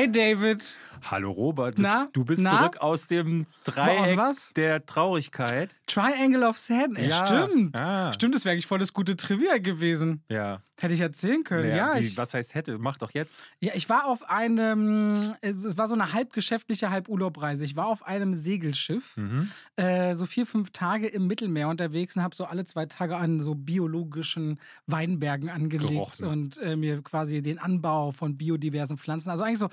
Hey David. Hallo Robert, Na? du bist Na? zurück aus dem Dreieck was? der Traurigkeit. Triangle of Sadness. Ja. Stimmt. Ah. Stimmt, das wäre eigentlich voll das gute Trivia gewesen. Ja. Hätte ich erzählen können. Naja, ja, wie, ich, was heißt hätte? Mach doch jetzt. ja, ich war auf einem, es war so eine halb geschäftliche, halb Urlaubreise. Ich war auf einem Segelschiff, Mhm. äh, so vier, fünf Tage im Mittelmeer unterwegs und habe so alle zwei Tage an so biologischen Weinbergen angelegt Gerochen. und äh, mir quasi den Anbau von biodiversen Pflanzen. Also eigentlich so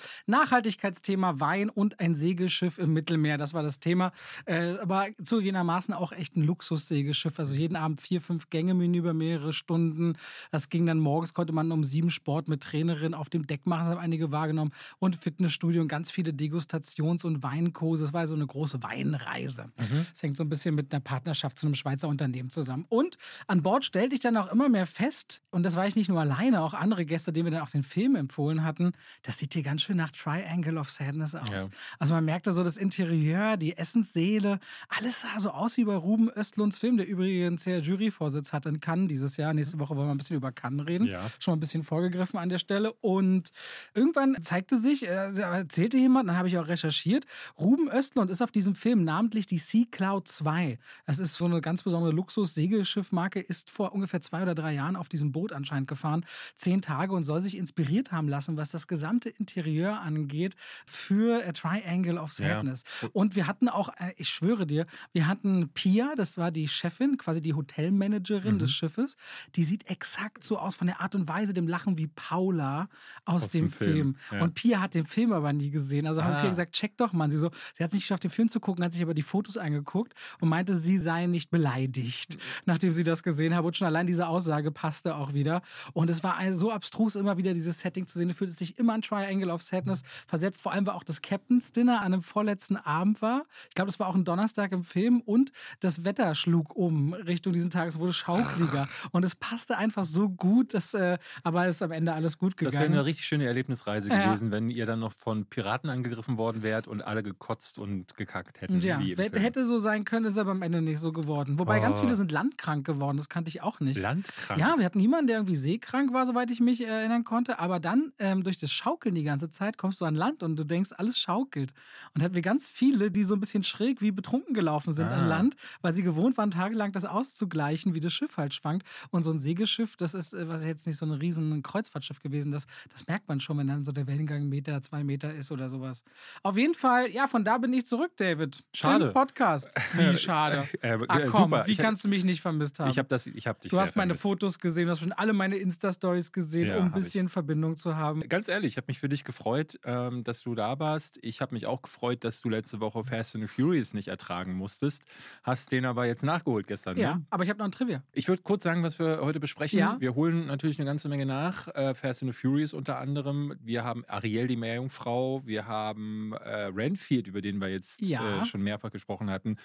Nachhaltigkeitsthema Wein und ein Segelschiff im Mittelmeer, das war das Thema. Äh, aber zugegebenermaßen auch echt ein Luxussegelschiff. Also jeden Abend vier, fünf Gänge Menü über mehrere Stunden. Das ging dann morgens, konnte man um sieben Sport mit Trainerin auf dem Deck machen, das haben einige wahrgenommen. Und Fitnessstudio und ganz viele Degustations- und Weinkurse. Es war so eine große Weinreise. Das hängt so ein bisschen mit einer Partnerschaft zu einem Schweizer Unternehmen zusammen. Und an Bord stellte ich dann auch immer mehr fest, und das war ich nicht nur alleine, auch andere Gäste, denen wir dann auch den Film empfohlen hatten, das sieht hier ganz schön nach Triangle of Sadness aus. Ja. Also man merkte so das Interieur, die Essenssäle, alles sah so aus wie bei Ruben Östlunds Film, der übrigens ja Juryvorsitz hat in Cannes dieses Jahr. Nächste Woche wollen wir ein bisschen über Cannes reden. Ja. Schon mal ein bisschen vorgegriffen an der Stelle. Und irgendwann zeigte sich, äh, erzählte jemand, dann habe ich auch recherchiert, Ruben Östlund ist auf diesem Film namentlich die Sea Cloud 2. Das ist so eine ganz besondere Luxus-Segelschiffmarke, ist vor ungefähr zwei oder drei Jahren auf diesem Boot anscheinend gefahren. Zehn Tage und soll sich inspiriert haben lassen, was das gesamte Interieur angeht, für A Triangle of Ja. Sadness. Und wir hatten auch, äh, ich schwöre dir, wir hatten Pia, das war die Chefin, quasi die Hotelmanagerin Mhm. des Schiffes. Die sieht exakt so aus von der Art und Weise, dem Lachen wie Paula aus, Aus dem, dem Film. Film, ja. Und Pia hat den Film aber nie gesehen. Also haben Ah. wir gesagt, check doch mal. Sie so, sie hat es nicht geschafft, den Film zu gucken, hat sich aber die Fotos angeguckt und meinte, sie sei nicht beleidigt, nachdem sie das gesehen habe. Und schon allein diese Aussage passte auch wieder. Und es war so abstrus, immer wieder dieses Setting zu sehen. Du fühlst dich immer an Triangle of Sadness versetzt. Vor allem war auch das Captain's Dinner an einem vorletzten Abend war. Ich glaube, das war auch ein Donnerstag im Film. Und das Wetter schlug um Richtung diesen Tages, wurde schaukeliger. und es passte einfach so gut, dass, äh, aber es ist am Ende alles gut Das gegangen. wäre eine richtig schöne Erlebnisreise Ja. gewesen, wenn ihr dann noch von Piraten angegriffen worden wärt und alle gekotzt und gekackt hätten. Ja, hätte so sein können, ist aber am Ende nicht so geworden. Wobei ganz Oh. viele sind landkrank geworden, das kannte ich auch nicht. Landkrank. Ja, wir hatten niemanden, der irgendwie seekrank war, soweit ich mich erinnern konnte. Aber dann ähm, durch das Schaukeln die ganze Zeit kommst du an Land und du denkst, alles schaukelt. Und hatten wir ganz viele, die so ein bisschen schräg wie betrunken gelaufen sind an Ah. Land, weil sie gewohnt waren, tagelang das auszugleichen, wie das Schiff halt schwankt. Und so ein Segelschiff, das ist, äh, was jetzt nicht so ein riesen Kreuzfahrtschiff gewesen, das, das merkt man schon, wenn dann so der Wellengang Meter, zwei Meter ist oder sowas. Auf jeden Fall, ja, von da bin ich zurück, David. Schade. Im Podcast. Wie schade. Äh, Ach äh, komm, super. wie Ich hab- kannst du mich nicht vermisst haben? Ich habe das, ich habe dich Du hast meine vermisst. Fotos gesehen, du hast schon alle meine Insta-Stories gesehen, Ja, um ein hab ich. bisschen Verbindung zu haben. Ganz ehrlich, ich habe mich für dich gefreut, ähm, dass du da warst. Ich habe mich auch gefreut, dass du letzte Woche Fast and Furious nicht ertragen musstest. Hast den aber jetzt nachgeholt gestern. Ja, Ne? aber ich habe noch ein Trivia. Ich würde kurz sagen, was wir heute besprechen. Ja. Wir holen natürlich eine ganze Menge nach. Äh, Fast and the Furious unter anderem. Wir haben Ariel, die Meerjungfrau. Wir haben äh, Renfield, über den wir jetzt Ja. äh, schon mehrfach gesprochen hatten.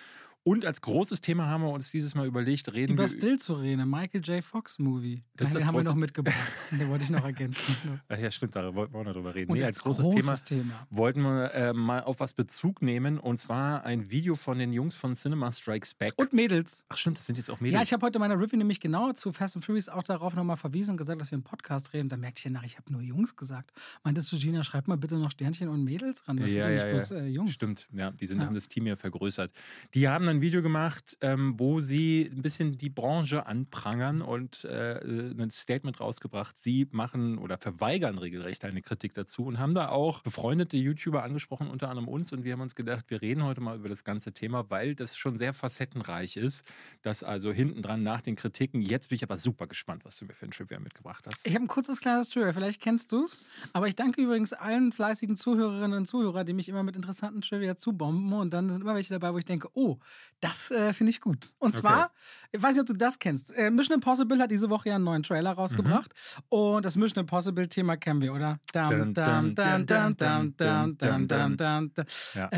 Und als großes Thema haben wir uns dieses Mal überlegt, reden Über wir Stillzurene, Michael J. Fox Movie. Das Den das haben wir noch mitgebracht. Den wollte ich noch ergänzen. Ach ja, stimmt, da wollten wir auch noch drüber reden. Und nee, als als großes, großes Thema, Thema. wollten wir äh, mal auf was Bezug nehmen. Und zwar ein Video von den Jungs von Cinema Strikes Back. Und Mädels. Ach stimmt, das sind jetzt auch Mädels. Ja, ich habe heute in meiner Review nämlich genau zu Fast and Furious auch darauf nochmal verwiesen und gesagt, dass wir einen Podcast reden. Da merkte ich ja nach, ich habe nur Jungs gesagt. Meintest du, Gina, schreib mal bitte noch Sternchen und Mädels ran. Das sind ja, doch ja, nicht ja. bloß äh, Jungs. Stimmt, ja, die sind, Ja. haben das Team ja vergrößert. Die haben ein Video gemacht, ähm, wo sie ein bisschen die Branche anprangern und äh, ein Statement rausgebracht. Sie machen oder verweigern regelrecht eine Kritik dazu und haben da auch befreundete YouTuber angesprochen, unter anderem uns. Und wir haben uns gedacht, wir reden heute mal über das ganze Thema, weil das schon sehr facettenreich ist. Das also hinten dran nach den Kritiken. Jetzt bin ich aber super gespannt, was du mir für ein Trivia mitgebracht hast. Ich habe ein kurzes kleines Trivia, vielleicht kennst du es. Aber ich danke übrigens allen fleißigen Zuhörerinnen und Zuhörern, die mich immer mit interessanten Trivia zubomben. Und dann sind immer welche dabei, wo ich denke, oh, das äh, finde ich gut. Und zwar, okay. ich weiß nicht, ob du das kennst. Äh, Mission Impossible hat diese Woche ja einen neuen Trailer rausgebracht. Mhm. Und das Mission Impossible-Thema kennen wir, oder?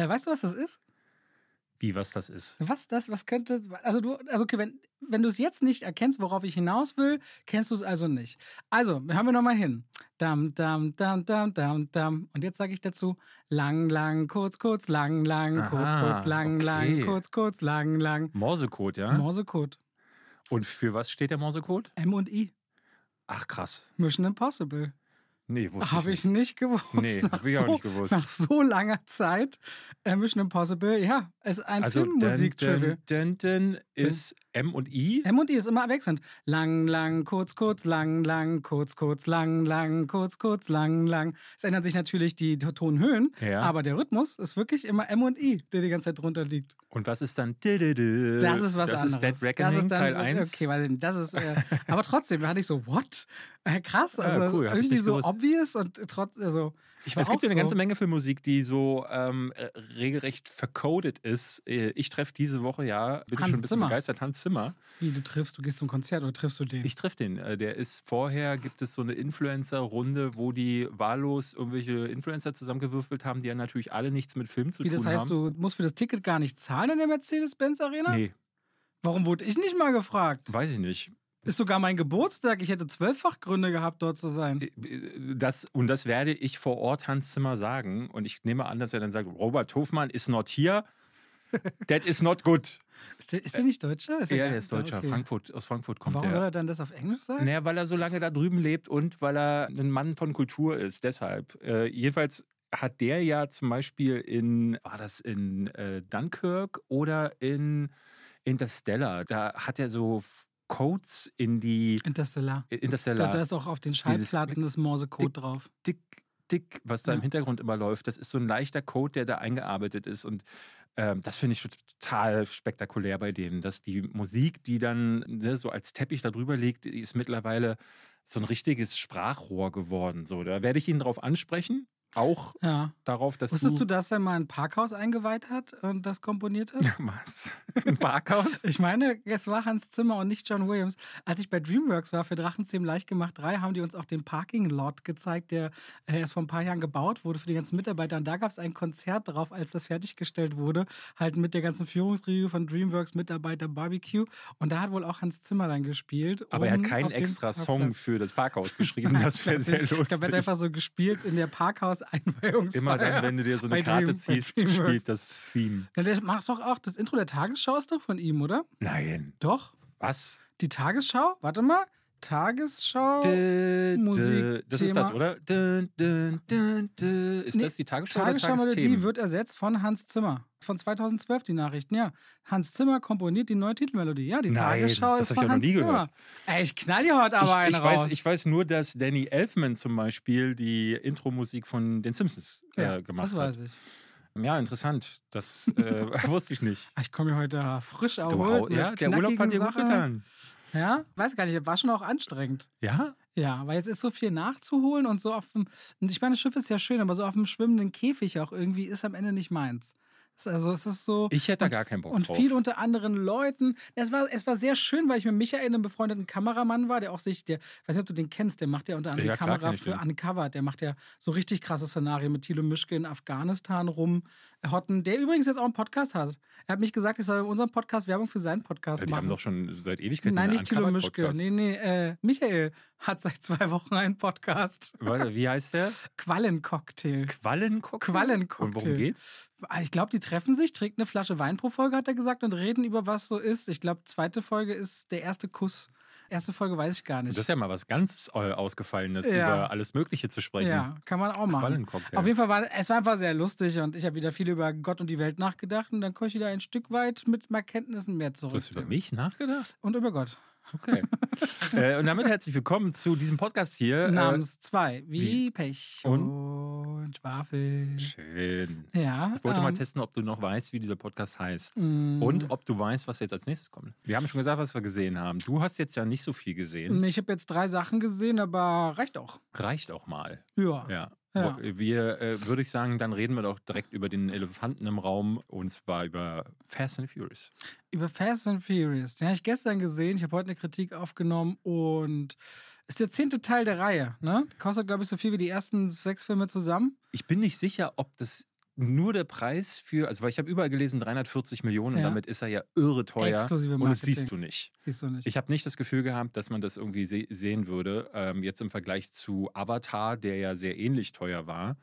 Weißt du, was das ist? Wie, was das ist? Was das, was könnte, also du, also okay, wenn, wenn du es jetzt nicht erkennst, worauf ich hinaus will, kennst du es also nicht. Also, hören wir nochmal hin. Dam, dam, dam, dam, dam, dam. Und jetzt sage ich dazu, lang, lang, kurz, kurz, lang, lang, kurz, Aha, kurz, lang, lang, okay. kurz, kurz, lang, lang. Morsecode, ja? Morsecode. Und für was steht der Morsecode? M und I. Ach krass. Mission Impossible. Nee, wusste Habe ich nicht gewusst. Nee, nach, hab ich auch so, nicht gewusst. nach so langer Zeit. Äh, Mission Impossible, ja, ist ein Also Filmmusik-Trivia. dun, dun, dun ist M und I. M und I ist immer abwechselnd. Lang, lang, kurz, kurz, lang, lang, kurz, kurz, lang, lang, kurz, kurz, lang, lang. Es ändern sich natürlich die Tonhöhen, Ja. aber der Rhythmus ist wirklich immer M und I, der die ganze Zeit drunter liegt. Und was ist dann? Das ist was das anderes. ist Dead Reckoning das ist dann, Teil 1. Okay, weiß ich nicht. Das ist, äh, aber trotzdem, da hatte ich so, what? Äh, krass, Ja, also cool, hab ich irgendwie so obvious und trotz, also ich Es gibt ja eine so. ganze Menge Filmmusik, die so ähm, äh, regelrecht vercodet ist. Äh, Ich treffe diese Woche ja, bin ich Hans schon ein bisschen Zimmer. begeistert, Hans Zimmer. Wie du triffst, du gehst zum Konzert oder triffst du den? Ich treffe den. Äh, Der ist vorher, gibt es so eine Influencer-Runde, wo die wahllos irgendwelche Influencer zusammengewürfelt haben, die ja natürlich alle nichts mit Film zu Wie tun das heißt, haben. du musst für das Ticket gar nicht zahlen in der Mercedes-Benz Arena? Nee, Warum wurde ich nicht mal gefragt? weiß ich nicht. Ist sogar mein Geburtstag. Ich hätte zwölffach Gründe gehabt, dort zu sein. Äh, Das, und das werde ich vor Ort Hans Zimmer sagen. Und ich nehme an, dass er dann sagt: Robert Hofmann is not here. That is not good. Ist der, ist der nicht Deutscher? Ist Ja, der ist Deutscher. okay. Frankfurt, aus Frankfurt kommt Warum soll er. dann das auf Englisch sagen? Naja, weil er so lange da drüben lebt und weil er ein Mann von Kultur ist. Deshalb. Äh, jedenfalls hat der ja zum Beispiel in, war das in äh, Dunkirk oder in Interstellar, da hat er so Codes in die Interstellar. äh, Da, Interstellar. da ist auch auf den Schallplatten das Morsecode drauf. dick, dick, was da Ja. im Hintergrund immer läuft. Das ist so ein leichter Code, der da eingearbeitet ist. Und ähm, das finde ich total spektakulär bei denen, dass die Musik, die dann ne, so als Teppich da drüber liegt, ist mittlerweile so ein richtiges Sprachrohr geworden. So, da werde ich ihn darauf ansprechen. Auch Ja. darauf, dass Wusstest du, du. dass er mal ein Parkhaus eingeweiht hat und das komponiert hat? Was? Ein Parkhaus? Ich meine, es war Hans Zimmer und nicht John Williams. Als ich bei DreamWorks war für Drachenzähmen leicht gemacht 3, haben die uns auch den Parking Lot gezeigt, der äh, erst vor ein paar Jahren gebaut wurde für die ganzen Mitarbeiter. Und da gab es ein Konzert drauf, als das fertiggestellt wurde, halt mit der ganzen Führungsriege von DreamWorks Mitarbeiter Barbecue. Und da hat wohl auch Hans Zimmer dann gespielt. Aber er hat keinen extra Song für das Parkhaus geschrieben. Das wäre sehr Ich glaube, er hat lustig. einfach so gespielt in der Parkhaus-Einweihungsfeier. Immer dann, wenn du dir so eine Karte Dream- ziehst, spielt das Theme. Ja, der macht doch auch das Intro der Tagesschau ist doch von ihm, oder? Nein. Doch. Was? Die Tagesschau? Warte mal. Tagesschau. Dö. Musik, Das ist das, oder? Dö, dö. Ist Nee, das die Tagesschau oder Tagesschau-Melodie Tagesthemen? wird ersetzt von Hans Zimmer. Von 2012 die Nachrichten, ja. Hans Zimmer komponiert die neue Titelmelodie. Ja, die Nein, Tagesschau das ist von ich Hans nie Zimmer. gehört. Ey, ich knall dir heute aber einen ich, ich, weiß, raus. ich weiß nur, dass Danny Elfman zum Beispiel die Intro-Musik von den Simpsons äh, ja, gemacht das hat. weiß ich. Ja, interessant. Das äh, wusste ich nicht. Ich komme hier heute frisch mit ja, der Urlaub hat dir gut getan. Ja, weiß gar nicht, war schon auch anstrengend. Ja? Ja, weil jetzt ist so viel nachzuholen und so auf dem. Und ich meine, das Schiff ist ja schön, aber so auf dem schwimmenden Käfig auch irgendwie ist am Ende nicht meins. Also es ist so. Ich hätte da und, gar keinen Bock Und drauf. viel unter anderen Leuten. Es war, es war sehr schön, weil ich mit Michael, einem befreundeten Kameramann war, der auch sich, der, weiß nicht, ob du den kennst, der macht ja unter anderem Ja, die klar Kamera für. Uncovered. Der macht ja so richtig krasse Szenarien mit Thilo Mischke in Afghanistan rum. Hotten, der übrigens jetzt auch einen Podcast hat. Er hat mich gesagt, ich soll in unserem Podcast Werbung für seinen Podcast Die machen. haben doch schon seit Ewigkeiten Nein, nicht Thilo Mischke. Nee, nee, äh, Michael hat seit zwei Wochen einen Podcast. Warte, Wie heißt der? Quallencocktail. Quallencocktail? Quallencocktail. Und worum geht's? Ich glaube, die treffen sich, trinken eine Flasche Wein pro Folge, hat er gesagt, und reden über was so ist. Ich glaube, zweite Folge ist der erste Kuss. Erste Folge weiß ich gar nicht. Das ist ja mal was ganz äh, Ausgefallenes, Ja. über alles Mögliche zu sprechen. ja, kann man auch machen. Auf jeden Fall war es war einfach sehr lustig und ich habe wieder viel über Gott und die Welt nachgedacht und dann komme ich wieder ein Stück weit mit mehr Kenntnissen mehr Du zurück. hast über mich nachgedacht? Und über Gott. Okay. äh, und damit herzlich willkommen zu diesem Podcast hier. Namens zwei, wie, wie? Pech Und? und Schwafel. Äh, schön. Ja. Ich wollte mal ähm, testen, ob du noch weißt, wie dieser Podcast heißt. mm, Und ob du weißt, was jetzt als nächstes kommt. Wir haben schon gesagt, was wir gesehen haben. Du hast jetzt ja nicht so viel gesehen. Ich habe jetzt drei Sachen gesehen, aber reicht auch. Reicht auch mal. Ja. Ja. Ja. Wir, äh, würde ich sagen, dann reden wir doch direkt über den Elefanten im Raum und zwar über Fast and Furious. Über Fast and Furious. Den habe ich gestern gesehen. Ich habe heute eine Kritik aufgenommen und ist der zehnte Teil der Reihe. Ne? Kostet, glaube ich, so viel wie die ersten sechs Filme zusammen. Ich bin nicht sicher, ob das nur der Preis für, also weil ich habe überall gelesen 340 Millionen und Ja. damit ist er ja irre teuer Exklusive und das Marketing. siehst du nicht. Siehst du nicht. Ich habe nicht das Gefühl gehabt, dass man das irgendwie se sehen würde. Ähm, jetzt im Vergleich zu Avatar, der ja sehr ähnlich teuer war.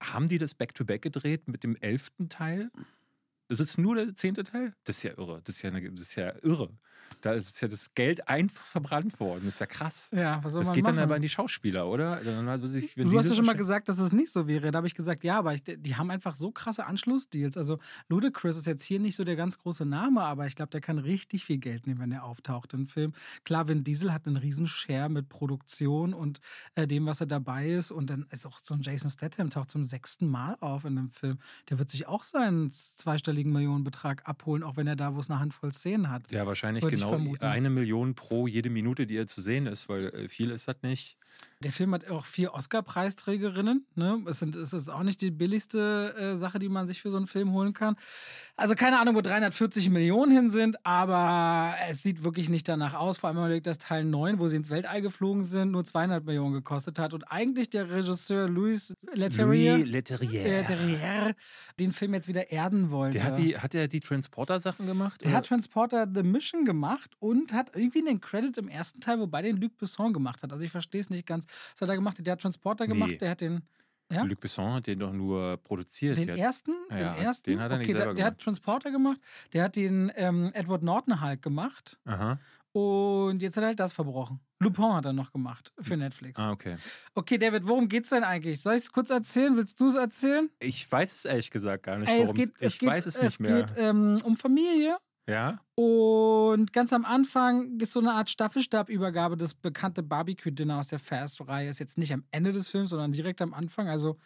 Haben die das Back-to-Back gedreht mit dem elften Teil? Das ist nur der zehnte Teil? Das ist ja irre. Das ist ja, eine, das ist ja irre. Da ist ja das Geld einfach verbrannt worden. Das ist ja krass. Ja, was soll das man geht machen? dann aber an die Schauspieler, oder? Sich, wenn Du hast ja schon mal gesagt, dass es nicht so wäre. Da habe ich gesagt, ja, aber ich, die haben einfach so krasse Anschlussdeals. Also Ludacris ist jetzt hier nicht so der ganz große Name, aber ich glaube, der kann richtig viel Geld nehmen, wenn er auftaucht im Film. Klar, Vin Diesel hat einen riesen Share mit Produktion und äh, dem, was er dabei ist. Und dann ist auch so ein Jason Statham taucht zum sechsten Mal auf in einem Film. Der wird sich auch seinen zweistelligen Millionenbetrag abholen, auch wenn er da, wo es eine Handvoll Szenen hat. Ja, wahrscheinlich genau eine Million pro jede Minute, die er zu sehen ist, weil äh, viel ist das nicht. Der Film hat auch vier Oscar-Preisträgerinnen. Ne? Es, sind, es ist auch nicht die billigste äh, Sache, die man sich für so einen Film holen kann. Also keine Ahnung, wo 340 Millionen hin sind, aber es sieht wirklich nicht danach aus. Vor allem, wenn man überlegt, dass Teil 9, wo sie ins Weltall geflogen sind, nur 200 Millionen gekostet hat. Und eigentlich der Regisseur Louis Leterrier, Louis Leterrier. Leterrier den Film jetzt wieder erden wollte. Der hat, die, hat er die Transporter-Sachen gemacht? Der oder? hat Transporter The Mission gemacht und hat irgendwie einen Credit im ersten Teil, wobei den Luc Besson gemacht hat. Also ich verstehe es nicht ganz. Was hat er gemacht? Der hat Transporter gemacht, Nee. der hat den. Ja? Luc Besson hat den doch nur produziert. Den Der hat- ersten? Ja, den ersten? den hat er nicht okay, der, selber der hat gemacht. Transporter gemacht, der hat den ähm, Edward Norton Hulk gemacht Aha. und jetzt hat er halt das verbrochen. Lupin hat er noch gemacht für Netflix. Ah, okay. Okay, David, worum geht's denn eigentlich? Soll ich es kurz erzählen? Willst du es erzählen? Ich weiß es ehrlich gesagt gar nicht, Ey, es geht, es Ich geht, weiß es nicht mehr. geht ähm, um Familie. Ja? Und ganz am Anfang ist so eine Art Staffelstabübergabe. Das bekannte Barbecue-Dinner aus der Fast-Reihe ist jetzt nicht am Ende des Films, sondern direkt am Anfang. Also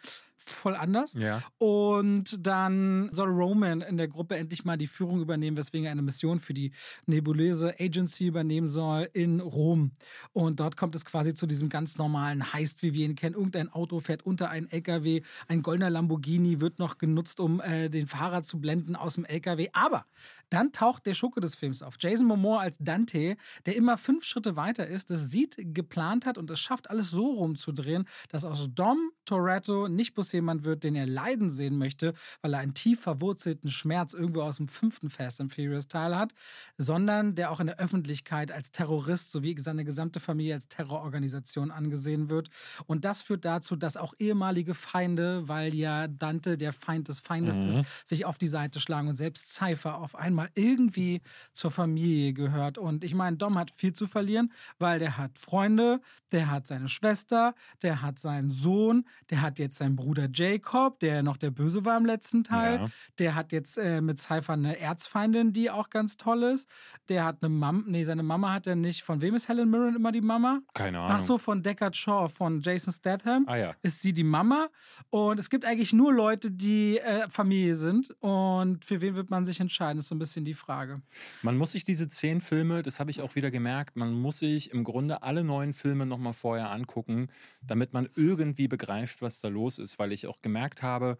voll anders. Ja. Und dann soll Roman in der Gruppe endlich mal die Führung übernehmen, weswegen er eine Mission für die nebulöse Agency übernehmen soll in Rom. Und dort kommt es quasi zu diesem ganz normalen Heist, wie wir ihn kennen. Irgendein Auto fährt unter einen LKW, ein goldener Lamborghini wird noch genutzt, um äh, den Fahrer zu blenden aus dem LKW. Aber dann taucht der Schurke des Films auf. Jason Momoa als Dante, der immer fünf Schritte weiter ist, das sieht, geplant hat und es schafft, alles so rumzudrehen, dass aus Dom Toretto nicht bloß jemand wird, den er leiden sehen möchte, weil er einen tief verwurzelten Schmerz irgendwo aus dem fünften Fast and Furious Teil hat, sondern der auch in der Öffentlichkeit als Terrorist sowie seine gesamte Familie als Terrororganisation angesehen wird. Und das führt dazu, dass auch ehemalige Feinde, weil ja Dante der Feind des Feindes Mhm. ist, sich auf die Seite schlagen und selbst Cypher auf einmal irgendwie zur Familie gehört. Und ich meine, Dom hat viel zu verlieren, weil der hat Freunde, der hat seine Schwester, der hat seinen Sohn, der hat jetzt seinen Bruder Jacob, der noch der Böse war im letzten Teil. Ja. Der hat jetzt äh, mit Cypher eine Erzfeindin, die auch ganz toll ist. Der hat eine Mama, nee, seine Mama hat er nicht. Von wem ist Helen Mirren immer die Mama? Keine Ahnung. Ach so, von Deckard Shaw, von Jason Statham Ah ja. ist sie die Mama. Und es gibt eigentlich nur Leute, die äh, Familie sind. Und für wen wird man sich entscheiden, ist so ein bisschen die Frage. Man muss sich diese zehn Filme, das habe ich auch wieder gemerkt, man muss sich im Grunde alle neuen Filme nochmal vorher angucken, damit man irgendwie begreift, was da los ist, weil ich auch gemerkt habe,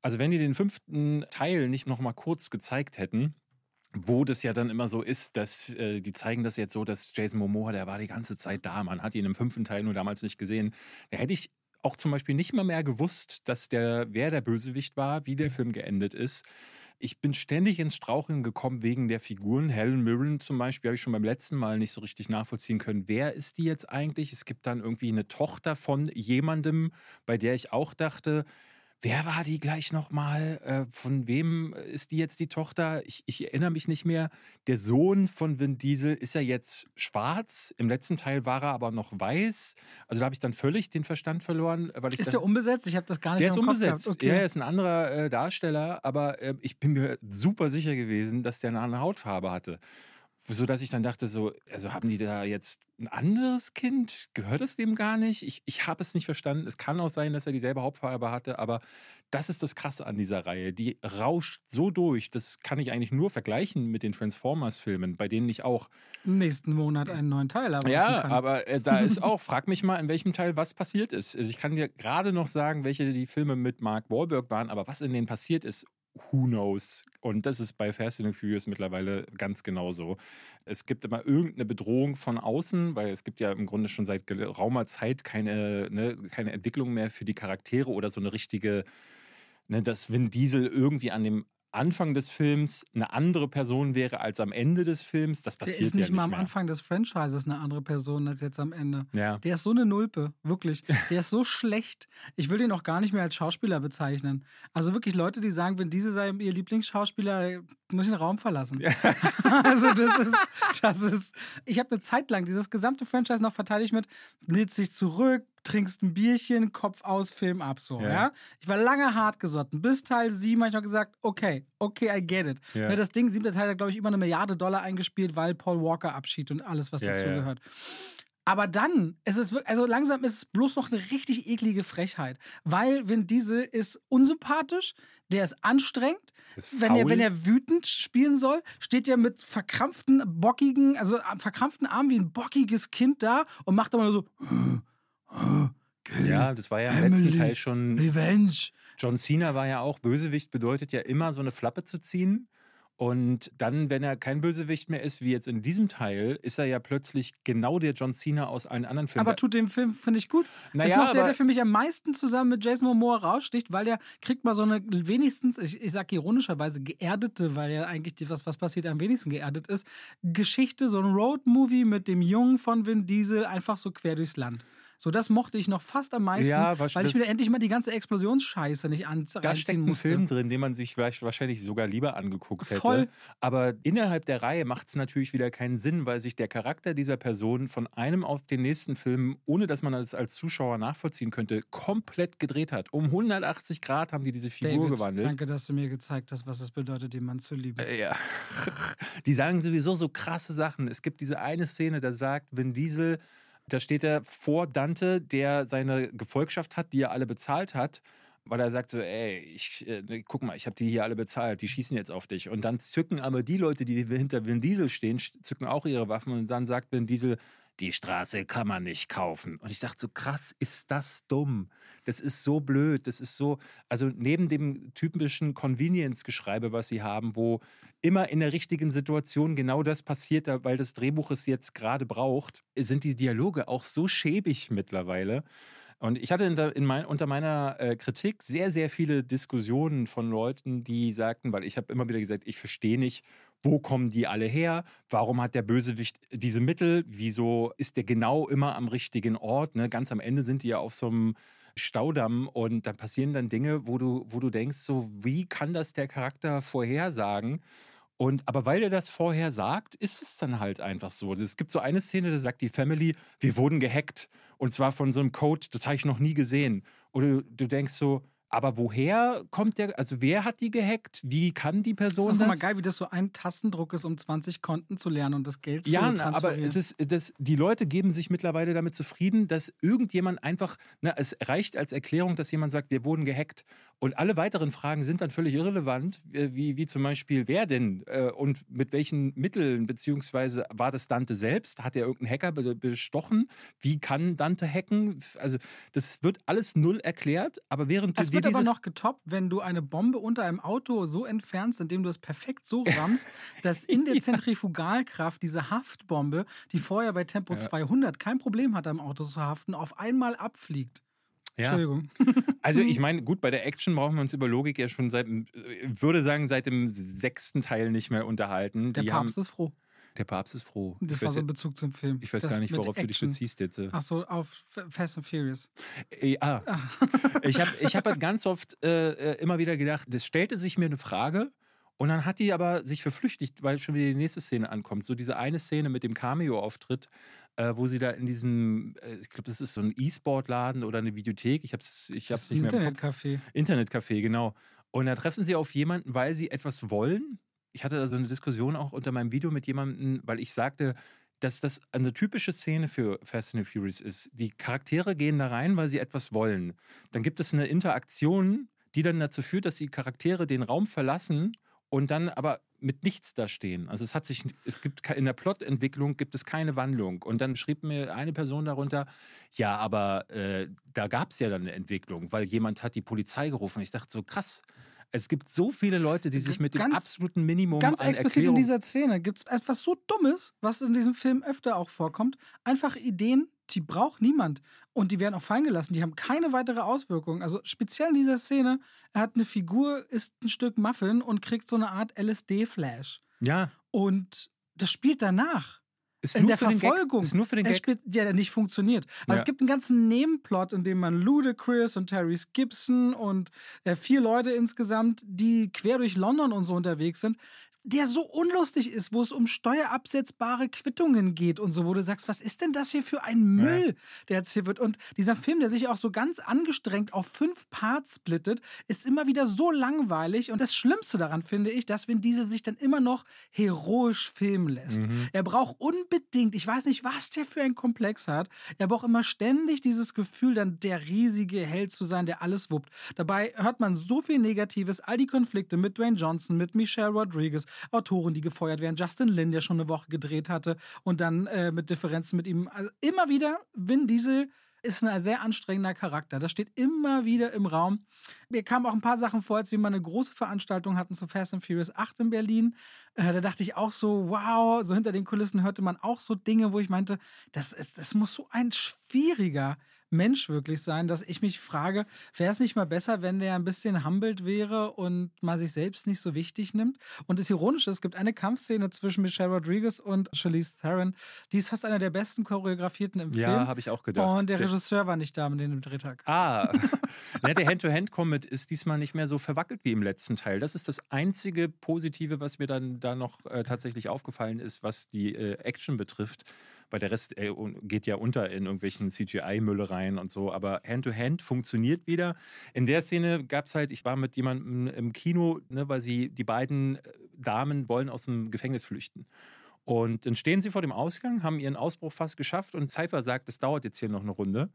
also wenn die den fünften Teil nicht nochmal kurz gezeigt hätten, wo das ja dann immer so ist, dass äh, die zeigen das jetzt so, dass Jason Momoa, der war die ganze Zeit da, man hat ihn im fünften Teil nur damals nicht gesehen. Da hätte ich auch zum Beispiel nicht mal mehr gewusst, dass der, wer der Bösewicht war, wie der Film geendet ist. Ich bin ständig ins Straucheln gekommen wegen der Figuren. Helen Mirren zum Beispiel habe ich schon beim letzten Mal nicht so richtig nachvollziehen können. Wer ist die jetzt eigentlich? Es gibt dann irgendwie eine Tochter von jemandem, bei der ich auch dachte, wer war die gleich nochmal? Äh, von wem ist die jetzt die Tochter? Ich, ich erinnere mich nicht mehr. Der Sohn von Vin Diesel ist ja jetzt schwarz. Im letzten Teil war er aber noch weiß. Also da habe ich dann völlig den Verstand verloren, weil ich Ist der unbesetzt? Ich habe das gar nicht der ist unbesetzt. Ja, Okay. er ist ein anderer äh, Darsteller, aber äh, ich bin mir super sicher gewesen, dass der eine andere Hautfarbe hatte. So dass ich dann dachte, so, also haben die da jetzt ein anderes Kind? Gehört es dem gar nicht? Ich, ich habe es nicht verstanden. Es kann auch sein, dass er dieselbe Hautfarbe hatte, aber das ist das Krasse an dieser Reihe. Die rauscht so durch. Das kann ich eigentlich nur vergleichen mit den Transformers-Filmen, bei denen ich auch Im nächsten Monat einen neuen Teil erwarten ja, kann. aber äh, da ist auch, frag mich mal, in welchem Teil was passiert ist. Also ich kann dir gerade noch sagen, welche die Filme mit Mark Wahlberg waren, aber was in denen passiert ist, who knows? Und das ist bei Fast and Furious mittlerweile ganz genauso. Es gibt immer irgendeine Bedrohung von außen, weil es gibt ja im Grunde schon seit geraumer Zeit keine, ne, keine Entwicklung mehr für die Charaktere oder so eine richtige, ne, dass Vin Diesel irgendwie an dem Anfang des Films eine andere Person wäre als am Ende des Films. Das passiert Der ist nicht ja mal nicht am mehr. Anfang des Franchises eine andere Person als jetzt am Ende. Ja. Der ist so eine Nulpe, wirklich. Der ist so schlecht. Ich will den auch gar nicht mehr als Schauspieler bezeichnen. Also wirklich Leute, die sagen, wenn diese sei ihr Lieblingsschauspieler, muss ich den Raum verlassen. also das ist, das ist. Ich habe eine Zeit lang dieses gesamte Franchise noch verteidigt mit, lädst dich zurück, trinkst ein Bierchen, Kopf aus, Film ab, so, Ja. ja. Ich war lange hart gesotten. Bis Teil 7 habe ich noch gesagt, okay, okay, I get it. Ja. Ne, das Ding, siebter Teil hat, glaube ich, über eine Milliarde Dollar eingespielt, weil Paul Walker Abschied und alles, was Ja, dazu ja. gehört. Aber dann, es ist wirklich, also langsam ist es bloß noch eine richtig eklige Frechheit. Weil Vin Diesel ist unsympathisch, der ist anstrengend. Ist Wenn er, wenn er wütend spielen soll, steht er mit verkrampften, bockigen, also am verkrampften Armen wie ein bockiges Kind da und macht immer nur so Ja, das war ja im letzten. Teil schon. Revenge. John Cena war ja auch Bösewicht, bedeutet ja immer so eine Flappe zu ziehen. Und dann, wenn er kein Bösewicht mehr ist, wie jetzt in diesem Teil, ist er ja plötzlich genau der John Cena aus allen anderen Filmen. Aber tut den Film, finde ich gut. Naja, ist noch der, der für mich am meisten zusammen mit Jason Momoa raussticht, weil der kriegt mal so eine wenigstens, ich, ich sag ironischerweise, geerdete, weil ja eigentlich die, was, was passiert am wenigsten geerdet ist, Geschichte, so ein Roadmovie mit dem Jungen von Vin Diesel einfach so quer durchs Land. So, das mochte ich noch fast am meisten, Ja, weil ich wieder endlich mal die ganze Explosionsscheiße nicht an, da steckt ein musste. Film drin, den man sich wahrscheinlich sogar lieber angeguckt hätte. Voll. Aber innerhalb der Reihe macht es natürlich wieder keinen Sinn, weil sich der Charakter dieser Person von einem auf den nächsten Film, ohne dass man das als Zuschauer nachvollziehen könnte, komplett gedreht hat. Um 180 Grad haben die diese Figur David, gewandelt. danke, dass du mir gezeigt hast, was es bedeutet, den Mann zu lieben. Äh, Ja. Die sagen sowieso so krasse Sachen. Es gibt diese eine Szene, da sagt Vin Diesel, da steht er vor Dante, der seine Gefolgschaft hat, die er alle bezahlt hat. Weil er sagt so, ey, ich, äh, guck mal, ich habe die hier alle bezahlt, die schießen jetzt auf dich. Und dann zücken aber die Leute, die hinter Vin Diesel stehen, zücken auch ihre Waffen. Und dann sagt Vin Diesel, die Straße kann man nicht kaufen. Und ich dachte so, krass, ist das dumm. Das ist so blöd. Das ist so, also neben dem typischen Convenience-Geschreibe, was sie haben, wo immer in der richtigen Situation genau das passiert, weil das Drehbuch es jetzt gerade braucht, sind die Dialoge auch so schäbig mittlerweile. Und ich hatte in in mein, unter meiner äh, Kritik sehr, sehr viele Diskussionen von Leuten, die sagten, weil ich habe immer wieder gesagt, ich verstehe nicht, wo kommen die alle her? Warum hat der Bösewicht diese Mittel? Wieso ist der genau immer am richtigen Ort? Ne? Ganz am Ende sind die ja auf so einem Staudamm und da passieren dann Dinge, wo du, wo du denkst, so, wie kann das der Charakter vorhersagen? Und aber weil er das vorher sagt, ist es dann halt einfach so. Es gibt so eine Szene, da sagt die Family, wir wurden gehackt. Und zwar von so einem Code, das habe ich noch nie gesehen. Oder du, du denkst so, aber woher kommt der, also wer hat die gehackt? Wie kann die Das Person ist das? doch mal geil, wie das so ein Tastendruck ist, um 20 Konten zu lernen und das Geld Ja, zu na, aber transferieren. es ist, das, die Leute geben sich mittlerweile damit zufrieden, dass irgendjemand einfach, na, es reicht als Erklärung, dass jemand sagt, wir wurden gehackt. Und alle weiteren Fragen sind dann völlig irrelevant, äh, wie, wie zum Beispiel, wer denn äh, und mit welchen Mitteln, beziehungsweise war das Dante selbst? Hat er irgendeinen Hacker be bestochen? Wie kann Dante hacken? Also, das wird alles null erklärt, aber während du Es dir wird aber noch getoppt, wenn du eine Bombe unter einem Auto so entfernst, indem du es perfekt so rammst, dass in der Zentrifugalkraft diese Haftbombe, die vorher bei Tempo Ja. 200 kein Problem hat, am Auto zu haften, auf einmal abfliegt. Ja. Entschuldigung. Also ich meine, gut, bei der Action brauchen wir uns über Logik ja schon seit, dem- ich würde sagen, seit dem sechsten Teil nicht mehr unterhalten. Der Die Papst haben, ist froh. der Papst ist froh. Das ich war so ein Bezug zum Film. ich weiß Das gar nicht, worauf du dich Action. beziehst jetzt. äh. Ach so, auf Fast and Furious. Äh, ah. ich habe ich hab halt ganz oft äh, äh, immer wieder gedacht, das stellte sich mir eine Frage und dann hat die aber sich verflüchtigt, weil schon wieder die nächste Szene ankommt. So diese eine Szene mit dem Cameo-Auftritt, äh, wo sie da in diesem, äh, ich glaube, das ist so ein E-Sport-Laden oder eine Videothek, ich habe es ich hab's nicht mehr. Internetcafé. Internetcafé, genau. Und da treffen sie auf jemanden, weil sie etwas wollen. Ich hatte da so eine Diskussion auch unter meinem Video mit jemandem, weil ich sagte, dass das eine typische Szene für Fast and the Furious ist. Die Charaktere gehen da rein, weil sie etwas wollen. Dann gibt es eine Interaktion, die dann dazu führt, dass die Charaktere den Raum verlassen und dann aber mit nichts da stehen. Also es hat sich, es gibt in der Plotentwicklung gibt es keine Wandlung. Und dann schrieb mir eine Person darunter, ja, aber äh, da gab es ja dann eine Entwicklung, weil jemand hat die Polizei gerufen. Ich dachte so, krass. Es gibt so viele Leute, die sich mit dem Ganz- absoluten Minimum Ganz an explizit in Erklärung... dieser Szene gibt es etwas so Dummes, was in diesem Film öfter auch vorkommt. Einfach Ideen, die braucht niemand. Und die werden auch fallen gelassen. Die haben keine weitere Auswirkung. Also speziell in dieser Szene, er hat eine Figur, isst ein Stück Muffin und kriegt so eine Art LSD-Flash. Ja. Und das spielt danach. Ist in nur der. Verfolgung. Ist nur für den Gag. spielt, ja, der nicht funktioniert. Also Ja. es gibt einen ganzen Nebenplot, in dem man Ludacris und Tyrese Gibson und äh, vier Leute insgesamt, die quer durch London und so unterwegs sind, der so unlustig ist, wo es um steuerabsetzbare Quittungen geht und so, wo du sagst, was ist denn das hier für ein Müll, der jetzt hier wird? Und dieser Film, der sich auch so ganz angestrengt auf fünf Parts splittet, ist immer wieder so langweilig. Und das Schlimmste daran finde ich, dass Vin Diesel sich dann immer noch heroisch filmen lässt. Mhm. Er braucht unbedingt, ich weiß nicht, was der für einen Komplex hat, er braucht immer ständig dieses Gefühl, dann der riesige Held zu sein, der alles wuppt. Dabei hört man so viel Negatives, all die Konflikte mit Dwayne Johnson, mit Michelle Rodriguez, Autoren, die gefeuert werden, Justin Lin, der schon eine Woche gedreht hatte und dann äh, mit Differenzen mit ihm. Also immer wieder, Vin Diesel ist ein sehr anstrengender Charakter. Das steht immer wieder im Raum. Mir kamen auch ein paar Sachen vor, als wir mal eine große Veranstaltung hatten zu Fast and Furious 8 in Berlin. Äh, da dachte ich auch so, wow, so hinter den Kulissen hörte man auch so Dinge, wo ich meinte, das, ist, das muss so ein schwieriger Mensch wirklich sein, dass ich mich frage, wäre es nicht mal besser, wenn der ein bisschen humbled wäre und mal sich selbst nicht so wichtig nimmt? Und das Ironische, ist, es gibt eine Kampfszene zwischen Michelle Rodriguez und Charlize Theron, die ist fast einer der besten choreografierten im Ja, Film. habe ich auch gedacht. Und der Der- Regisseur war nicht da mit dem Drehtag. Ah, ne, der Hand-to-Hand-Combat ist diesmal nicht mehr so verwackelt wie im letzten Teil. Das ist das einzige Positive, was mir dann da noch äh, tatsächlich aufgefallen ist, was die äh, Action betrifft. Weil der Rest äh, un- geht ja unter in irgendwelchen CGI-Müllereien und so. Aber Hand-to-Hand funktioniert wieder. In der Szene gab es halt, ich war mit jemandem im Kino, ne, weil sie, die beiden äh, Damen wollen aus dem Gefängnis flüchten. Und dann stehen sie vor dem Ausgang, haben ihren Ausbruch fast geschafft und Cypher sagt, es dauert jetzt hier noch eine Runde,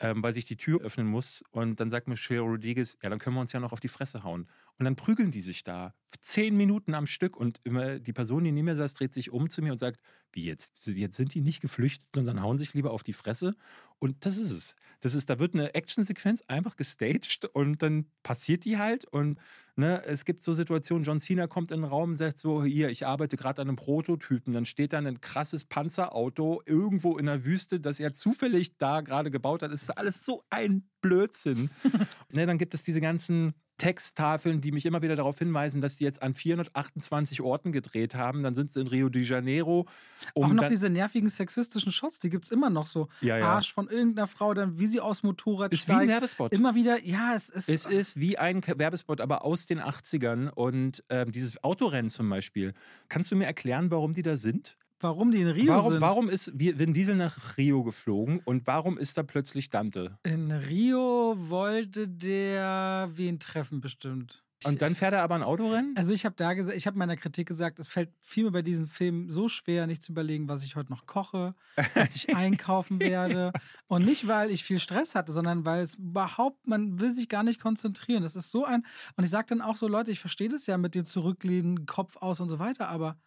ähm, weil sich die Tür öffnen muss. Und dann sagt Michelle Rodriguez, ja, dann können wir uns ja noch auf die Fresse hauen. Und dann prügeln die sich da zehn Minuten am Stück und immer die Person, die neben mir saß, dreht sich um zu mir und sagt, wie jetzt? Jetzt sind die nicht geflüchtet, sondern hauen sich lieber auf die Fresse. Und das ist es. Das ist, da wird eine Actionsequenz einfach gestaged und dann passiert die halt. Und ne, es gibt so Situationen, John Cena kommt in den Raum und sagt so, hier, ich arbeite gerade an einem Prototypen. Dann steht da ein krasses Panzerauto irgendwo in der Wüste, das er zufällig da gerade gebaut hat. Es ist alles so ein Blödsinn. ne, dann gibt es diese ganzen Texttafeln, die mich immer wieder darauf hinweisen, dass die jetzt an 428 Orten gedreht haben. Dann sind sie in Rio de Janeiro. um auch noch diese nervigen sexistischen Shots, die gibt es immer noch so. Ja, ja. Arsch von irgendeiner Frau, dann wie sie aus Motorrad ist wie ein steigt. Werbespot. Immer wieder, ja, es ist. Es ist wie ein Werbespot, aber aus den 80ern. Und ähm, dieses Autorennen zum Beispiel. Kannst du mir erklären, warum die da sind? Warum die in Rio warum, sind. warum ist Vi- Vin Diesel nach Rio geflogen und warum ist da plötzlich Dante? In Rio wollte der wen treffen, bestimmt. Und dann fährt er aber ein Autorennen? Also ich habe da gesagt, ich habe in meiner Kritik gesagt, es fällt viel mir bei diesem Film so schwer, nicht zu überlegen, was ich heute noch koche, was ich einkaufen werde. Und nicht, weil ich viel Stress hatte, sondern weil es überhaupt, man will sich gar nicht konzentrieren. Das ist so ein. Und ich sage dann auch so, Leute, ich verstehe das ja mit dem Zurücklehnen, Kopf aus und so weiter, aber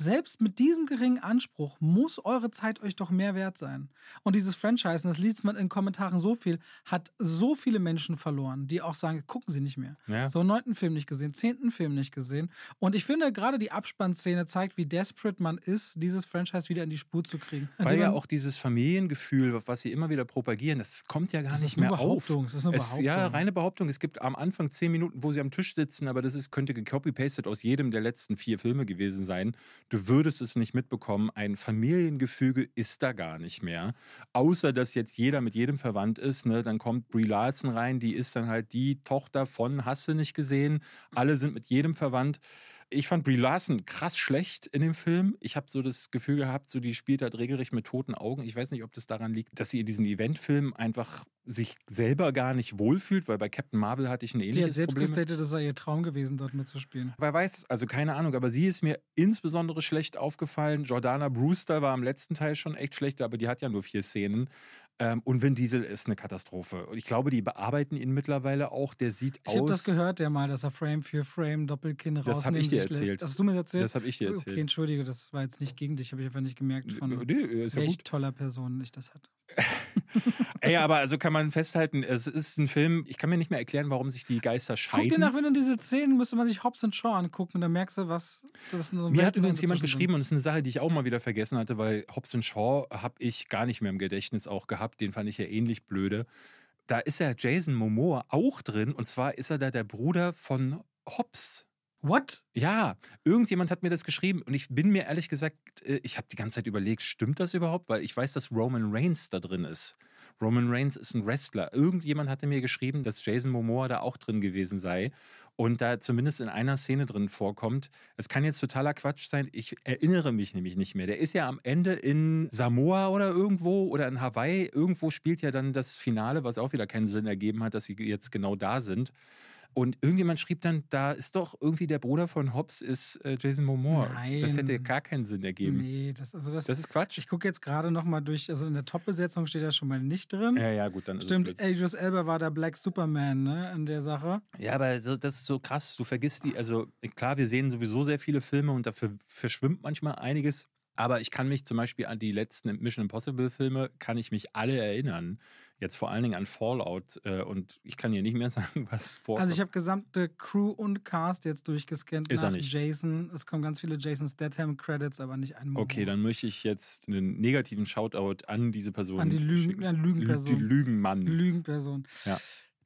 selbst mit diesem geringen Anspruch muss eure Zeit euch doch mehr wert sein. Und dieses Franchise, und das liest man in Kommentaren so viel, hat so viele Menschen verloren, die auch sagen, gucken sie nicht mehr. Ja. So, neunten Film nicht gesehen, zehnten Film nicht gesehen. Und ich finde, gerade die Abspannszene zeigt, wie desperate man ist, dieses Franchise wieder in die Spur zu kriegen. Weil Indem ja auch dieses Familiengefühl, was sie immer wieder propagieren, das kommt ja gar Das nicht mehr auf. Behauptung, das ist nur Es, ja, Behauptung. reine Behauptung. Es gibt am Anfang zehn Minuten, wo sie am Tisch sitzen, aber das ist, könnte gecopy-pasted aus jedem der letzten vier Filme gewesen sein. Du würdest es nicht mitbekommen. Ein Familiengefüge ist da gar nicht mehr. Außer, dass jetzt jeder mit jedem verwandt ist. Ne? Dann kommt Brie Larson rein, die ist dann halt die Tochter von Hasse nicht gesehen. Alle sind mit jedem verwandt. Ich fand Brie Larson krass schlecht in dem Film. Ich habe so das Gefühl gehabt, so die spielt halt regelrecht mit toten Augen. Ich weiß nicht, ob das daran liegt, dass sie in diesen Eventfilmen einfach sich selber gar nicht wohlfühlt, weil bei Captain Marvel hatte ich ein Sie hat ähnliches selbst Problem. gestatet, es sei ihr Traum gewesen, dort mitzuspielen. Wer weiß, also keine Ahnung, aber sie ist mir insbesondere schlecht aufgefallen. Jordana Brewster war im letzten Teil schon echt schlecht, aber die hat ja nur vier Szenen. Ähm, und Vin Diesel ist eine Katastrophe. Und ich glaube, die bearbeiten ihn mittlerweile auch. Der sieht Ich habe aus. das gehört, ja mal, dass er Frame für Frame Doppelkinn Das rausnehmen hab ich dir lässt. erzählt. Hast du mir das erzählt? Das habe ich dir Okay, erzählt. entschuldige, das war jetzt nicht gegen dich, habe ich einfach nicht gemerkt, von Nee, ja welch gut. toller Person ich das hatte. Ey, aber also kann man festhalten, es ist ein Film, ich kann mir nicht mehr erklären, warum sich die Geister Guck dir scheiden. nach, wenn du diese Szenen, müsste man sich Hobbs and Shaw angucken, dann merkst du, was das ist. So Mir hat übrigens jemand geschrieben, und das ist eine Sache, die ich auch mal wieder vergessen hatte, weil Hobbs Shaw habe ich gar nicht mehr im Gedächtnis auch gehabt. Habe, den fand ich ja ähnlich blöde. Da ist ja Jason Momoa auch drin und zwar ist er da der Bruder von Hobbs. What? Ja, irgendjemand hat mir das geschrieben und ich bin mir ehrlich gesagt, äh, ich habe die ganze Zeit überlegt, stimmt das überhaupt? Weil ich weiß, dass Roman Reigns da drin ist. Roman Reigns ist ein Wrestler. Irgendjemand hatte mir geschrieben, dass Jason Momoa da auch drin gewesen sei und da zumindest in einer Szene drin vorkommt. Es kann jetzt totaler Quatsch sein. Ich erinnere mich nämlich nicht mehr. Der ist ja am Ende in Samoa oder irgendwo oder in Hawaii. Irgendwo spielt ja dann das Finale, was auch wieder keinen Sinn ergeben hat, dass sie jetzt genau da sind. Und irgendjemand schrieb dann, da ist doch irgendwie der Bruder von Hobbs ist äh, Jason Momoa. Nein. Das hätte gar keinen Sinn ergeben. Nee, das, also das, Das ist Quatsch. ich gucke jetzt gerade noch mal durch, also in der Top-Besetzung steht er schon mal nicht drin. Ja, ja, gut, dann Stimmt, ist es. Idris Elba war der Black Superman, ne, in der Sache. Ja, aber so, das ist so krass. Du vergisst die, also klar, wir sehen sowieso sehr viele Filme und dafür verschwimmt manchmal einiges. Aber ich kann mich zum Beispiel an die letzten Mission Impossible Filme, kann ich mich alle erinnern. Jetzt vor allen Dingen an Fallout. Äh, und ich kann hier nicht mehr sagen, was vorkommt. Also ich habe gesamte Crew und Cast jetzt durchgescannt Ist er nach nicht. Jason. Es kommen ganz viele Jason Statham Credits, aber nicht ein Momoa. Okay, dann möchte ich jetzt einen negativen Shoutout an diese Person An die Lügen, an Lügenperson. Die Lügenmann. Lügenperson. Ja.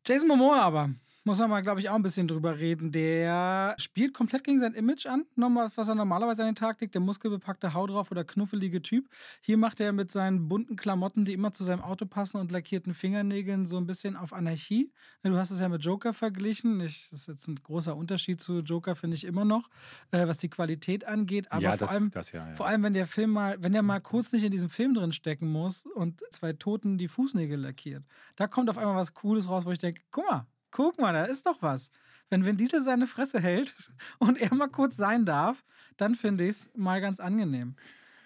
Jason Momoa aber, muss man mal, glaube ich, auch ein bisschen drüber reden. Der spielt komplett gegen sein Image an, nochmal, was er normalerweise an den Tag legt. Der muskelbepackte Haut drauf oder knuffelige Typ. Hier macht er mit seinen bunten Klamotten, die immer zu seinem Auto passen und lackierten Fingernägeln so ein bisschen auf Anarchie. Du hast es ja mit Joker verglichen. Ich, das ist jetzt ein großer Unterschied zu Joker, finde ich immer noch, äh, was die Qualität angeht. Aber ja, vor das, allem das ja. ja. vor allem, wenn der Film mal, wenn der mal kurz nicht in diesem Film drin stecken muss und zwei Toten die Fußnägel lackiert, da kommt auf einmal was Cooles raus, wo ich denke, guck mal, guck mal, da ist doch was. Wenn Vin Diesel seine Fresse hält und er mal kurz sein darf, dann finde ich es mal ganz angenehm.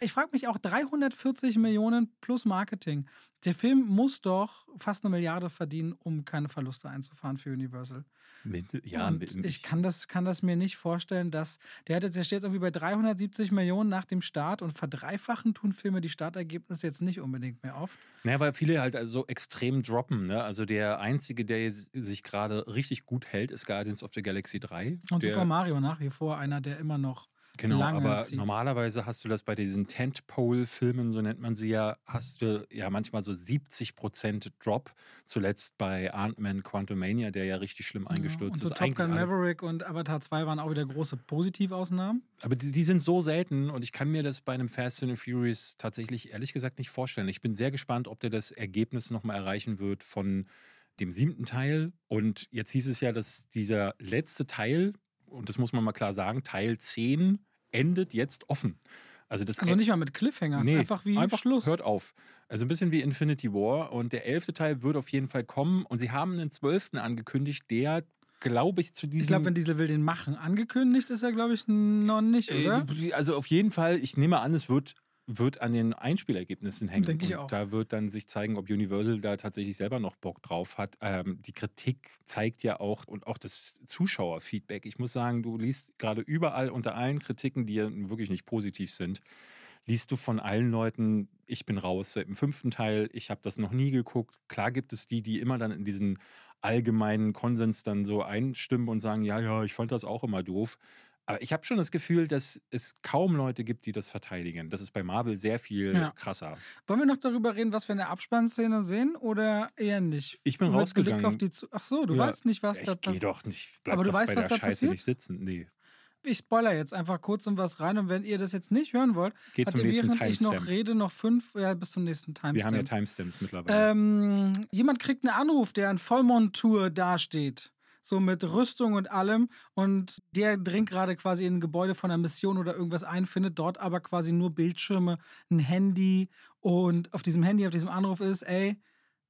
Ich frage mich auch, 340 Millionen plus Marketing. Der Film muss doch fast eine Milliarde verdienen, um keine Verluste einzufahren für Universal. Mit- ja, mit- ich kann das, kann das mir nicht vorstellen, dass der hat jetzt, der steht jetzt irgendwie bei 370 Millionen nach dem Start und verdreifachen tun Filme die Startergebnisse jetzt nicht unbedingt mehr oft. Naja, weil viele halt also so extrem droppen. Ne? Also der einzige, der sich gerade richtig gut hält, ist Guardians of the Galaxy 3. Und Super Mario nach wie vor einer, der immer noch Genau, lange aber zieht. normalerweise hast du das bei diesen Tentpole-Filmen, so nennt man sie ja, hast du ja manchmal so 70% Drop. Zuletzt bei Ant-Man Quantumania, der ja richtig schlimm eingestürzt und so ist. Top Gun Maverick und Avatar 2 waren auch wieder große Positivausnahmen. Aber die, die sind so selten und ich kann mir das bei einem Fast and Furious tatsächlich ehrlich gesagt nicht vorstellen. Ich bin sehr gespannt, ob der das Ergebnis nochmal erreichen wird von dem siebten Teil. Und jetzt hieß es ja, dass dieser letzte Teil, und das muss man mal klar sagen, Teil 10 endet jetzt offen. Also, das Also nicht mal mit Cliffhangers, Nee, einfach wie einfach Schluss. Hört auf. Also ein bisschen wie Infinity War. Und der elfte Teil wird auf jeden Fall kommen. Und sie haben einen zwölften angekündigt, der, glaube ich, zu diesem. Ich glaube, wenn Diesel will den machen, angekündigt ist er, glaube ich, noch nicht, oder? Äh, Also auf jeden Fall, ich nehme an, es wird, wird an den Einspielergebnissen hängen. Denke ich Und auch. Da wird dann sich zeigen, ob Universal da tatsächlich selber noch Bock drauf hat. Ähm, die Kritik zeigt ja auch und auch das Zuschauerfeedback. Ich muss sagen, du liest gerade überall unter allen Kritiken, die ja wirklich nicht positiv sind, liest du von allen Leuten, ich bin raus seit dem fünften Teil, ich habe das noch nie geguckt. Klar gibt es die, die immer dann in diesen allgemeinen Konsens dann so einstimmen und sagen, ja, ja, ich fand das auch immer doof. Aber ich habe schon das Gefühl, dass es kaum Leute gibt, die das verteidigen. Das ist bei Marvel sehr viel Ja. krasser. Wollen wir noch darüber reden, was wir in der Abspannszene sehen oder eher nicht? Ich bin Mit Blick rausgegangen. Auf die Zu Ach so, du Ja. weißt nicht, was ich da passiert. doch nicht. Bleib Aber du doch weißt, bei was der da Scheiße passiert? nicht sitzen. Nee. Ich spoiler jetzt einfach kurz um was rein und wenn ihr das jetzt nicht hören wollt, Geht zum ihr nächsten während ich noch rede noch fünf, ja, bis zum nächsten Timestamp. Wir haben ja Timestamps mittlerweile. Ähm, jemand kriegt einen Anruf, der in Vollmontur dasteht. So mit Rüstung und allem. Und der dringt gerade quasi in ein Gebäude von einer Mission oder irgendwas ein, findet dort aber quasi nur Bildschirme, ein Handy. Und auf diesem Handy, auf diesem Anruf ist, ey,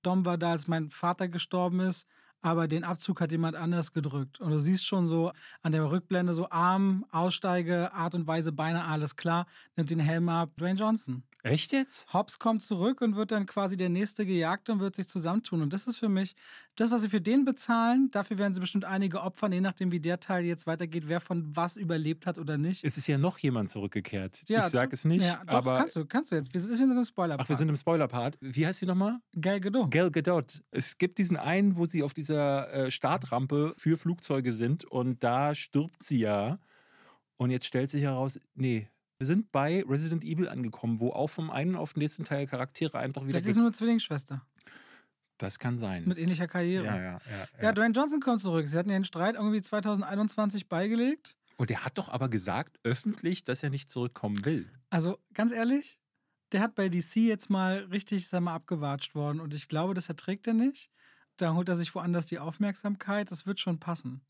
Dom war da, als mein Vater gestorben ist, aber den Abzug hat jemand anders gedrückt. Und du siehst schon so an der Rückblende so Arm, Aussteige, Art und Weise, Beine, alles klar, nimmt den Helm ab. Dwayne Johnson. Echt jetzt? Hobbs kommt zurück und wird dann quasi der nächste gejagt und wird sich zusammentun. Und das ist für mich, das, was sie für den bezahlen, dafür werden sie bestimmt einige opfern, je nachdem, wie der Teil jetzt weitergeht, wer von was überlebt hat oder nicht. Es ist ja noch jemand zurückgekehrt. Ja, ich sage doch- es nicht, Ja, doch, aber. kannst du, kannst du jetzt. Wir sind wir im spoiler Ach, wir sind im Spoiler-Part. Wie heißt sie nochmal? Gal Gadot. Gal Gadot. Es gibt diesen einen, wo sie auf dieser äh, Startrampe für Flugzeuge sind und da stirbt sie ja. Und jetzt stellt sich heraus, nee, Wir sind bei Resident Evil angekommen, wo auch vom einen auf den nächsten Teil Charaktere einfach wieder. Vielleicht ist nur Zwillingsschwester. Das kann sein. Mit ähnlicher Karriere. ja, ja, ja, Ja. Dwayne Johnson kommt zurück. Sie hatten ja den Streit irgendwie 2021 beigelegt. Und er hat doch aber gesagt, öffentlich, dass er nicht zurückkommen will. Also ganz ehrlich, der hat bei DC jetzt mal richtig, sag mal, abgewatscht worden. Und ich glaube, das erträgt er nicht. Da holt er sich woanders die Aufmerksamkeit. Das wird schon passen.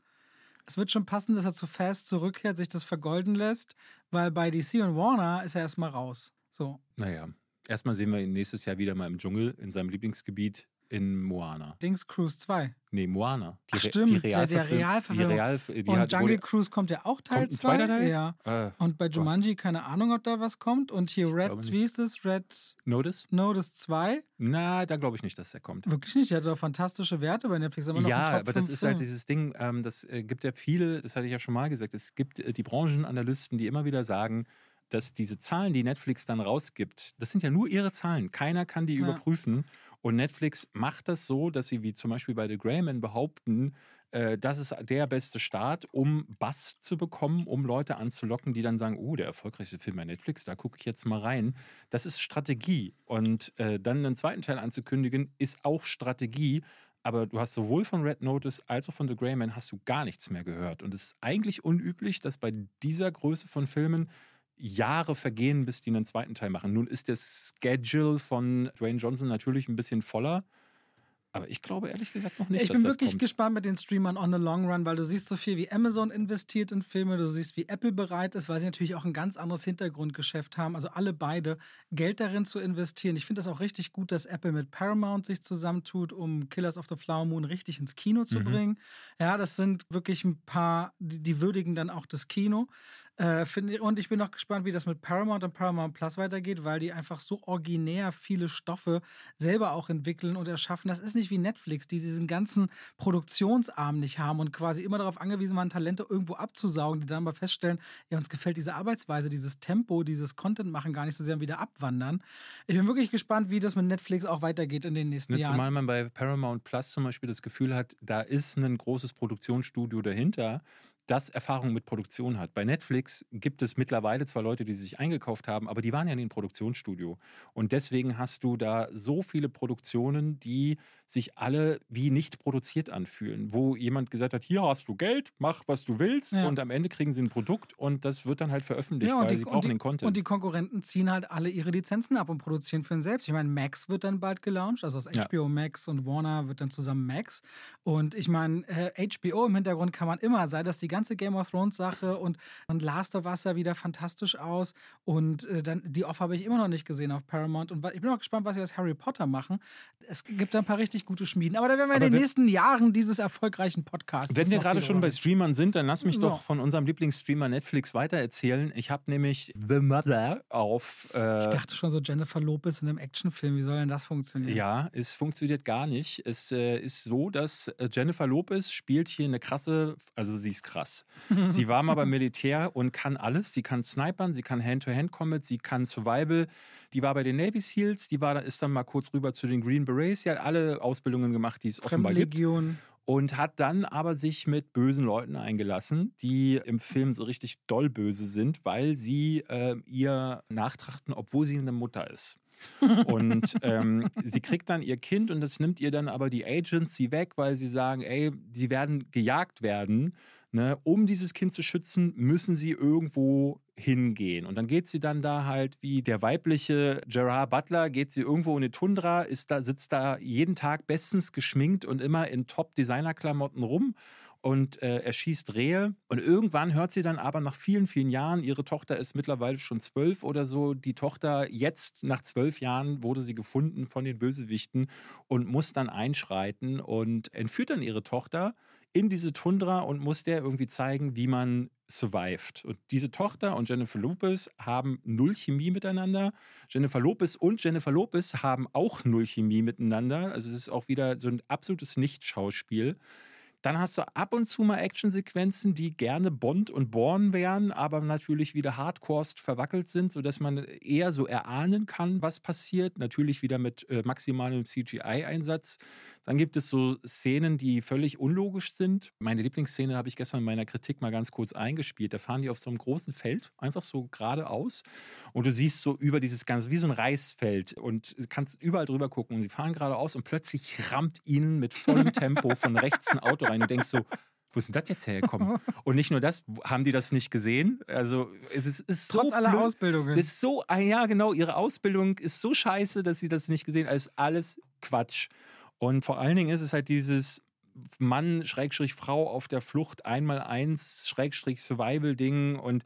Es wird schon passen, dass er zu Fast zurückkehrt, sich das vergolden lässt, weil bei DC und Warner ist er erstmal raus. So. Naja, erstmal sehen wir ihn nächstes Jahr wieder mal im Dschungel, in seinem Lieblingsgebiet in Moana. Dings Cruise 2. Nee, Moana. Ach, Re- stimmt, der- der Realverfilm-. Die Real, die und hat, Jungle Cruise kommt ja auch Teil Kommt ein 2. zweiter Teil? Ja. Äh, Und bei Gott. Jumanji keine Ahnung, ob da was kommt. Und hier Red, wie ist das? Red Notice? Notice 2. Na, da glaube ich nicht, dass der kommt. Wirklich nicht. Der hat doch fantastische Werte bei Netflix. Aber noch Ja, aber das 5 ist halt Film. dieses Ding, ähm, das äh, gibt ja viele, das hatte ich ja schon mal gesagt, es gibt äh, die Branchenanalysten, die immer wieder sagen, dass diese Zahlen, die Netflix dann rausgibt, das sind ja nur ihre Zahlen. Keiner kann die Ja. überprüfen. Und Netflix macht das so, dass sie wie zum Beispiel bei The Greyman behaupten, äh, das ist der beste Start, um Bass zu bekommen, um Leute anzulocken, die dann sagen, oh, der erfolgreichste Film bei Netflix, da gucke ich jetzt mal rein. Das ist Strategie. Und äh, dann einen zweiten Teil anzukündigen, ist auch Strategie. Aber du hast sowohl von Red Notice als auch von The Greyman hast du gar nichts mehr gehört. Und es ist eigentlich unüblich, dass bei dieser Größe von Filmen Jahre vergehen, bis die einen zweiten Teil machen. Nun ist der Schedule von Dwayne Johnson natürlich ein bisschen voller. Aber ich glaube ehrlich gesagt noch nicht, ich dass bin das wirklich kommt. gespannt mit den Streamern on the long run, weil du siehst so viel, wie Amazon investiert in Filme, du siehst, wie Apple bereit ist, weil sie natürlich auch ein ganz anderes Hintergrundgeschäft haben. Also alle beide Geld darin zu investieren. Ich finde das auch richtig gut, dass Apple mit Paramount sich zusammentut, um Killers of the Flower Moon richtig ins Kino zu Mhm. bringen. Ja, das sind wirklich ein paar, die, die würdigen dann auch das Kino. Äh, ich- und ich bin noch gespannt, wie das mit Paramount und Paramount Plus weitergeht, weil die einfach so originär viele Stoffe selber auch entwickeln und erschaffen. Das ist nicht wie Netflix, die diesen ganzen Produktionsarm nicht haben und quasi immer darauf angewiesen waren, Talente irgendwo abzusaugen, die dann aber feststellen, ja, uns gefällt diese Arbeitsweise, dieses Tempo, dieses Content machen gar nicht so sehr und wieder abwandern. Ich bin wirklich gespannt, wie das mit Netflix auch weitergeht in den nächsten Ne, Jahren. zumal man bei Paramount Plus zum Beispiel das Gefühl hat, da ist ein großes Produktionsstudio dahinter, das Erfahrung mit Produktion hat. Bei Netflix gibt es mittlerweile zwar Leute, die sich eingekauft haben, aber die waren ja in dem Produktionsstudio. Und deswegen hast du da so viele Produktionen, die sich alle wie nicht produziert anfühlen, wo jemand gesagt hat, hier hast du Geld, mach was du willst Ja. und am Ende kriegen sie ein Produkt und das wird dann halt veröffentlicht, Ja, und weil die, sie brauchen die, den Content. und die Konkurrenten ziehen halt alle ihre Lizenzen ab und produzieren für ihn selbst. Ich meine, Max wird dann bald gelauncht, also aus Ja. HBO Max und Warner wird dann zusammen Max. Und ich meine, äh, HBO im Hintergrund kann man immer, sei das die ganze Game of Thrones Sache und, und Last of Us sah wieder fantastisch aus. Und äh, dann die Off habe ich immer noch nicht gesehen auf Paramount. Und ich bin auch gespannt, was sie aus Harry Potter machen. Es gibt da ein paar richtig gute Schmieden. Aber da werden wir in Aber den wenn- nächsten Jahren dieses erfolgreichen Podcasts. Wenn wir gerade schon bei Streamern sind, dann lass mich So. doch von unserem Lieblingsstreamer Netflix weitererzählen. Ich habe nämlich The Mother auf. Äh, Ich dachte schon so Jennifer Lopez in einem Actionfilm. Wie soll denn das funktionieren? ja, es funktioniert gar nicht. Es äh, ist so, dass äh, Jennifer Lopez spielt hier eine krasse, also sie ist krass. Sie war mal beim Militär und kann alles. Sie kann Snipern, sie kann Hand-to-Hand-Combat, sie kann Survival. Die war bei den Navy Seals, die war, ist dann mal kurz rüber zu den Green Berets. Sie hat alle Ausbildungen gemacht, die es offenbar gibt. Und hat dann aber sich mit bösen Leuten eingelassen, die im Film so richtig doll böse sind, weil sie äh, ihr nachtrachten, obwohl sie eine Mutter ist. Und ähm, sie kriegt dann ihr Kind und das nimmt ihr dann aber die Agency weg, weil sie sagen, ey, sie werden gejagt werden. Ne? Um dieses Kind zu schützen, müssen sie irgendwo hingehen. Und dann geht sie dann da halt wie der weibliche Gerard Butler, geht sie irgendwo in die Tundra, ist da, sitzt da jeden Tag bestens geschminkt und immer in Top-Designer-Klamotten rum und äh, erschießt Rehe. Und irgendwann hört sie dann aber nach vielen, vielen Jahren, ihre Tochter ist mittlerweile schon zwölf oder so, die Tochter jetzt nach zwölf Jahren wurde sie gefunden von den Bösewichten und muss dann einschreiten und entführt dann ihre Tochter in diese Tundra und muss der irgendwie zeigen, wie man survived. Und diese Tochter und Jennifer Lopez haben null Chemie miteinander. Jennifer Lopez und Jennifer Lopez haben auch null Chemie miteinander. Also es ist auch wieder so ein absolutes Nicht-Schauspiel. Dann hast du ab und zu mal Actionsequenzen, die gerne Bond und Born wären, aber natürlich wieder hardcorest verwackelt sind, sodass man eher so erahnen kann, was passiert. Natürlich wieder mit äh, maximalem CGI-Einsatz. Dann gibt es so Szenen, die völlig unlogisch sind. Meine Lieblingsszene habe ich gestern in meiner Kritik mal ganz kurz eingespielt. Da fahren die auf so einem großen Feld, einfach so geradeaus. Und du siehst so über dieses ganze, wie so ein Reisfeld und kannst überall drüber gucken. Und sie fahren geradeaus und plötzlich rammt ihnen mit vollem Tempo von rechts ein Auto rein. Du denkst so, wo ist denn das jetzt hergekommen? Und nicht nur das, haben die das nicht gesehen? Also, es ist so. Trotz aller blöd. Ausbildungen. Das ist so, ah ja, genau, ihre Ausbildung ist so scheiße, dass sie das nicht gesehen haben. Es ist alles Quatsch. Und vor allen Dingen ist es halt dieses Mann, Schrägstrich Frau auf der Flucht, einmal eins, Schrägstrich Survival-Ding und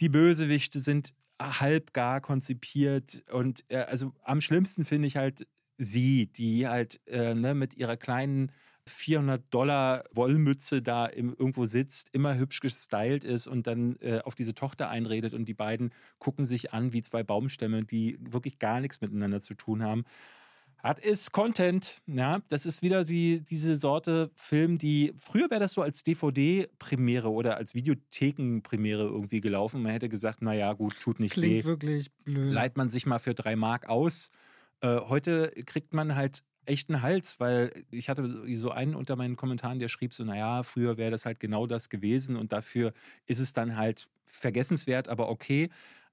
die Bösewichte sind halb gar konzipiert und äh, also am schlimmsten finde ich halt sie, die halt äh, ne, mit ihrer kleinen 400 Dollar Wollmütze da im, irgendwo sitzt, immer hübsch gestylt ist und dann äh, auf diese Tochter einredet und die beiden gucken sich an wie zwei Baumstämme, die wirklich gar nichts miteinander zu tun haben. Das ist Content, ja. Das ist wieder die, diese Sorte Film, die früher wäre das so als DVD-Premiere oder als Videotheken-Premiere irgendwie gelaufen. Man hätte gesagt, naja, gut, tut nicht Klingt weh. wirklich blöd. Leiht man sich mal für drei Mark aus. Äh, heute kriegt man halt echt einen Hals, weil ich hatte so einen unter meinen Kommentaren, der schrieb so, naja, früher wäre das halt genau das gewesen und dafür ist es dann halt vergessenswert, aber okay.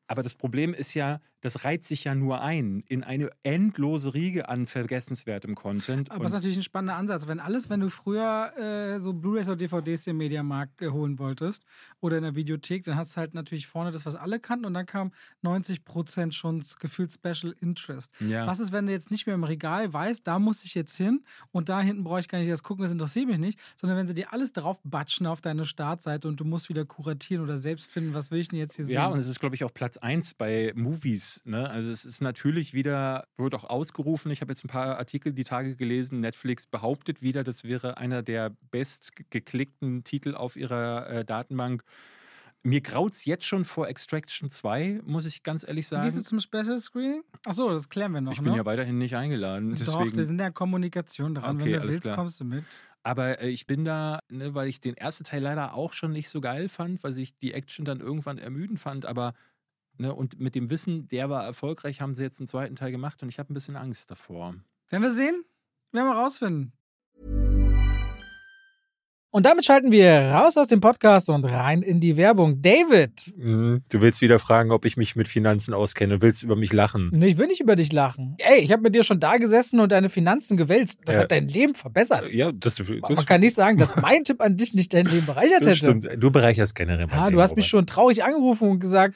Aber das Problem ist ja, das reiht sich ja nur ein in eine endlose Riege an vergessenswertem Content. Aber es ist Und natürlich ein spannender Ansatz. Wenn alles, wenn du früher äh, so Blu-rays oder DVDs im Mediamarkt äh, holen wolltest oder in der Videothek, dann hast du halt natürlich vorne das, was alle kannten und dann kam 90% schon gefühlt Special Interest. ja. Was ist, wenn du jetzt nicht mehr im Regal weißt, da muss ich jetzt hin und da hinten brauche ich gar nicht das gucken, das interessiert mich nicht, sondern wenn sie dir alles drauf batschen auf deine Startseite und du musst wieder kuratieren oder selbst finden, was will ich denn jetzt hier Ja, und sehen? es ist, glaube ich, auch Platz 1 bei Movies. Ne? Also es ist natürlich wieder, wird auch ausgerufen. Ich habe jetzt ein paar Artikel die Tage gelesen. Netflix behauptet wieder, das wäre einer der bestgeklickten Titel auf ihrer äh, Datenbank. Mir graut es jetzt schon vor Extraction 2, muss ich ganz ehrlich Gehst du sagen. zum Special Screening? Achso, das klären wir noch. Ich bin ne? ja weiterhin nicht eingeladen. Doch, Deswegen, wir sind ja Kommunikation dran. Okay, Wenn du willst, klar. kommst du mit. Aber äh, ich bin da, ne, weil ich den ersten Teil leider auch schon nicht so geil fand, weil ich die Action dann irgendwann ermüdend fand. Aber ne, und mit dem Wissen, der war erfolgreich, haben sie jetzt einen zweiten Teil gemacht und ich habe ein bisschen Angst davor. Werden wir sehen? Werden wir rausfinden. Und damit schalten wir raus aus dem Podcast und rein in die Werbung. David! Du willst wieder fragen, ob ich mich mit Finanzen auskenne und willst über mich lachen. Nee, ich will nicht über dich lachen. Ey, ich habe mit dir schon da gesessen und deine Finanzen gewälzt. Das Ja. hat dein Leben verbessert. Ja, das, das, Man kann nicht sagen, dass mein Tipp an dich nicht dein Leben bereichert das hätte. stimmt. Du bereicherst generell. mein Ja, du Leben, hast mich Robert. schon traurig angerufen und gesagt,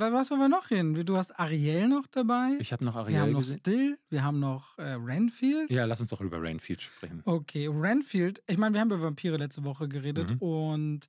Was wollen wir noch hin? Du hast Ariel noch dabei. Ich habe noch Ariel wir haben noch gesehen. Still, wir haben noch äh, Renfield. Ja, lass uns doch über Rainfield sprechen. Okay, Renfield, ich meine, wir haben über Vampire letzte Woche geredet Mhm. und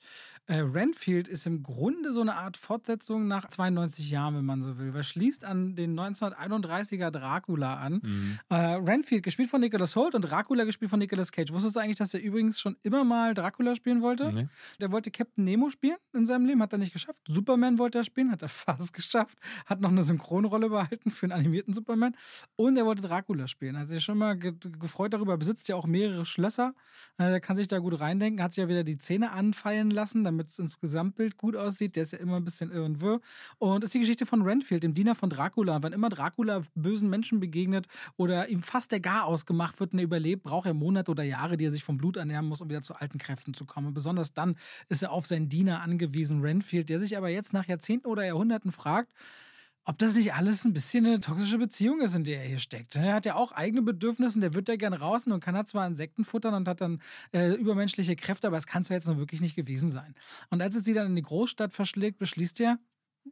äh, Renfield ist im Grunde so eine Art Fortsetzung nach 92 Jahren, wenn man so will. Was schließt an den 1931er Dracula an. Mhm. Äh, Renfield, gespielt von Nicholas Holt und Dracula gespielt von Nicolas Cage. Wusstest du eigentlich, dass er übrigens schon immer mal Dracula spielen wollte? Nee. Der wollte Captain Nemo spielen in seinem Leben, hat er nicht geschafft. Superman wollte er spielen, hat er fast geschafft. Hat noch eine Synchronrolle behalten für einen animierten Superman. Und er wollte Dracula spielen. Hat sich schon mal ge gefreut darüber. Besitzt ja auch mehrere Schlösser. Äh, Der kann sich da gut reindenken. Hat sich ja wieder die Zähne anfallen lassen, damit es ins Gesamtbild gut aussieht. Der ist ja immer ein bisschen irr und wirr. Und ist die Geschichte von Renfield, dem Diener von Dracula. Und wann immer Dracula bösen Menschen begegnet oder ihm fast der Gar ausgemacht wird und er überlebt, braucht er Monate oder Jahre, die er sich vom Blut ernähren muss, um wieder zu alten Kräften zu kommen. Und besonders dann ist er auf seinen Diener angewiesen, Renfield, der sich aber jetzt nach Jahrzehnten oder Jahrhunderten fragt, ob das nicht alles ein bisschen eine toxische Beziehung ist, in der er hier steckt. Er hat ja auch eigene Bedürfnisse, der wird ja gern raus und kann er zwar Insekten futtern und hat dann äh, übermenschliche Kräfte, aber es kann es ja jetzt noch wirklich nicht gewesen sein. Und als es sie dann in die Großstadt verschlägt, beschließt er,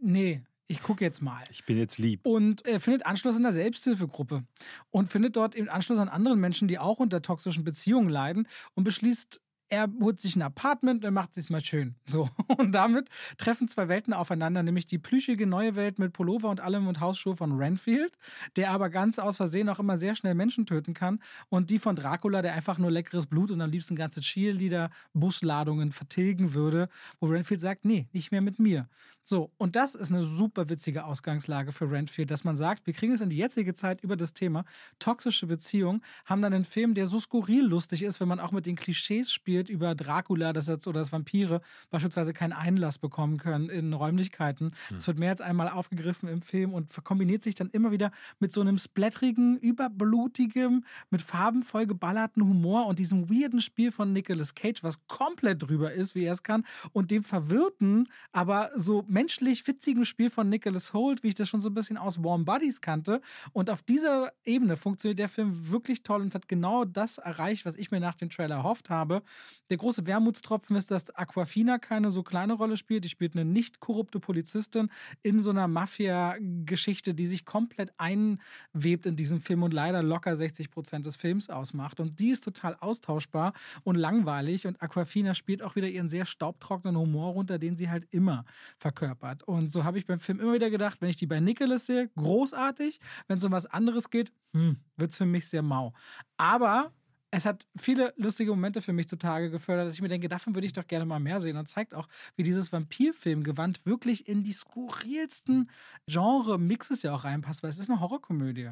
nee, ich gucke jetzt mal. Ich bin jetzt lieb. Und er findet Anschluss in der Selbsthilfegruppe und findet dort eben Anschluss an anderen Menschen, die auch unter toxischen Beziehungen leiden und beschließt, er holt sich ein Apartment und macht es mal schön. So. Und damit treffen zwei Welten aufeinander, nämlich die plüschige neue Welt mit Pullover und allem und Hausschuhe von Renfield, der aber ganz aus Versehen auch immer sehr schnell Menschen töten kann, und die von Dracula, der einfach nur leckeres Blut und am liebsten ganze Cheerleader-Busladungen vertilgen würde, wo Renfield sagt, nee, nicht mehr mit mir. So, und das ist eine super witzige Ausgangslage für Renfield, dass man sagt, wir kriegen es in die jetzige Zeit über das Thema toxische Beziehung, haben dann einen Film, der so skurril lustig ist, wenn man auch mit den Klischees spielt über Dracula dass jetzt, oder dass Vampire beispielsweise keinen Einlass bekommen können in Räumlichkeiten. Das wird mehr als einmal aufgegriffen im Film und kombiniert sich dann immer wieder mit so einem splatterigen, überblutigen, mit Farben voll geballerten Humor und diesem weirden Spiel von Nicolas Cage, was komplett drüber ist, wie er es kann, und dem verwirrten, aber so menschlich witzigen Spiel von Nicholas Holt, wie ich das schon so ein bisschen aus Warm Buddies kannte. Und auf dieser Ebene funktioniert der Film wirklich toll und hat genau das erreicht, was ich mir nach dem Trailer erhofft habe. Der große Wermutstropfen ist, dass Aquafina keine so kleine Rolle spielt. Die spielt eine nicht korrupte Polizistin in so einer Mafia-Geschichte, die sich komplett einwebt in diesem Film und leider locker 60 Prozent des Films ausmacht. Und die ist total austauschbar und langweilig. Und Aquafina spielt auch wieder ihren sehr staubtrockenen Humor runter, den sie halt immer verkörpert. Und so habe ich beim Film immer wieder gedacht, wenn ich die bei Nicholas sehe, großartig. Wenn es um was anderes geht, hm, wird es für mich sehr mau. Aber es hat viele lustige Momente für mich zutage gefördert, dass ich mir denke, davon würde ich doch gerne mal mehr sehen und zeigt auch, wie dieses Vampirfilmgewand wirklich in die skurrilsten Genre-Mixes ja auch reinpasst, weil es ist eine Horrorkomödie.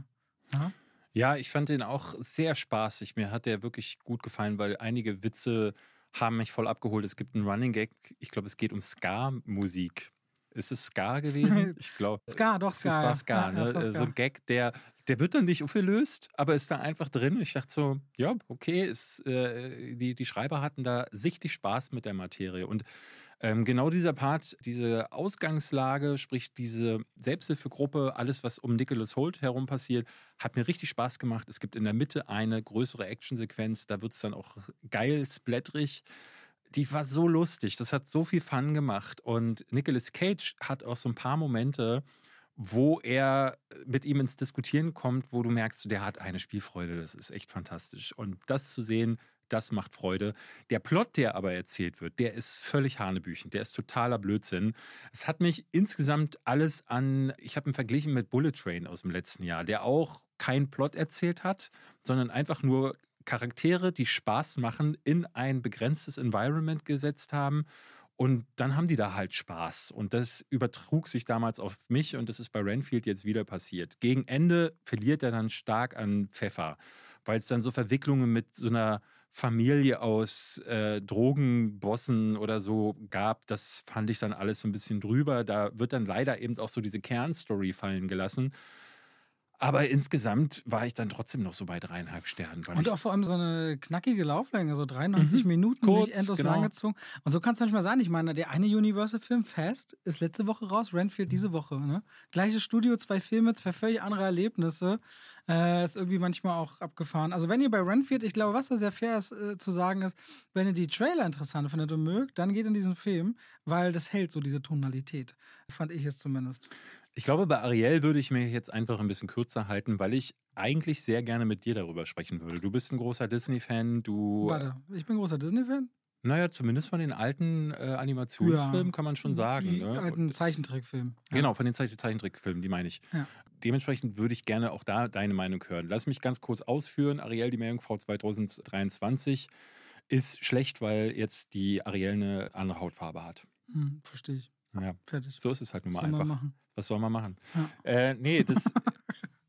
Ja? Ja, ich fand den auch sehr spaßig. Mir hat der wirklich gut gefallen, weil einige Witze haben mich voll abgeholt. Es gibt einen Running Gag, ich glaube, es geht um Ska-Musik. Ist es Ska gewesen? Ich glaube. Ska, doch Ska. Es war. Ska, Ja, ne? war So ein Gag, der, der wird dann nicht aufgelöst, aber ist da einfach drin. Ich dachte so, ja, okay, ist, äh, die, die Schreiber hatten da sichtlich Spaß mit der Materie. Und ähm, genau dieser Part, diese Ausgangslage, sprich diese Selbsthilfegruppe, alles, was um Nicholas Holt herum passiert, hat mir richtig Spaß gemacht. Es gibt in der Mitte eine größere Actionsequenz, da wird es dann auch geil, splatterig. Die war so lustig, das hat so viel Fun gemacht. Und Nicolas Cage hat auch so ein paar Momente, wo er mit ihm ins Diskutieren kommt, wo du merkst, der hat eine Spielfreude. Das ist echt fantastisch. Und das zu sehen, das macht Freude. Der Plot, der aber erzählt wird, der ist völlig hanebüchen. Der ist totaler Blödsinn. Es hat mich insgesamt alles an, ich habe ihn verglichen mit Bullet Train aus dem letzten Jahr, der auch keinen Plot erzählt hat, sondern einfach nur Charaktere, die Spaß machen, in ein begrenztes Environment gesetzt haben. Und dann haben die da halt Spaß. Und das übertrug sich damals auf mich und das ist bei Renfield jetzt wieder passiert. Gegen Ende verliert er dann stark an Pfeffer, weil es dann so Verwicklungen mit so einer Familie aus äh, Drogenbossen oder so gab. Das fand ich dann alles so ein bisschen drüber. Da wird dann leider eben auch so diese Kernstory fallen gelassen. Aber insgesamt war ich dann trotzdem noch so bei dreieinhalb Sternen. und auch vor allem so eine knackige Lauflänge, so 93 mhm. Minuten, Kurz, nicht endlos genau. langgezogen. Und so kann es manchmal sein. Ich meine, der eine Universal-Film, Fast, ist letzte Woche raus, Renfield diese Woche. Ne? Gleiches Studio, zwei Filme, zwei völlig andere Erlebnisse. Äh, ist irgendwie manchmal auch abgefahren. Also wenn ihr bei Renfield, ich glaube, was da sehr fair ist äh, zu sagen ist, wenn ihr die Trailer interessant findet und mögt, dann geht in diesen Film, weil das hält so diese Tonalität. Fand ich es zumindest. Ich glaube, bei Ariel würde ich mir jetzt einfach ein bisschen kürzer halten, weil ich eigentlich sehr gerne mit dir darüber sprechen würde. Du bist ein großer Disney-Fan, du. Warte, ich bin ein großer Disney-Fan? Naja, zumindest von den alten äh, Animationsfilmen ja, kann man schon sagen. Die ne? alten Zeichentrickfilmen. Ja. Genau, von den Zeichentrickfilmen, die meine ich. Ja. Dementsprechend würde ich gerne auch da deine Meinung hören. Lass mich ganz kurz ausführen. Ariel, die Meerjungfrau 2023 ist schlecht, weil jetzt die Ariel eine andere Hautfarbe hat. Hm, verstehe ich. Ja. Fertig. So ist es halt nun mal einfach. Was soll man machen? Ja. Äh, nee, das,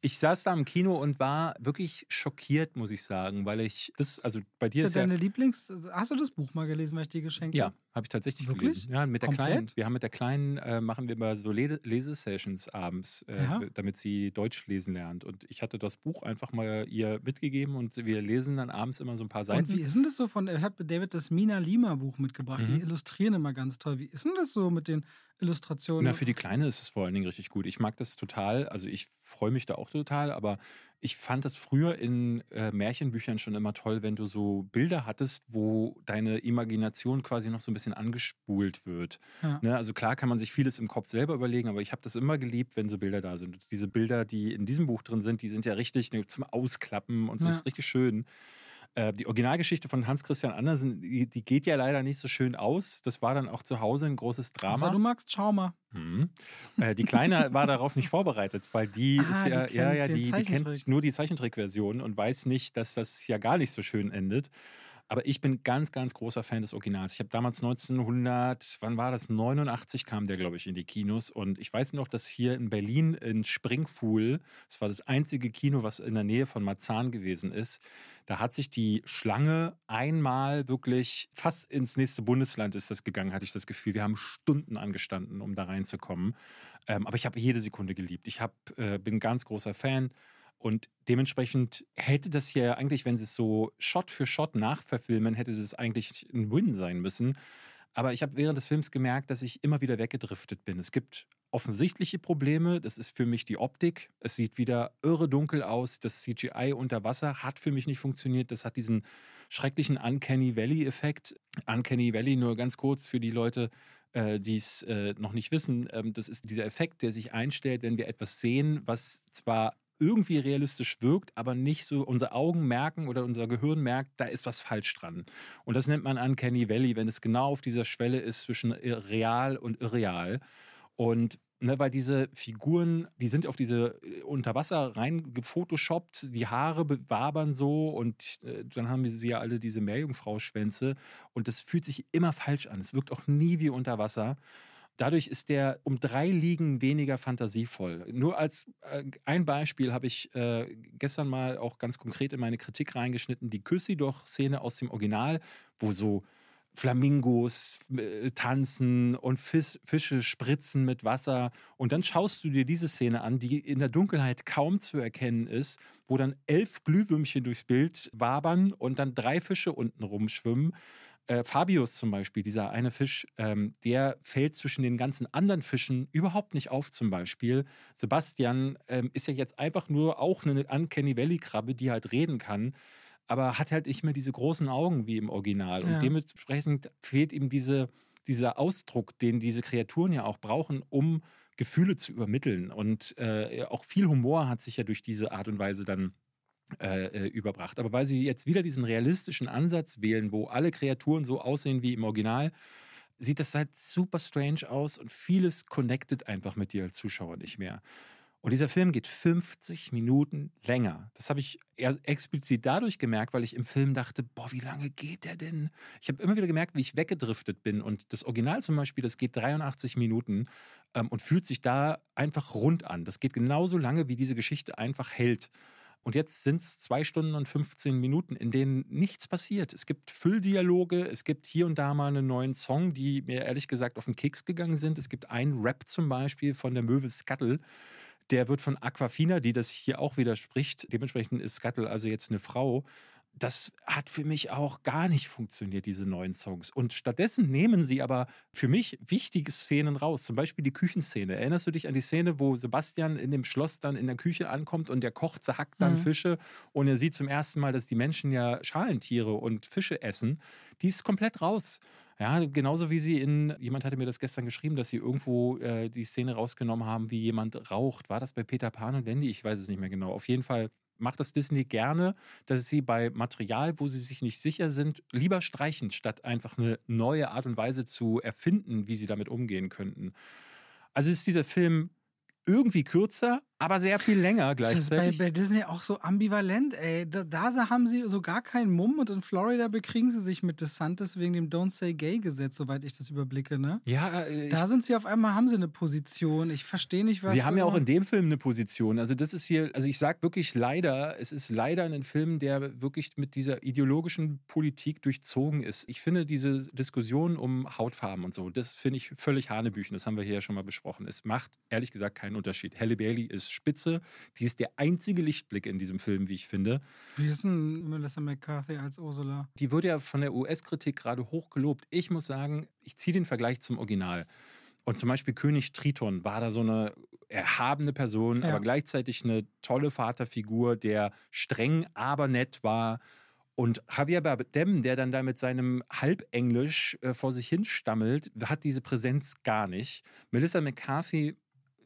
Ich saß da im Kino und war wirklich schockiert, muss ich sagen, weil ich das, also bei dir ist, ist ja deine Lieblings. Hast du das Buch mal gelesen, was ich dir geschenkt habe? Ja, habe ich tatsächlich wirklich? gelesen. Ja, mit der Komplett? kleinen. Wir haben mit der kleinen äh, machen wir immer so Lesesessions abends, äh, ja. damit sie Deutsch lesen lernt. Und ich hatte das Buch einfach mal ihr mitgegeben und wir lesen dann abends immer so ein paar Seiten. Und wie ist denn das so von? Ich habe David das Mina Lima Buch mitgebracht. Mhm. Die illustrieren immer ganz toll. Wie ist denn das so mit den Illustrationen? Na, für die Kleine ist es vor allen Dingen richtig gut. Ich mag das total. Also ich freue mich da auch total, aber ich fand das früher in äh, Märchenbüchern schon immer toll, wenn du so Bilder hattest, wo deine Imagination quasi noch so ein bisschen angespult wird. Ja. Ne? Also klar kann man sich vieles im Kopf selber überlegen, aber ich habe das immer geliebt, wenn so Bilder da sind. Und diese Bilder, die in diesem Buch drin sind, die sind ja richtig ne, zum Ausklappen und so ja. ist richtig schön. Äh, die Originalgeschichte von Hans Christian Andersen, die, die, geht ja leider nicht so schön aus. Das war dann auch zu Hause ein großes Drama. Also du magst Schauma. Mhm. Äh, die Kleine war darauf nicht vorbereitet, weil die ah, ist ja, die ja, ja, die, die kennt nur die Zeichentrickversion und weiß nicht, dass das ja gar nicht so schön endet. Aber ich bin ganz, ganz großer Fan des Originals. Ich habe damals 1900, wann war das? 89 kam der, glaube ich, in die Kinos. Und ich weiß noch, dass hier in Berlin in Springfuhl, das war das einzige Kino, was in der Nähe von Marzahn gewesen ist, da hat sich die Schlange einmal wirklich fast ins nächste Bundesland ist das gegangen, hatte ich das Gefühl. Wir haben Stunden angestanden, um da reinzukommen. Ähm, aber ich habe jede Sekunde geliebt. Ich hab, äh, bin ganz großer Fan. Und dementsprechend hätte das hier eigentlich, wenn sie es so Shot für Shot nachverfilmen, hätte das eigentlich ein Win sein müssen. Aber ich habe während des Films gemerkt, dass ich immer wieder weggedriftet bin. Es gibt offensichtliche Probleme. Das ist für mich die Optik. Es sieht wieder irre dunkel aus. Das CGI unter Wasser hat für mich nicht funktioniert. Das hat diesen schrecklichen Uncanny Valley-Effekt. Uncanny Valley, nur ganz kurz für die Leute, äh, die es äh, noch nicht wissen. Ähm, das ist dieser Effekt, der sich einstellt, wenn wir etwas sehen, was zwar irgendwie realistisch wirkt, aber nicht so unsere Augen merken oder unser Gehirn merkt, da ist was falsch dran. Und das nennt man Uncanny Valley, wenn es genau auf dieser Schwelle ist zwischen real und irreal. Und ne, weil diese Figuren, die sind auf diese äh, unter Wasser rein gefotoshoppt, die Haare wabern so und äh, dann haben sie ja alle diese Meerjungfrau-Schwänze und das fühlt sich immer falsch an. Es wirkt auch nie wie unter Wasser. Dadurch ist der um drei Ligen weniger fantasievoll. Nur als äh, ein Beispiel habe ich äh, gestern mal auch ganz konkret in meine Kritik reingeschnitten, die Küssi-Doch-Szene aus dem Original, wo so Flamingos äh, tanzen und Fisch, Fische spritzen mit Wasser. Und dann schaust du dir diese Szene an, die in der Dunkelheit kaum zu erkennen ist, wo dann elf Glühwürmchen durchs Bild wabern und dann drei Fische unten rumschwimmen. Äh, Fabius zum Beispiel, dieser eine Fisch, ähm, der fällt zwischen den ganzen anderen Fischen überhaupt nicht auf zum Beispiel. Sebastian ähm, ist ja jetzt einfach nur auch eine Uncanny Valley-Krabbe, die halt reden kann aber hat halt nicht mehr diese großen Augen wie im Original. Und ja. dementsprechend fehlt ihm diese, dieser Ausdruck, den diese Kreaturen ja auch brauchen, um Gefühle zu übermitteln. Und äh, auch viel Humor hat sich ja durch diese Art und Weise dann äh, äh, überbracht. Aber weil sie jetzt wieder diesen realistischen Ansatz wählen, wo alle Kreaturen so aussehen wie im Original, sieht das halt super strange aus und vieles connected einfach mit dir als Zuschauer nicht mehr. Und dieser Film geht 50 Minuten länger. Das habe ich explizit dadurch gemerkt, weil ich im Film dachte, boah, wie lange geht der denn? Ich habe immer wieder gemerkt, wie ich weggedriftet bin. Und das Original zum Beispiel, das geht 83 Minuten ähm, und fühlt sich da einfach rund an. Das geht genauso lange, wie diese Geschichte einfach hält. Und jetzt sind es zwei Stunden und 15 Minuten, in denen nichts passiert. Es gibt Fülldialoge, es gibt hier und da mal einen neuen Song, die mir ehrlich gesagt auf den Keks gegangen sind. Es gibt einen Rap zum Beispiel von der Möwe Scuttle Der wird von Aquafina, die das hier auch widerspricht. Dementsprechend ist Scuttle also jetzt eine Frau das hat für mich auch gar nicht funktioniert, diese neuen Songs. Und stattdessen nehmen sie aber für mich wichtige Szenen raus. Zum Beispiel die Küchenszene. Erinnerst du dich an die Szene, wo Sebastian in dem Schloss dann in der Küche ankommt und der Koch zerhackt dann mhm. Fische und er sieht zum ersten Mal, dass die Menschen ja Schalentiere und Fische essen? Die ist komplett raus. Ja, genauso wie sie in, jemand hatte mir das gestern geschrieben, dass sie irgendwo äh, die Szene rausgenommen haben, wie jemand raucht. War das bei Peter Pan und Wendy? Ich weiß es nicht mehr genau. Auf jeden Fall macht das Disney gerne, dass sie bei Material, wo sie sich nicht sicher sind, lieber streichen, statt einfach eine neue Art und Weise zu erfinden, wie sie damit umgehen könnten. Also ist dieser Film irgendwie kürzer, aber sehr viel länger gleichzeitig. Das ist bei, bei Disney auch so ambivalent, ey. Da, da, haben sie so gar keinen Mumm und in Florida bekriegen sie sich mit DeSantis wegen dem Don't Say Gay Gesetz, soweit ich das überblicke, ne? Ja, äh, Da sind sie auf einmal, haben sie eine Position. Ich verstehe nicht, was. Sie haben ja auch in dem Film eine Position. Also, das ist hier, also ich sage wirklich leider, es ist leider ein Film, der wirklich mit dieser ideologischen Politik durchzogen ist. Ich finde diese Diskussion um Hautfarben und so, das finde ich völlig Hanebüchen. Das haben wir hier ja schon mal besprochen. Es macht ehrlich gesagt keinen Unterschied. Halle Bailey ist Spitze. Die ist der einzige Lichtblick in diesem Film, wie ich finde. Wie ist denn Melissa McCarthy als Ursula? Die wurde ja von der US-Kritik gerade hoch gelobt. Ich muss sagen, ich ziehe den Vergleich zum Original. Und zum Beispiel König Triton war da so eine erhabene Person, ja. aber gleichzeitig eine tolle Vaterfigur, der streng, aber nett war. Und Javier Bardem, der dann da mit seinem Halbenglisch äh, vor sich hin stammelt, hat diese Präsenz gar nicht. Melissa McCarthy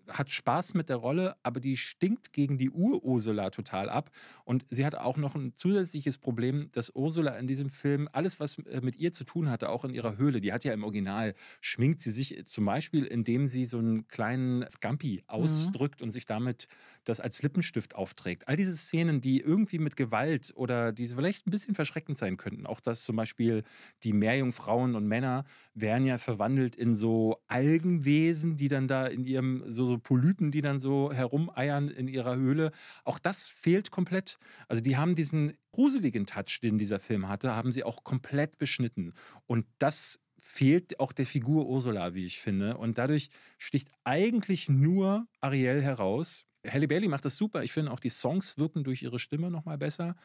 hat Spaß mit der Rolle, aber die stinkt gegen die Ur-Ursula total ab. Und sie hat auch noch ein zusätzliches Problem, dass Ursula in diesem Film alles, was äh, mit ihr zu tun hatte, auch in ihrer Höhle, die hat ja im Original, schminkt sie sich zum Beispiel, indem sie so einen kleinen Scampi ausdrückt mhm. und sich damit das als Lippenstift aufträgt. All diese Szenen, die irgendwie mit Gewalt oder die vielleicht ein bisschen verschreckend sein könnten. Auch dass zum Beispiel die Meerjungfrauen und Männer werden ja verwandelt in so Algenwesen, die dann da in ihrem so so Polypen, die dann so herumeiern in ihrer Höhle. Auch das fehlt komplett. Also die haben diesen gruseligen Touch, den dieser Film hatte, haben sie auch komplett beschnitten. Und das fehlt auch der Figur Ursula, wie ich finde. Und dadurch sticht eigentlich nur Ariel heraus. Halle Bailey macht das super. Ich finde auch die Songs wirken durch ihre Stimme nochmal besser.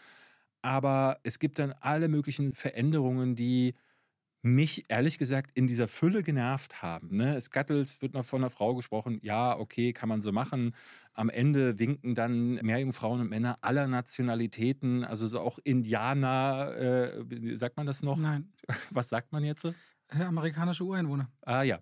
Aber es gibt dann alle möglichen Veränderungen, die mich ehrlich gesagt in dieser Fülle genervt haben. Ne? Scuttles wird noch von einer Frau gesprochen, ja, okay, kann man so machen. Am Ende winken dann Meerjungfrauen und Männer aller Nationalitäten, also so auch Indianer, äh, sagt man das noch? Nein. Was sagt man jetzt? Äh, amerikanische Ureinwohner. Ah ja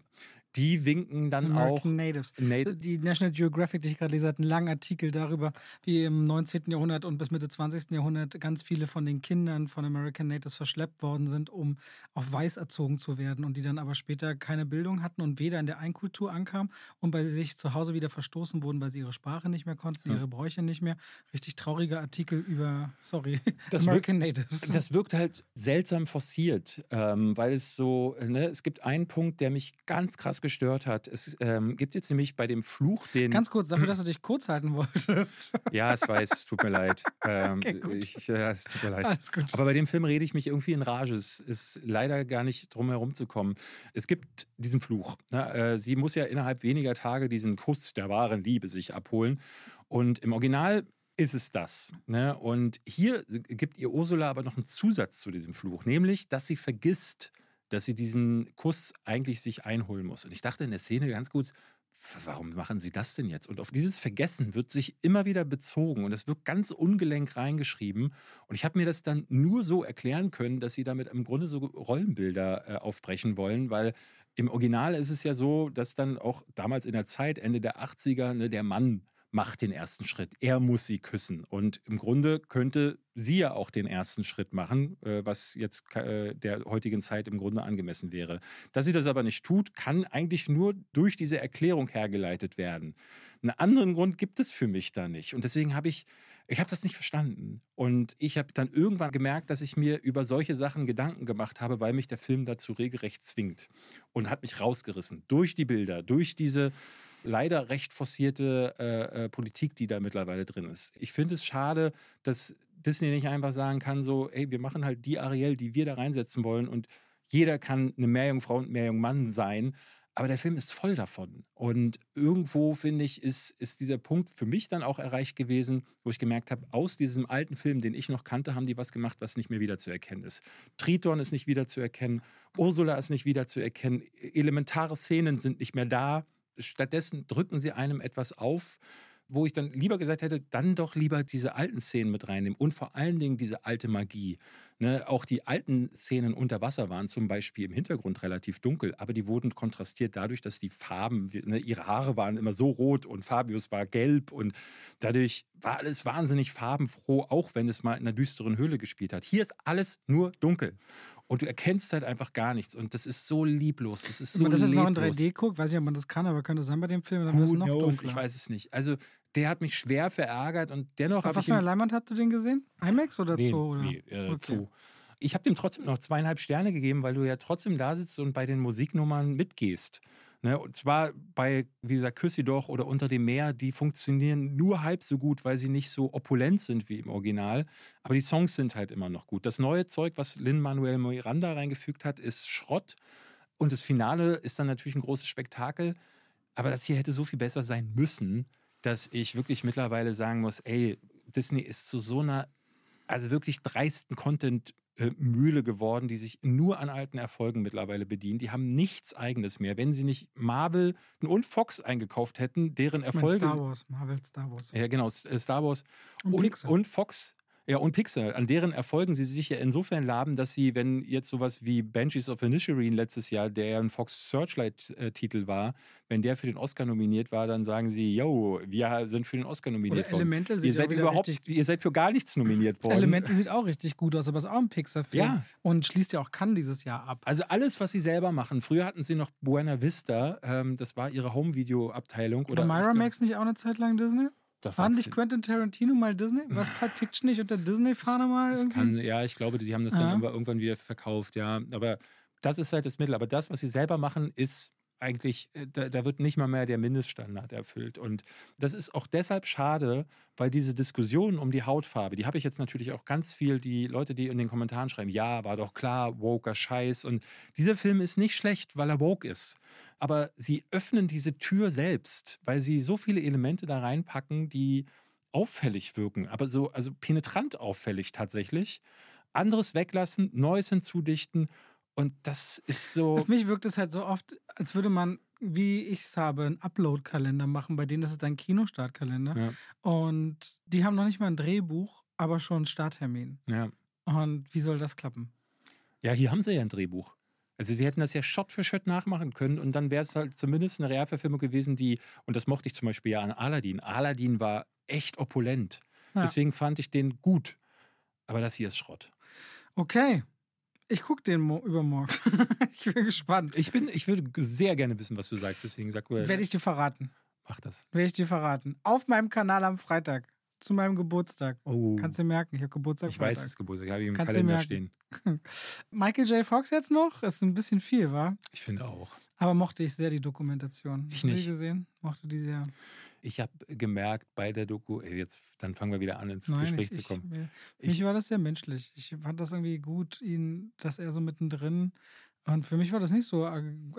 die winken dann American auch. Natives. Nat die National Geographic, die ich gerade lese, hat einen langen Artikel darüber, wie im 19. Jahrhundert und bis Mitte 20. Jahrhundert ganz viele von den Kindern von American Natives verschleppt worden sind, um auf Weiß erzogen zu werden und die dann aber später keine Bildung hatten und weder in der Einkultur ankamen und bei sich zu Hause wieder verstoßen wurden, weil sie ihre Sprache nicht mehr konnten, ihre Bräuche nicht mehr. Richtig trauriger Artikel über, sorry, das American wirkt, Natives. Das wirkt halt seltsam forciert, ähm, weil es so, ne, es gibt einen Punkt, der mich ganz krass gestört hat. Es ähm, gibt jetzt nämlich bei dem Fluch den. Ganz kurz, dafür, dass du dich kurz halten wolltest. ja, es weiß, es tut mir leid. Ähm, okay, ich, ja, es tut mir leid. Alles gut. Aber bei dem Film rede ich mich irgendwie in Rage. Es ist leider gar nicht drum herum zu kommen. Es gibt diesen Fluch. Ne? Äh, sie muss ja innerhalb weniger Tage diesen Kuss der wahren Liebe sich abholen. Und im Original ist es das. Ne? Und hier gibt ihr Ursula aber noch einen Zusatz zu diesem Fluch, nämlich, dass sie vergisst, dass sie diesen Kuss eigentlich sich einholen muss. Und ich dachte in der Szene ganz gut, warum machen sie das denn jetzt? Und auf dieses Vergessen wird sich immer wieder bezogen und es wird ganz ungelenk reingeschrieben. Und ich habe mir das dann nur so erklären können, dass sie damit im Grunde so Rollenbilder äh, aufbrechen wollen, weil im Original ist es ja so, dass dann auch damals in der Zeit, Ende der 80er, ne, der Mann macht den ersten Schritt. Er muss sie küssen. Und im Grunde könnte sie ja auch den ersten Schritt machen, äh, was jetzt äh, der heutigen Zeit im Grunde angemessen wäre. Dass sie das aber nicht tut, kann eigentlich nur durch diese Erklärung hergeleitet werden. Einen anderen Grund gibt es für mich da nicht. Und deswegen habe ich, ich habe das nicht verstanden. Und ich habe dann irgendwann gemerkt, dass ich mir über solche Sachen Gedanken gemacht habe, weil mich der Film dazu regelrecht zwingt. Und hat mich rausgerissen. Durch die Bilder, durch diese leider recht forcierte äh, äh, Politik, die da mittlerweile drin ist. Ich finde es schade, dass Disney nicht einfach sagen kann, so, ey, wir machen halt die Ariel, die wir da reinsetzen wollen und jeder kann eine Meerjungfrau und Meerjungmann sein. Aber der Film ist voll davon. Und irgendwo, finde ich, ist, ist dieser Punkt für mich dann auch erreicht gewesen, wo ich gemerkt habe, aus diesem alten Film, den ich noch kannte, haben die was gemacht, was nicht mehr wiederzuerkennen ist. Triton ist nicht wiederzuerkennen, Ursula ist nicht wiederzuerkennen, elementare Szenen sind nicht mehr da. Stattdessen drücken sie einem etwas auf, wo ich dann lieber gesagt hätte, dann doch lieber diese alten Szenen mit reinnehmen und vor allen Dingen diese alte Magie. Ne, auch die alten Szenen unter Wasser waren zum Beispiel im Hintergrund relativ dunkel, aber die wurden kontrastiert dadurch, dass die Farben, ne, ihre Haare waren immer so rot und Fabius war gelb und dadurch war alles wahnsinnig farbenfroh, auch wenn es mal in einer düsteren Höhle gespielt hat. Hier ist alles nur dunkel und du erkennst halt einfach gar nichts. Und das ist so lieblos. Das ist so das jetzt noch in 3D guckt, weiß ich, ob man das kann, aber könnte sein bei dem Film, dann wäre es noch knows? dunkler. Ich weiß es nicht. Also der hat mich schwer verärgert und dennoch habe ich. Was für eine Leinwand hast du den gesehen? IMAX oder nee, Zoo? Oder? Nee, äh, okay. Zoo. Ich habe dem trotzdem noch zweieinhalb Sterne gegeben, weil du ja trotzdem da sitzt und bei den Musiknummern mitgehst. Ne? Und zwar bei, wie gesagt, Küssi doch oder Unter dem Meer, die funktionieren nur halb so gut, weil sie nicht so opulent sind wie im Original. Aber die Songs sind halt immer noch gut. Das neue Zeug, was Lin Manuel Miranda reingefügt hat, ist Schrott. Und das Finale ist dann natürlich ein großes Spektakel. Aber das hier hätte so viel besser sein müssen, dass ich wirklich mittlerweile sagen muss: ey, Disney ist zu so einer, also wirklich dreisten Content Mühle geworden, die sich nur an alten Erfolgen mittlerweile bedient. Die haben nichts Eigenes mehr. Wenn sie nicht Marvel und Fox eingekauft hätten, deren Erfolge. Star Wars, Marvel, Star Wars. Ja, genau, äh, Star Wars und, und, und Fox ja, und Pixar, an deren Erfolgen sie sich ja insofern laben, dass sie, wenn jetzt sowas wie Banshees of Inisherin letztes Jahr, der ja ein Fox Searchlight-Titel war, wenn der für den Oscar nominiert war, dann sagen sie, yo, wir sind für den Oscar nominiert Oder worden. Elemental ihr seid überhaupt, ihr seid für gar nichts nominiert worden. Elemente sieht auch richtig gut aus, aber ist auch ein Pixar-Film. Ja. Und schließt ja auch Cannes dieses Jahr ab. Also alles, was sie selber machen. Früher hatten sie noch Buena Vista, ähm, das war ihre Home-Video-Abteilung. Oder, Oder Miramax nicht auch eine Zeit lang Disney? War nicht Quentin Tarantino mal Disney? Was Pulp Fiction nicht unter Disney-Fahne mal? Das kann, ja, ich glaube, die haben das dann irgendwann wieder verkauft, ja. Aber das ist halt das Mittel. Aber das, was sie selber machen, ist eigentlich, äh, da, da, wird nicht mal mehr der Mindeststandard erfüllt. Und das ist auch deshalb schade, weil diese Diskussion um die Hautfarbe, die habe ich jetzt natürlich auch ganz viel, die Leute, die in den Kommentaren schreiben, ja, war doch klar, woker Scheiß. Und dieser Film ist nicht schlecht, weil er woke ist. Aber sie öffnen diese Tür selbst, weil sie so viele Elemente da reinpacken, die auffällig wirken, aber so, also penetrant auffällig tatsächlich. Anderes weglassen, Neues hinzudichten und das ist so. Auf mich wirkt es halt so oft, als würde man, wie ich es habe, einen Upload-Kalender machen. Bei denen ist es ein Kinostartkalender. Ja. Und die haben noch nicht mal ein Drehbuch, aber schon einen Starttermin. Ja. Und wie soll das klappen? Ja, hier haben sie ja ein Drehbuch. Also sie hätten das ja Shot für Shot nachmachen können und dann wäre es halt zumindest eine Realverfilmung gewesen, die, und das mochte ich zum Beispiel ja an Aladdin. Aladdin war echt opulent. Ja. Deswegen fand ich den gut. Aber das hier ist Schrott. Okay, ich gucke den mo übermorgen. ich bin gespannt. Ich, bin, ich würde sehr gerne wissen, was du sagst, deswegen sag mal. Werde ich dir verraten. Mach das. Werde ich dir verraten. Auf meinem Kanal am Freitag. Zu meinem Geburtstag. Oh. Kannst du merken, ich habe Geburtstag. Ich Freitag. weiß, es ist Geburtstag. Ich habe ihn im Kannst Kalender stehen. Michael J. Fox jetzt noch? Ist ein bisschen viel, wa? Ich finde auch. Aber mochte ich sehr die Dokumentation. Ich nicht. Die gesehen? Mochte die sehr ich habe gemerkt bei der Doku, ey, jetzt dann fangen wir wieder an, ins Nein, Gespräch ich, zu kommen. Ich, mich war das sehr menschlich. Ich fand das irgendwie gut, ihn, dass er so mittendrin und für mich war das nicht so ein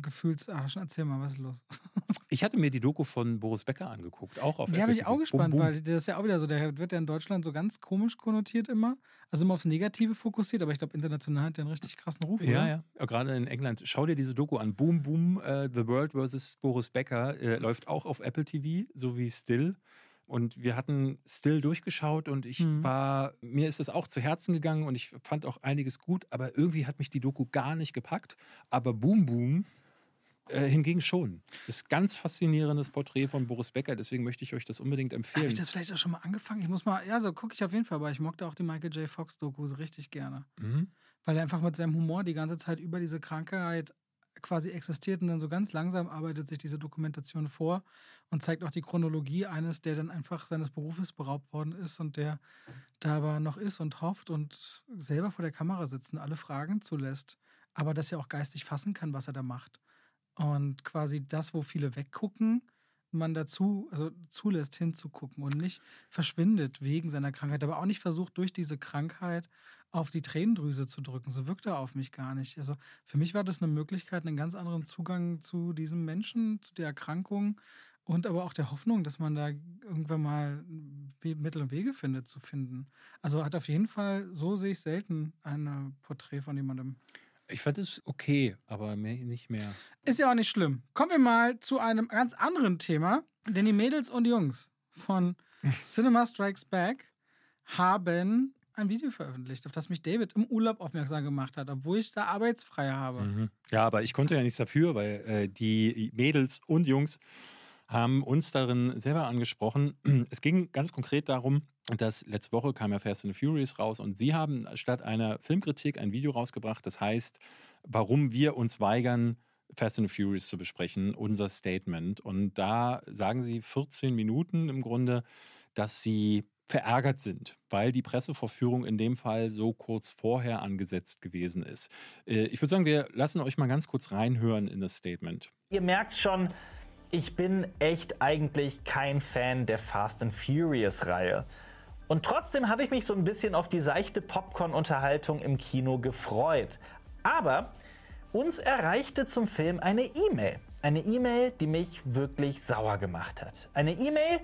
Gefühlsarsch. Erzähl mal, was ist los? Ich hatte mir die Doku von Boris Becker angeguckt, auch auf Die habe ich auch gespannt, bum, bum. weil das ist ja auch wieder so, der wird ja in Deutschland so ganz komisch konnotiert immer. Also immer aufs Negative fokussiert, aber ich glaube, international hat der einen richtig krassen Ruf. Ja, oder? ja, ja. Gerade in England. Schau dir diese Doku an. Boom, Boom, uh, The World vs. Boris Becker uh, läuft auch auf Apple TV, so wie Still. Und wir hatten Still durchgeschaut und ich mhm. war, mir ist das auch zu Herzen gegangen und ich fand auch einiges gut, aber irgendwie hat mich die Doku gar nicht gepackt. Aber Boom Boom äh, hingegen schon. Das ist ganz faszinierendes Porträt von Boris Becker, deswegen möchte ich euch das unbedingt empfehlen. Habe ich das vielleicht auch schon mal angefangen? Ich muss mal, ja, so gucke ich auf jeden Fall, aber ich mochte auch die Michael J. Fox Doku so richtig gerne. Mhm. Weil er einfach mit seinem Humor die ganze Zeit über diese Krankheit quasi existiert und dann so ganz langsam arbeitet sich diese Dokumentation vor und zeigt auch die Chronologie eines, der dann einfach seines Berufes beraubt worden ist und der da aber noch ist und hofft und selber vor der Kamera sitzt und alle Fragen zulässt, aber das ja auch geistig fassen kann, was er da macht. Und quasi das, wo viele weggucken, man dazu, also zulässt hinzugucken und nicht verschwindet wegen seiner Krankheit, aber auch nicht versucht, durch diese Krankheit auf die Tränendrüse zu drücken. So wirkt er auf mich gar nicht. Also für mich war das eine Möglichkeit, einen ganz anderen Zugang zu diesem Menschen, zu der Erkrankung und aber auch der Hoffnung, dass man da irgendwann mal Mittel und Wege findet, zu finden. Also hat auf jeden Fall, so sehe ich selten ein Porträt von jemandem. Ich fand es okay, aber mehr, nicht mehr. Ist ja auch nicht schlimm. Kommen wir mal zu einem ganz anderen Thema, denn die Mädels und Jungs von Cinema Strikes Back haben ein Video veröffentlicht, auf das mich David im Urlaub aufmerksam gemacht hat, obwohl ich da arbeitsfrei habe. Mhm. Ja, aber ich konnte ja nichts dafür, weil äh, die Mädels und Jungs haben uns darin selber angesprochen. Es ging ganz konkret darum, dass letzte Woche kam ja Fast and Furious raus und sie haben statt einer Filmkritik ein Video rausgebracht, das heißt, warum wir uns weigern, Fast and Furious zu besprechen, unser Statement. Und da sagen sie 14 Minuten im Grunde, dass sie verärgert sind, weil die Pressevorführung in dem Fall so kurz vorher angesetzt gewesen ist. Äh, ich würde sagen, wir lassen euch mal ganz kurz reinhören in das Statement. Ihr merkt schon, ich bin echt eigentlich kein Fan der Fast and Furious Reihe. Und trotzdem habe ich mich so ein bisschen auf die seichte Popcorn-Unterhaltung im Kino gefreut. Aber uns erreichte zum Film eine E-Mail. Eine E-Mail, die mich wirklich sauer gemacht hat. Eine E-Mail,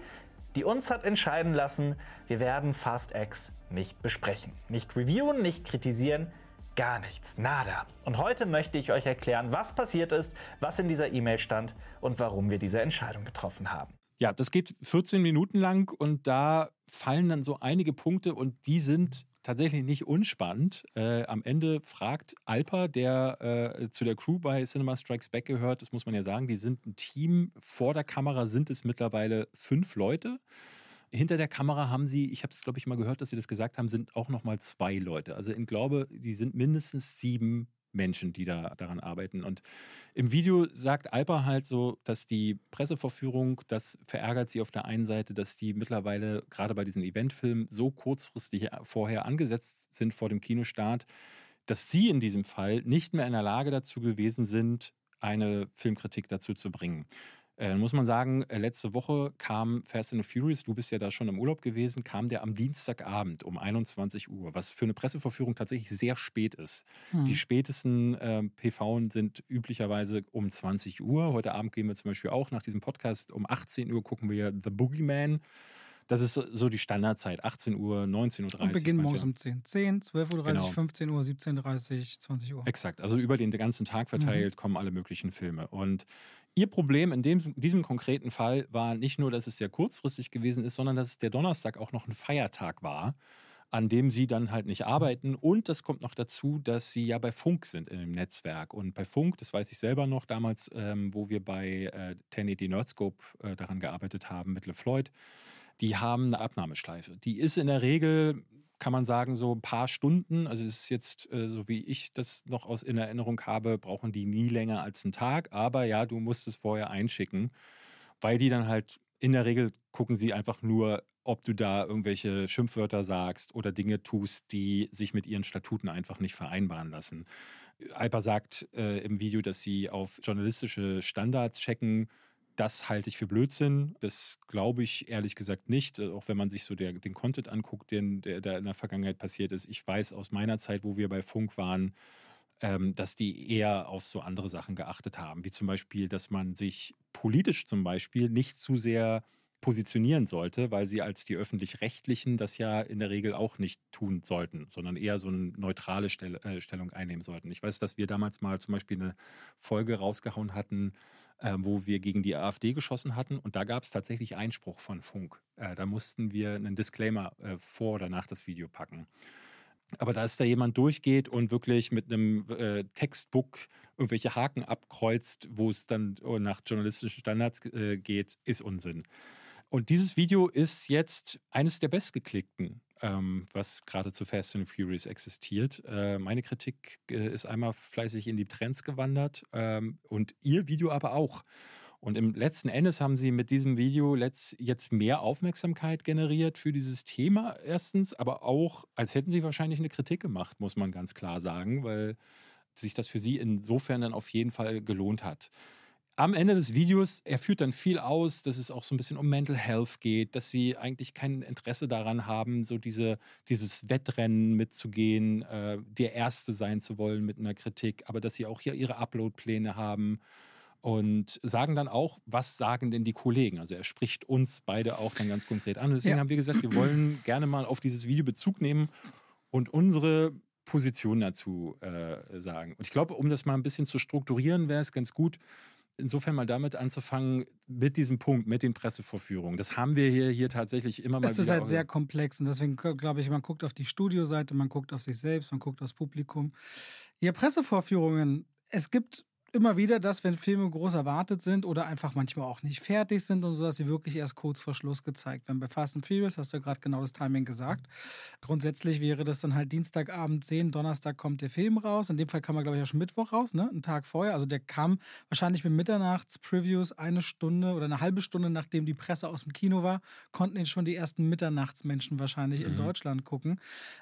die uns hat entscheiden lassen, wir werden Fast X nicht besprechen. Nicht reviewen, nicht kritisieren, gar nichts, nada. Und heute möchte ich euch erklären, was passiert ist, was in dieser E-Mail stand und warum wir diese Entscheidung getroffen haben. Ja, das geht 14 Minuten lang und da fallen dann so einige Punkte und die sind tatsächlich nicht unspannend. Äh, am Ende fragt Alpa, der äh, zu der Crew bei Cinema Strikes Back gehört, das muss man ja sagen, die sind ein Team. Vor der Kamera sind es mittlerweile fünf Leute. Hinter der Kamera haben sie, ich habe es glaube ich mal gehört, dass sie das gesagt haben, sind auch noch mal zwei Leute. Also ich glaube, die sind mindestens sieben Menschen, die da daran arbeiten. Und im Video sagt Alpa halt so, dass die Pressevorführung, das verärgert sie auf der einen Seite, dass die mittlerweile gerade bei diesen Eventfilmen so kurzfristig vorher angesetzt sind vor dem Kinostart, dass sie in diesem Fall nicht mehr in der Lage dazu gewesen sind, eine Filmkritik dazu zu bringen. Äh, muss man sagen, äh, letzte Woche kam Fast and Furious, du bist ja da schon im Urlaub gewesen, kam der am Dienstagabend um 21 Uhr, was für eine Presseverführung tatsächlich sehr spät ist. Hm. Die spätesten äh, PV sind üblicherweise um 20 Uhr. Heute Abend gehen wir zum Beispiel auch nach diesem Podcast um 18 Uhr gucken wir The Boogeyman. Das ist so die Standardzeit, 18 Uhr, 19.30 Uhr. Und beginnen morgens um 10. 10, 12.30 Uhr, genau. 15 Uhr, 17.30 Uhr, 20 Uhr. Exakt, also über den ganzen Tag verteilt mhm. kommen alle möglichen Filme. Und Ihr Problem in dem, diesem konkreten Fall war nicht nur, dass es sehr kurzfristig gewesen ist, sondern dass es der Donnerstag auch noch ein Feiertag war, an dem sie dann halt nicht arbeiten. Und das kommt noch dazu, dass sie ja bei Funk sind in dem Netzwerk. Und bei Funk, das weiß ich selber noch damals, ähm, wo wir bei äh, 1080 Nerdscope äh, daran gearbeitet haben mit LeFloid, die haben eine Abnahmeschleife. Die ist in der Regel kann man sagen, so ein paar Stunden. Also es ist jetzt, äh, so wie ich das noch aus in Erinnerung habe, brauchen die nie länger als einen Tag. Aber ja, du musst es vorher einschicken, weil die dann halt in der Regel gucken sie einfach nur, ob du da irgendwelche Schimpfwörter sagst oder Dinge tust, die sich mit ihren Statuten einfach nicht vereinbaren lassen. Alper sagt äh, im Video, dass sie auf journalistische Standards checken das halte ich für Blödsinn. Das glaube ich ehrlich gesagt nicht. Äh, auch wenn man sich so der, den Content anguckt, den, der, der in der Vergangenheit passiert ist. Ich weiß aus meiner Zeit, wo wir bei Funk waren, ähm, dass die eher auf so andere Sachen geachtet haben. Wie zum Beispiel, dass man sich politisch zum Beispiel nicht zu sehr positionieren sollte, weil sie als die öffentlich-rechtlichen das ja in der Regel auch nicht tun sollten, sondern eher so eine neutrale Stell äh, Stellung einnehmen sollten. Ich weiß, dass wir damals mal zum Beispiel eine Folge rausgehauen hatten, äh, wo wir gegen die AfD geschossen hatten. Und da gab es tatsächlich Einspruch von Funk. Äh, da mussten wir einen Disclaimer äh, vor oder nach das Video packen. Aber dass da jemand durchgeht und wirklich mit einem äh, Textbook irgendwelche Haken abkreuzt, wo es dann oh, nach journalistischen Standards äh, geht, ist Unsinn. Und dieses Video ist jetzt eines der bestgeklickten ähm, was gerade zu Fast and Furious existiert. Äh, meine Kritik äh, ist einmal fleißig in die Trends gewandert ähm, und ihr Video aber auch. Und im letzten Endes haben sie mit diesem Video jetzt mehr Aufmerksamkeit generiert für dieses Thema erstens, aber auch, als hätten sie wahrscheinlich eine Kritik gemacht, muss man ganz klar sagen, weil sich das für sie insofern dann auf jeden Fall gelohnt hat. Am Ende des Videos, er führt dann viel aus, dass es auch so ein bisschen um Mental Health geht, dass sie eigentlich kein Interesse daran haben, so diese, dieses Wettrennen mitzugehen, äh, der Erste sein zu wollen mit einer Kritik, aber dass sie auch hier ihre Upload-Pläne haben und sagen dann auch, was sagen denn die Kollegen? Also er spricht uns beide auch dann ganz konkret an. Deswegen ja. haben wir gesagt, wir wollen gerne mal auf dieses Video Bezug nehmen und unsere Position dazu äh, sagen. Und ich glaube, um das mal ein bisschen zu strukturieren, wäre es ganz gut, insofern mal damit anzufangen, mit diesem Punkt, mit den Pressevorführungen. Das haben wir hier, hier tatsächlich immer mal es wieder. Es ist halt sehr komplex und deswegen glaube ich, man guckt auf die Studioseite, man guckt auf sich selbst, man guckt aufs Publikum. Ja, Pressevorführungen, es gibt immer wieder, dass wenn Filme groß erwartet sind oder einfach manchmal auch nicht fertig sind und so, dass sie wirklich erst kurz vor Schluss gezeigt werden. Bei Fast and Furious hast du ja gerade genau das Timing gesagt. Grundsätzlich wäre das dann halt Dienstagabend 10, Donnerstag kommt der Film raus. In dem Fall kam er, glaube ich, auch schon Mittwoch raus, ne? Einen Tag vorher. Also der kam wahrscheinlich mit Mitternachts-Previews eine Stunde oder eine halbe Stunde, nachdem die Presse aus dem Kino war, konnten ihn schon die ersten Mitternachtsmenschen wahrscheinlich mhm. in Deutschland gucken.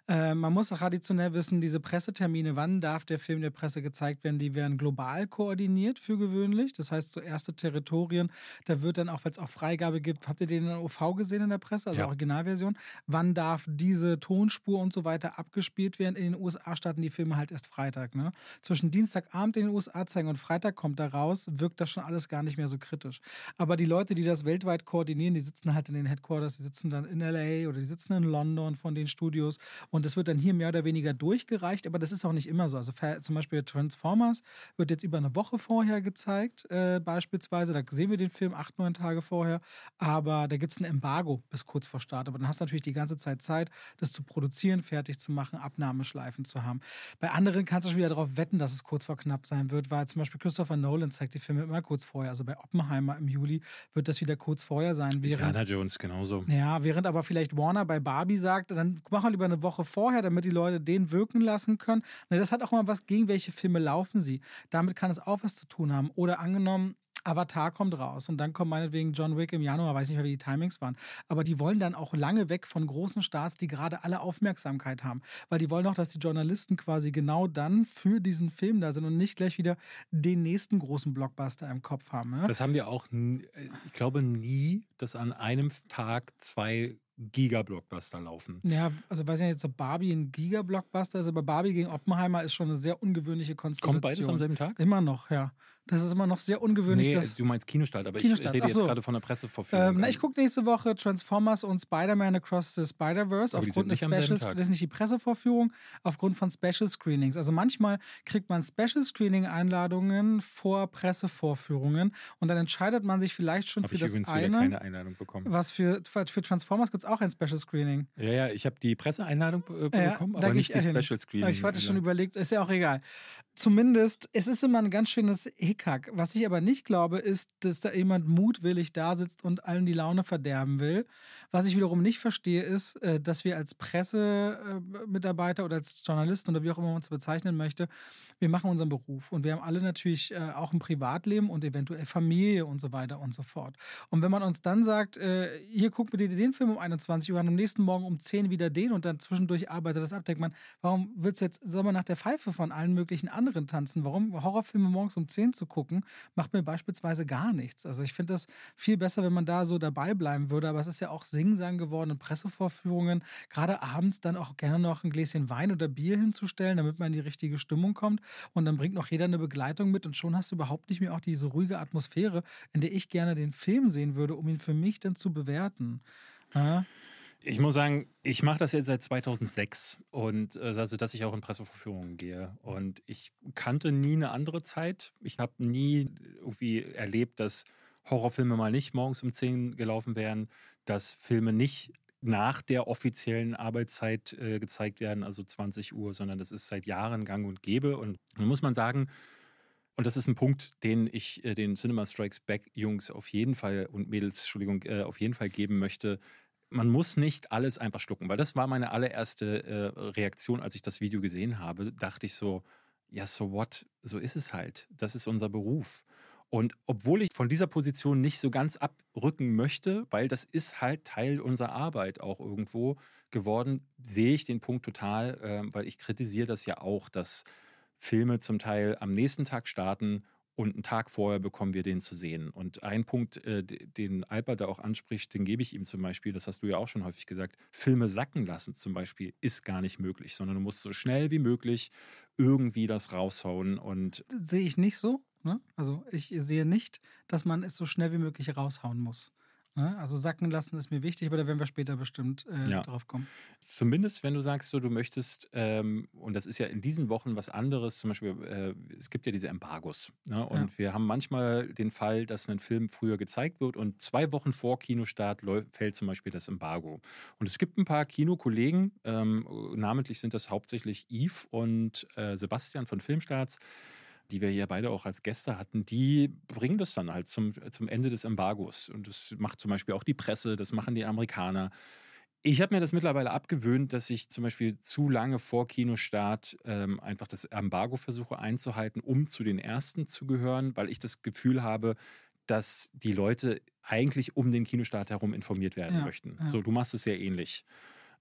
Äh, man muss traditionell wissen, diese Pressetermine, wann darf der Film der Presse gezeigt werden, die werden global koordiniert koordiniert für gewöhnlich. Das heißt, so erste Territorien, da wird dann auch, weil es auch Freigabe gibt, habt ihr den in der OV gesehen in der Presse, also ja. Originalversion? Wann darf diese Tonspur und so weiter abgespielt werden? In den USA starten die Filme halt erst Freitag. Ne? Zwischen Dienstagabend in den USA zeigen und Freitag kommt da raus, wirkt das schon alles gar nicht mehr so kritisch. Aber die Leute, die das weltweit koordinieren, die sitzen halt in den Headquarters, die sitzen dann in LA oder die sitzen in London von den Studios und das wird dann hier mehr oder weniger durchgereicht, aber das ist auch nicht immer so. Also zum Beispiel Transformers wird jetzt über eine Woche vorher gezeigt, äh, beispielsweise. Da sehen wir den Film acht, neun Tage vorher. Aber da gibt es ein Embargo bis kurz vor Start. Aber dann hast du natürlich die ganze Zeit Zeit, das zu produzieren, fertig zu machen, Abnahmeschleifen zu haben. Bei anderen kannst du schon wieder darauf wetten, dass es kurz vor knapp sein wird, weil zum Beispiel Christopher Nolan zeigt die Filme immer kurz vorher. Also bei Oppenheimer im Juli wird das wieder kurz vorher sein. Während, Jones genauso. Ja, während aber vielleicht Warner bei Barbie sagt, dann machen wir lieber eine Woche vorher, damit die Leute den wirken lassen können. Na, das hat auch mal was gegen welche Filme laufen sie. Damit kann es auch was zu tun haben. Oder angenommen, Avatar kommt raus und dann kommt meinetwegen John Wick im Januar, weiß nicht mehr, wie die Timings waren. Aber die wollen dann auch lange weg von großen Stars, die gerade alle Aufmerksamkeit haben. Weil die wollen auch, dass die Journalisten quasi genau dann für diesen Film da sind und nicht gleich wieder den nächsten großen Blockbuster im Kopf haben. Ja? Das haben wir auch, ich glaube, nie, dass an einem Tag zwei Giga-Blockbuster laufen. Ja, also weiß ich nicht, ob Barbie ein Giga-Blockbuster ist, aber Barbie gegen Oppenheimer ist schon eine sehr ungewöhnliche Konstellation. Kommt beides am selben Tag? Immer noch, ja. Das ist immer noch sehr ungewöhnlich. Nee, du meinst Kinostart, aber Kinostart. ich rede so. jetzt gerade von der Presseverführung. Ähm, na, ich gucke nächste Woche Transformers und Spider-Man Across the Spider-Verse aufgrund des Specials. Das ist nicht die Pressevorführung, aufgrund von Special Screenings. Also manchmal kriegt man Special Screening-Einladungen vor Pressevorführungen und dann entscheidet man sich vielleicht schon Hab für ich das eine. keine Einladung bekommen. Was für, für Transformers gibt es auch ein Special Screening. Ja, ja, ich habe die Presseeinladung äh, bekommen, ja, aber nicht die Special Screening. Ich hatte schon überlegt, ist ja auch egal zumindest, es ist immer ein ganz schönes Hickhack. Was ich aber nicht glaube, ist, dass da jemand mutwillig da sitzt und allen die Laune verderben will. Was ich wiederum nicht verstehe, ist, äh, dass wir als Pressemitarbeiter oder als Journalisten oder wie auch immer man uns bezeichnen möchte, wir machen unseren Beruf und wir haben alle natürlich äh, auch ein Privatleben und eventuell Familie und so weiter und so fort. Und wenn man uns dann sagt, äh, hier guck bitte den Film um 21 Uhr an, am nächsten Morgen um 10 wieder den und dann zwischendurch arbeitet das ab, denkt man, warum willst du jetzt, soll man nach der Pfeife von allen möglichen anderen tanzen? Warum Horrorfilme morgens um 10 zu gucken, macht mir beispielsweise gar nichts. Also ich finde das viel besser, wenn man da so dabei bleiben würde, aber es ist ja auch Singsang geworden in Pressevorführungen, gerade abends dann auch gerne noch ein Gläschen Wein oder Bier hinzustellen, damit man in die richtige Stimmung kommt. Und dann bringt noch jeder eine Begleitung mit und schon hast du überhaupt nicht mehr auch diese ruhige Atmosphäre, in der ich gerne den Film sehen würde, um ihn für mich dann zu bewerten. Ja? Ich muss sagen, ich mache das jetzt seit 2006 und äh, also, dass ich auch in Presseverführungen gehe. Und ich kannte nie eine andere Zeit. Ich habe nie irgendwie erlebt, dass Horrorfilme mal nicht morgens um 10 gelaufen wären, dass Filme nicht nach der offiziellen Arbeitszeit äh, gezeigt werden, also 20 Uhr, sondern das ist seit Jahren gang und gäbe. Und nun muss man sagen, und das ist ein Punkt, den ich äh, den Cinema Strikes Back Jungs auf jeden Fall und Mädels, Entschuldigung, äh, auf jeden Fall geben möchte. Man muss nicht alles einfach schlucken, weil das war meine allererste äh, Reaktion, als ich das Video gesehen habe. Dachte ich so, ja, so what? So ist es halt. Das ist unser Beruf. Und obwohl ich von dieser Position nicht so ganz abrücken möchte, weil das ist halt Teil unserer Arbeit auch irgendwo geworden, sehe ich den Punkt total, äh, weil ich kritisiere das ja auch, dass Filme zum Teil am nächsten Tag starten und einen Tag vorher bekommen wir den zu sehen. Und ein Punkt, äh, den Alper da auch anspricht, den gebe ich ihm zum Beispiel, das hast du ja auch schon häufig gesagt, Filme sacken lassen zum Beispiel ist gar nicht möglich, sondern du musst so schnell wie möglich irgendwie das raushauen. Und sehe ich nicht so. Ne? Also ich sehe nicht, dass man es so schnell wie möglich raushauen muss. Ne? Also sacken lassen ist mir wichtig, aber da werden wir später bestimmt äh, ja. drauf kommen. Zumindest, wenn du sagst, so, du möchtest, ähm, und das ist ja in diesen Wochen was anderes, zum Beispiel, äh, es gibt ja diese Embargos. Ne? Und ja. wir haben manchmal den Fall, dass ein Film früher gezeigt wird und zwei Wochen vor Kinostart fällt zum Beispiel das Embargo. Und es gibt ein paar Kinokollegen, ähm, namentlich sind das hauptsächlich Yves und äh, Sebastian von Filmstarts, die wir hier beide auch als Gäste hatten, die bringen das dann halt zum, zum Ende des Embargos. Und das macht zum Beispiel auch die Presse, das machen die Amerikaner. Ich habe mir das mittlerweile abgewöhnt, dass ich zum Beispiel zu lange vor Kinostart ähm, einfach das Embargo versuche einzuhalten, um zu den ersten zu gehören, weil ich das Gefühl habe, dass die Leute eigentlich um den Kinostart herum informiert werden ja, möchten. Ja. So, du machst es sehr ähnlich.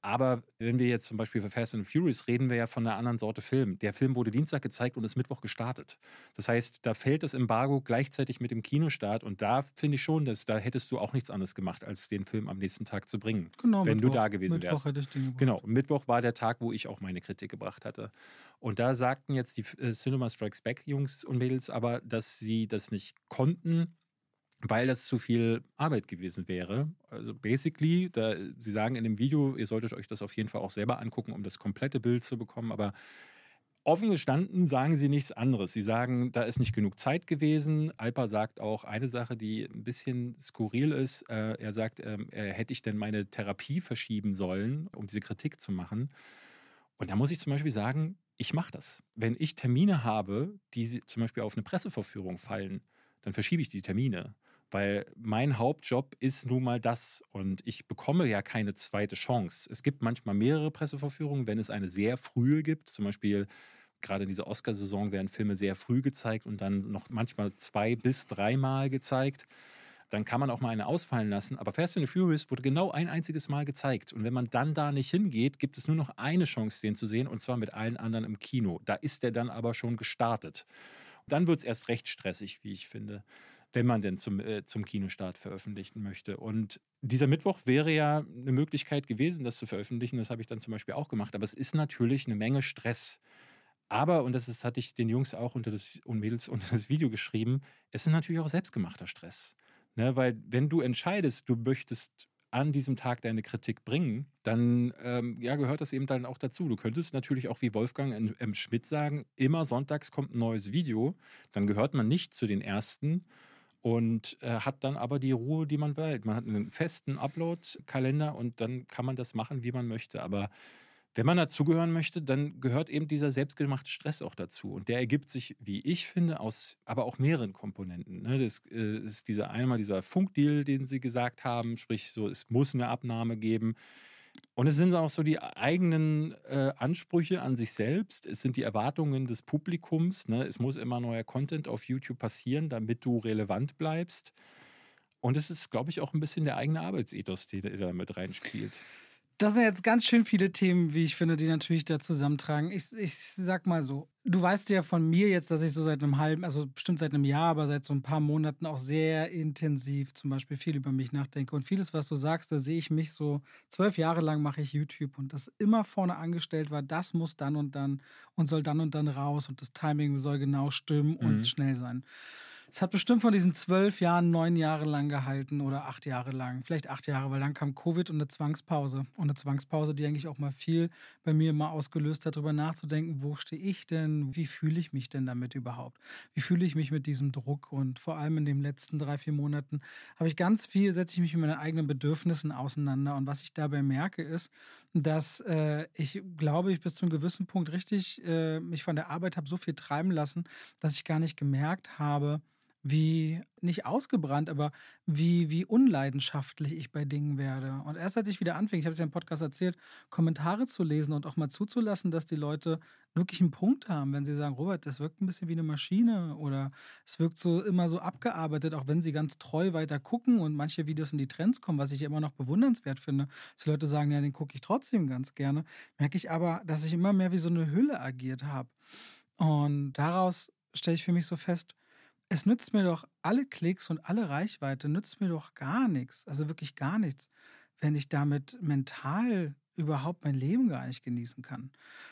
Aber wenn wir jetzt zum Beispiel für Fast and Furious reden, wir ja von einer anderen Sorte Film. Der Film wurde Dienstag gezeigt und ist Mittwoch gestartet. Das heißt, da fällt das Embargo gleichzeitig mit dem Kinostart und da finde ich schon, dass da hättest du auch nichts anderes gemacht, als den Film am nächsten Tag zu bringen. Genau, wenn Mittwoch, du da gewesen Mittwoch wärst. Hätte ich den genau, Mittwoch war der Tag, wo ich auch meine Kritik gebracht hatte. Und da sagten jetzt die äh, Cinema Strikes Back Jungs und Mädels aber, dass sie das nicht konnten, weil das zu viel Arbeit gewesen wäre. Also basically, da, Sie sagen in dem Video, ihr solltet euch das auf jeden Fall auch selber angucken, um das komplette Bild zu bekommen, aber offen gestanden sagen Sie nichts anderes. Sie sagen, da ist nicht genug Zeit gewesen. Alpa sagt auch eine Sache, die ein bisschen skurril ist. Äh, er sagt, äh, hätte ich denn meine Therapie verschieben sollen, um diese Kritik zu machen. Und da muss ich zum Beispiel sagen, ich mache das. Wenn ich Termine habe, die zum Beispiel auf eine Presseverführung fallen, dann verschiebe ich die Termine. Weil mein Hauptjob ist nun mal das und ich bekomme ja keine zweite Chance. Es gibt manchmal mehrere Presseverführungen, wenn es eine sehr frühe gibt. Zum Beispiel gerade in dieser Oscarsaison werden Filme sehr früh gezeigt und dann noch manchmal zwei bis dreimal gezeigt. Dann kann man auch mal eine ausfallen lassen. Aber Fast and the Furious wurde genau ein einziges Mal gezeigt. Und wenn man dann da nicht hingeht, gibt es nur noch eine Chance, den zu sehen, und zwar mit allen anderen im Kino. Da ist der dann aber schon gestartet. Dann wird es erst recht stressig, wie ich finde wenn man denn zum, äh, zum Kinostart veröffentlichen möchte. Und dieser Mittwoch wäre ja eine Möglichkeit gewesen, das zu veröffentlichen. Das habe ich dann zum Beispiel auch gemacht. Aber es ist natürlich eine Menge Stress. Aber, und das ist, hatte ich den Jungs auch unter das, und Mädels unter das Video geschrieben, es ist natürlich auch selbstgemachter Stress. Ne? Weil wenn du entscheidest, du möchtest an diesem Tag deine Kritik bringen, dann ähm, ja, gehört das eben dann auch dazu. Du könntest natürlich auch wie Wolfgang M. M. Schmidt sagen, immer sonntags kommt ein neues Video, dann gehört man nicht zu den ersten und äh, hat dann aber die Ruhe, die man will. Man hat einen festen Upload-Kalender und dann kann man das machen, wie man möchte. Aber wenn man dazugehören möchte, dann gehört eben dieser selbstgemachte Stress auch dazu. Und der ergibt sich, wie ich finde, aus aber auch mehreren Komponenten. Ne? Das äh, ist dieser einmal dieser Funkdeal, den Sie gesagt haben, sprich so, es muss eine Abnahme geben. Und es sind auch so die eigenen äh, Ansprüche an sich selbst. Es sind die Erwartungen des Publikums. Ne? Es muss immer neuer Content auf YouTube passieren, damit du relevant bleibst. Und es ist, glaube ich, auch ein bisschen der eigene Arbeitsethos, der da mit reinspielt. Das sind jetzt ganz schön viele Themen, wie ich finde, die natürlich da zusammentragen. Ich, ich sag mal so, du weißt ja von mir jetzt, dass ich so seit einem halben, also bestimmt seit einem Jahr, aber seit so ein paar Monaten auch sehr intensiv zum Beispiel viel über mich nachdenke. Und vieles, was du sagst, da sehe ich mich so, zwölf Jahre lang mache ich YouTube und das immer vorne angestellt war, das muss dann und dann und soll dann und dann raus und das Timing soll genau stimmen und mhm. schnell sein. Es hat bestimmt von diesen zwölf Jahren neun Jahre lang gehalten oder acht Jahre lang. Vielleicht acht Jahre, weil dann kam Covid und eine Zwangspause. Und eine Zwangspause, die eigentlich auch mal viel bei mir mal ausgelöst hat, darüber nachzudenken, wo stehe ich denn? Wie fühle ich mich denn damit überhaupt? Wie fühle ich mich mit diesem Druck? Und vor allem in den letzten drei, vier Monaten habe ich ganz viel, setze ich mich mit meinen eigenen Bedürfnissen auseinander. Und was ich dabei merke, ist, dass äh, ich glaube, ich bis zu einem gewissen Punkt richtig äh, mich von der Arbeit habe so viel treiben lassen, dass ich gar nicht gemerkt habe, wie nicht ausgebrannt, aber wie, wie unleidenschaftlich ich bei Dingen werde. Und erst als ich wieder anfing, ich habe es ja im Podcast erzählt, Kommentare zu lesen und auch mal zuzulassen, dass die Leute wirklich einen Punkt haben, wenn sie sagen, Robert, das wirkt ein bisschen wie eine Maschine oder es wirkt so immer so abgearbeitet, auch wenn sie ganz treu weiter gucken und manche Videos in die Trends kommen, was ich immer noch bewundernswert finde, dass die Leute sagen, ja, den gucke ich trotzdem ganz gerne, merke ich aber, dass ich immer mehr wie so eine Hülle agiert habe. Und daraus stelle ich für mich so fest, es nützt mir doch alle Klicks und alle Reichweite, nützt mir doch gar nichts, also wirklich gar nichts, wenn ich damit mental überhaupt mein Leben gar nicht genießen kann.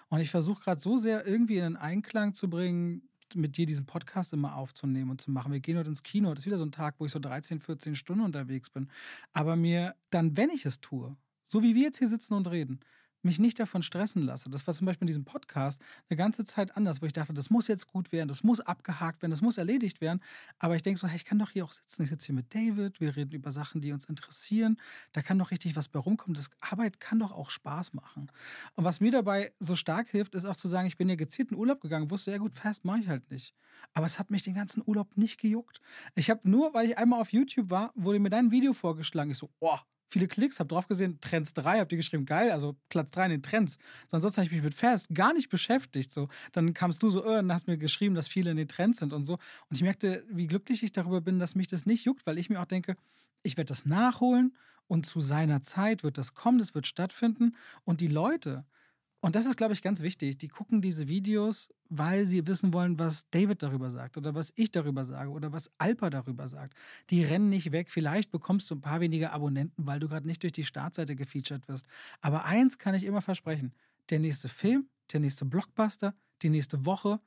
Und ich versuche gerade so sehr irgendwie in einen Einklang zu bringen, mit dir diesen Podcast immer aufzunehmen und zu machen. Wir gehen heute ins Kino. Das ist wieder so ein Tag, wo ich so 13, 14 Stunden unterwegs bin. Aber mir dann, wenn ich es tue, so wie wir jetzt hier sitzen und reden, mich nicht davon stressen lasse. Das war zum Beispiel in diesem Podcast eine ganze Zeit anders, wo ich dachte, das muss jetzt gut werden, das muss abgehakt werden, das muss erledigt werden. Aber ich denke so, hey, ich kann doch hier auch sitzen. Ich sitze hier mit David, wir reden über Sachen, die uns interessieren. Da kann doch richtig was bei rumkommen. Das Arbeit kann doch auch Spaß machen. Und was mir dabei so stark hilft, ist auch zu sagen, ich bin ja gezielt in Urlaub gegangen, wusste, ja gut, fast mache ich halt nicht. Aber es hat mich den ganzen Urlaub nicht gejuckt. Ich habe nur, weil ich einmal auf YouTube war, wurde mir dein Video vorgeschlagen. Ich so, oh, viele Klicks, habe drauf gesehen, Trends 3, habt ihr geschrieben, geil, also Platz 3 in den Trends. Sonst habe ich mich mit Fast gar nicht beschäftigt. So. Dann kamst du so, äh, und hast mir geschrieben, dass viele in den Trends sind und so. Und ich merkte, wie glücklich ich darüber bin, dass mich das nicht juckt, weil ich mir auch denke, ich werde das nachholen und zu seiner Zeit wird das kommen, das wird stattfinden. Und die Leute, und das ist, glaube ich, ganz wichtig. Die gucken diese Videos, weil sie wissen wollen, was David darüber sagt oder was ich darüber sage oder was Alpa darüber sagt. Die rennen nicht weg. Vielleicht bekommst du ein paar weniger Abonnenten, weil du gerade nicht durch die Startseite gefeatured wirst. Aber eins kann ich immer versprechen: der nächste Film, der nächste Blockbuster, die nächste Woche,